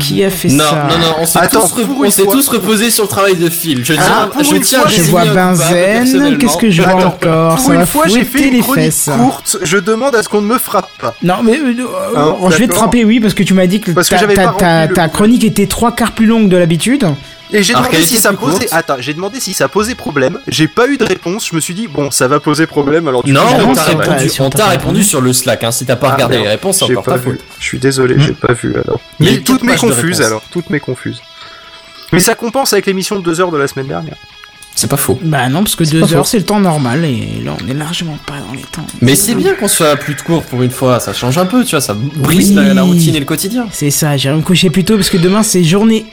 qui a fait Non, ça non, non, on s'est Attends, tous, re- pour on s'est tous reposés sur le travail de Phil. Je, Ah, tiens- pour je une tiens fois, Je vois Benzen. Qu'est-ce que je vois Attends, encore Pour Ça une fois, j'ai fait une chronique fesses. courte. Je demande à ce qu'on ne me frappe pas. Non, mais euh, euh, Hein, je vais te frapper, oui, parce que tu m'as dit que ta, chronique était trois quarts plus longue de l'habitude. Et j'ai demandé si ça posait. Attends, j'ai demandé si ça posait problème. J'ai pas eu de réponse. Je me suis dit bon, ça va poser problème. Alors du Non, coup, on t'a répondu, pas- si on t'a pas répondu répondu. sur le Slack. Hein. Si t'as pas Ah, regardé les réponses, c'est encore pas ta vu. faute. Je suis désolé, j'ai pas vu alors. Mais toutes mes confuses alors, toutes mes confuses. Mais ça compense avec l'émission de 2 heures de la semaine dernière. C'est pas faux. Bah non, parce que pas deux faux. heures c'est le temps normal et là on est largement pas dans les temps. Mais c'est bien qu'on soit plus de court pour une fois. Ça change un peu, tu vois. Ça brise Oui. la, la routine et le quotidien. C'est ça, j'irai me coucher plus tôt parce que demain c'est journée.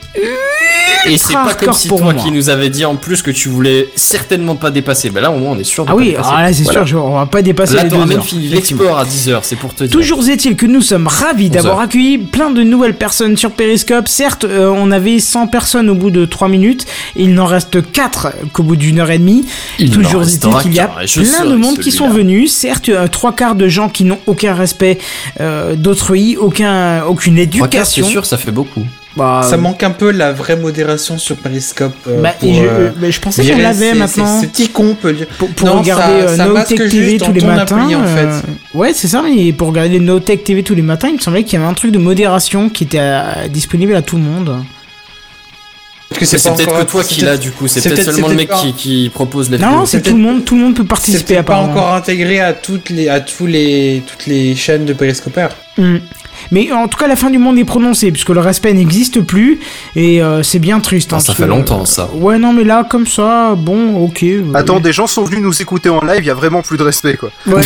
Et c'est pas comme si pour toi moi. qui nous avais dit en plus que tu voulais certainement pas dépasser. Ben là, au moins, on est sûr de Ah pas oui, dépasser. ah là c'est Voilà. sûr, on va pas dépasser Là, les deux même heures. fini l'export à 10h, c'est pour te dire. Toujours est-il que nous sommes ravis d'avoir 11 heures. accueilli plein de nouvelles personnes sur Periscope. Certes, euh, on avait 100 personnes au bout de 3 minutes, il n'en reste 4 qu'au bout d'une heure et demie. Il Toujours est-il qu'il y a plein de monde qui sont venus. Certes, euh, trois quarts de gens qui n'ont aucun respect euh, d'autrui, aucun, aucune Trois quarts, c'est éducation. sûr, ça fait beaucoup. Bah, Ça manque un peu la vraie modération sur Periscope. euh, bah, pour, je, euh, mais je pensais qu'on l'avait maintenant. ces- Ces petits cons, on peut le dire. Pour, pour Non, regarder ça- euh, ça No Tech TV tous les matins. appli, en fait. euh, Ouais, c'est ça, mais pour regarder No Tech TV tous les matins, il me semblait qu'il y avait un truc de modération qui était euh, disponible à tout le monde. Parce que C'est peut-être que toi qui c'est l'as du coup. C'est c'est peut-être seulement le c'est mec qui, qui propose la Non, vidéo. non, c'est tout le monde, tout le monde peut C'est participer peut-être pas encore intégré à toutes les, à tous les, toutes les chaînes de Periscopers. Hmm. Mais en tout cas, la fin du monde est prononcée, puisque le respect n'existe plus, et euh, c'est bien triste. Ah, hein, ça fait que- longtemps, ça. Ouais, non, mais là, comme ça, bon, ok. euh, Attends, des gens sont venus nous écouter en live. Il y a vraiment plus de respect quoi. Ouais,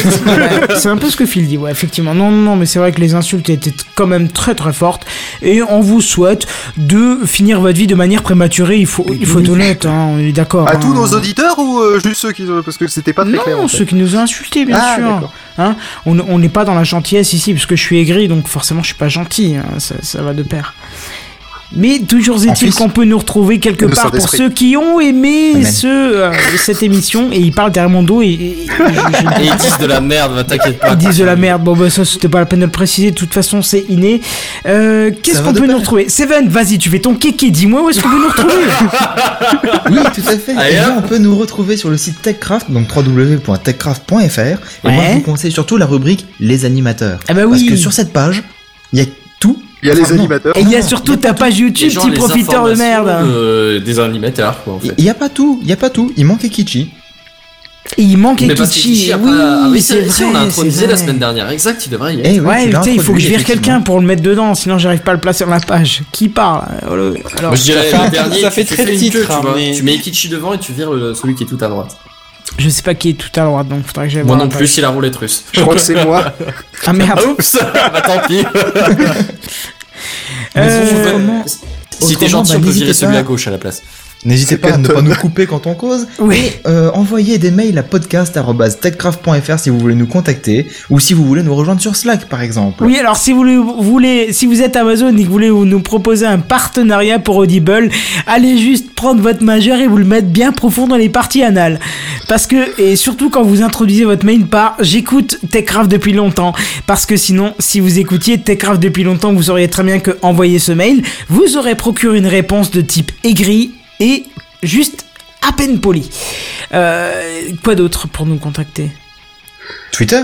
c'est- un peu ce que Phil dit, ouais, effectivement. Non, non, non, mais c'est vrai que les insultes étaient quand même très très fortes. Et on vous souhaite de finir votre vie de manière prématurée. Il faut, il faut être honnête, hein, on est d'accord. À hein. tous nos auditeurs ou euh, juste ceux qui parce que c'était pas très clair. Non, en fait. ceux qui nous ont insultés, bien Ah, sûr. d'accord. Hein on on n'est pas dans la gentillesse ici, parce que je suis aigri, donc forcément je suis pas gentil. hein, ça, ça va de pair. Mais toujours est-il qu'on peut nous retrouver quelque part pour ceux qui ont aimé ce, euh, cette émission et ils parlent derrière mon dos et, et- et je- je- Et ils disent de la merde, va t'inquiète pas. ils disent de la merde. Bon bah ça c'était pas la peine de le préciser. De toute façon c'est inné. Euh, Qu'est-ce qu'on peut nous retrouver? Seven, vas-y, tu fais ton kéké. Dis-moi où est-ce qu'on peut nous retrouver Oui, tout à fait. Allez, Et là, hop. on peut nous retrouver sur le site TechCraft, donc www.techcraft.fr. Et moi, Ouais. je vous conseille surtout la rubrique Les animateurs. Ah bah Parce oui. que sur cette page, il y a tout. Il y a les Enfin, animateurs. Et il y a surtout y a ta page YouTube, petit profiteur de merde. de- des animateurs, quoi, en fait. Il y a pas tout, il y a pas tout. Il manque Ekichi. Et il manque Ekichi. Oui, pas- ah oui, c'est vrai. on a introduit la semaine dernière. Exact, il devrait y être. Eh Ouais, il faut que je vire quelqu'un pour le mettre dedans, sinon j'arrive pas à le placer sur la page. Qui parle Alors, Moi, je dirais fait un le peu- dernier, ça tu- fait tu très fais une titre, queue, tu hein, vois. mais- Tu mets Ikichi devant et tu vires le- celui qui est tout à droite. Je sais pas qui est tout à droite, donc faudrait que j'aille Moi voir non la plus, page. c'est la roulette russe. Je crois que c'est moi. Ah merde. Oups, bah tant pis. Euh, Si autrement- t'es gentil, bah, on peut n'hésitez virer celui pas. à gauche à la place. N'hésitez pas à ne pas nous couper quand on cause. Oui. Et euh, envoyez des mails à podcast.techcraft.fr si vous voulez nous contacter ou si vous voulez nous rejoindre sur Slack par exemple. Oui, alors si vous voulez, si vous êtes Amazon et que vous voulez nous proposer un partenariat pour Audible, allez juste prendre votre majeur et vous le mettre bien profond dans les parties anales. Parce que, et surtout quand vous introduisez votre mail par j'écoute Techcraft depuis longtemps. Parce que sinon, si vous écoutiez Techcraft depuis longtemps, vous sauriez très bien que envoyer ce mail vous aurait procuré une réponse de type aigri et juste à peine poli. Euh, quoi d'autre pour nous contacter? Twitter.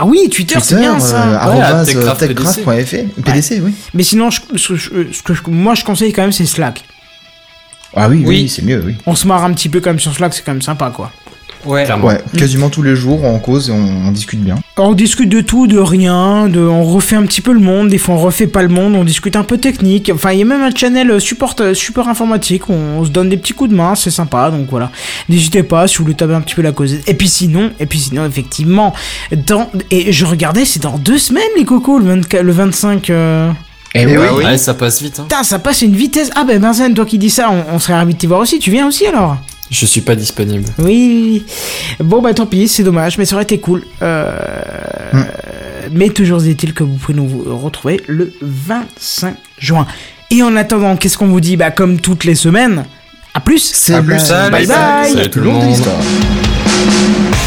Ah oui, Twitter, c'est Twitter, bien ça. euh, Ouais. Techcraft euh, techcraft.fr, PDC, oui. Mais sinon, je- ce, je- ce que je- moi je conseille quand même, c'est Slack. Ah oui, oui, Oui. c'est mieux, oui. On se marre un petit peu quand même sur Slack, c'est quand même sympa quoi. Ouais. Clairement. Ouais, quasiment tous les jours on cause et on, on discute bien. On discute de tout, de rien, de, on refait un petit peu le monde, des fois on refait pas le monde, on discute un peu technique. Enfin, il y a même un channel support, support informatique, où on se donne des petits coups de main, c'est sympa, donc voilà. N'hésitez pas si vous voulez taper un petit peu la cause. Et puis sinon, et puis sinon, effectivement, dans, et je regardais, c'est dans deux semaines les cocos, le, 24 le 25. euh, Et, Eh oui. oui. Ouais, ça passe vite. Hein. Putain, ça passe à une vitesse. Ah ben Benzen, toi qui dis ça, on, on serait ravis de te voir aussi. Tu viens aussi alors? Je suis pas disponible. Oui, oui, oui. Bon, bah tant pis, c'est dommage, mais ça aurait été cool. Euh, Hmm. Mais toujours est-il que vous pouvez nous retrouver le 25 juin. Et en attendant, qu'est-ce qu'on vous dit? Bah, comme toutes les semaines, à plus C'est À plus, bye bye. Salut tout le long de monde. l'histoire.